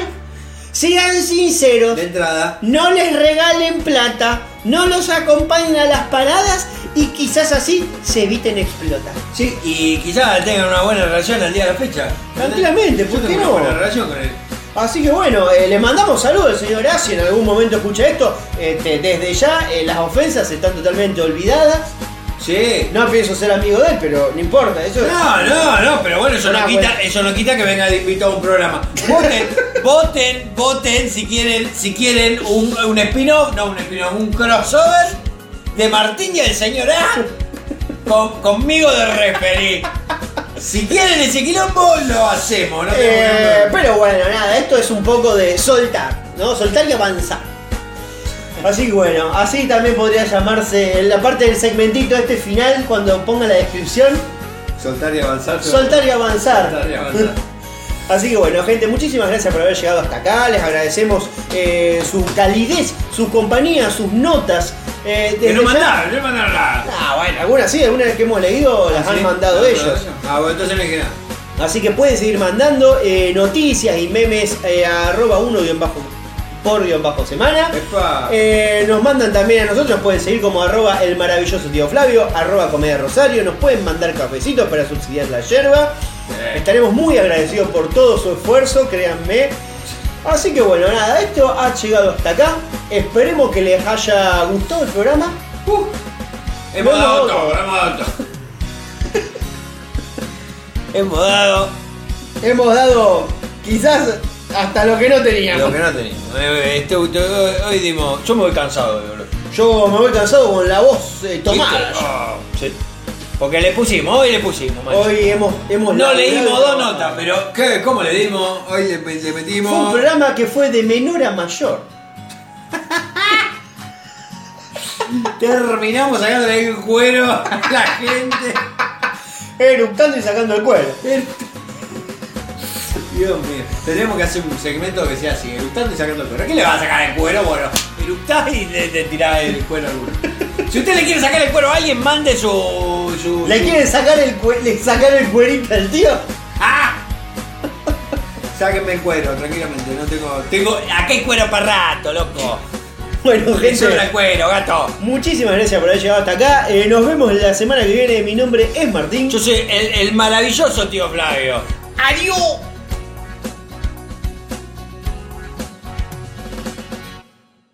sean sinceros. De entrada. No les regalen plata, no los acompañen a las paradas y quizás así se eviten explotar. Sí, y quizás tengan una buena relación al día de la fecha. Tranquilamente, ¿por qué no? Una buena relación con él. Así que bueno, eh, le mandamos saludos al señor A si en algún momento escucha esto. Este, desde ya eh, las ofensas están totalmente olvidadas. Sí. No pienso ser amigo de él, pero no importa. Eso No, no, no, pero bueno, eso no quita, buena- eso no quita que venga de invitado a un programa. Voten, voten, voten si quieren, si quieren un, un spin-off, no un spin-off, un crossover de Martín y el señor A con- conmigo de referee. Si quieren ese quilombo, lo hacemos, no tengo Eh, pero bueno, nada, esto es un poco de soltar, ¿no? Soltar y avanzar. Así que bueno, así también podría llamarse la parte del segmentito este final cuando ponga la descripción. Soltar y avanzar. Soltar y avanzar. Soltar y avanzar. Así que bueno, gente, muchísimas gracias por haber llegado hasta acá. Les agradecemos eh, su calidez, su compañía, sus notas. Eh, Que no mandaron, no mandaron nada. Ah, bueno, algunas sí, algunas que hemos leído las ¿Ah, han sí? mandado Ah, ellos. Ah, bueno, entonces no nada. Así que pueden seguir mandando eh, noticias y memes eh, a arroba uno guion bajo por guion bajo semana. Eh, nos mandan también a nosotros, pueden seguir como arroba el maravilloso tío Flavio, arroba comedia rosario, nos pueden mandar cafecitos para subsidiar la yerba. Estaremos muy agradecidos por todo su esfuerzo, créanme. Así que bueno, nada, esto ha llegado hasta acá. Esperemos que les haya gustado el programa. Hemos Hemos dado dado todo, hemos dado todo. Hemos dado. Hemos dado quizás hasta lo que no teníamos. Lo que no teníamos. Eh, este- hoy, hoy dimos. Yo me voy cansado boludo. Yo me voy cansado con la voz eh, tomada. Ah, sí. Porque le pusimos, hoy le pusimos, macho. Hoy hemos, hemos no le dimos dos notas, pero ¿qué? ¿cómo le dimos? Hoy le, le Fue un metimos. programa que fue de menor a mayor. Terminamos sacándole el cuero a la gente. Eructando y sacando el cuero. Dios mío. Tenemos que hacer un segmento que sea así, eructando y sacando el cuero. ¿Qué le va a sacar el cuero? Bueno, eructás y le, le tirás el cuero a alguno. Si usted le quiere sacar el cuero a alguien, mande su. su ¿Le su- quieren sacar el, cue- le sacar el cuerito al tío? ¡Ah! Sáquenme el cuero, tranquilamente. No tengo. Tengo. Acá hay cuero para rato, loco. Bueno, Me sobra el gente, cuero, gato. muchísimas gracias por haber llegado hasta acá. Eh, nos vemos la semana que viene. Mi nombre es Martín. Yo soy el, el maravilloso tío Flavio. ¡Adiós!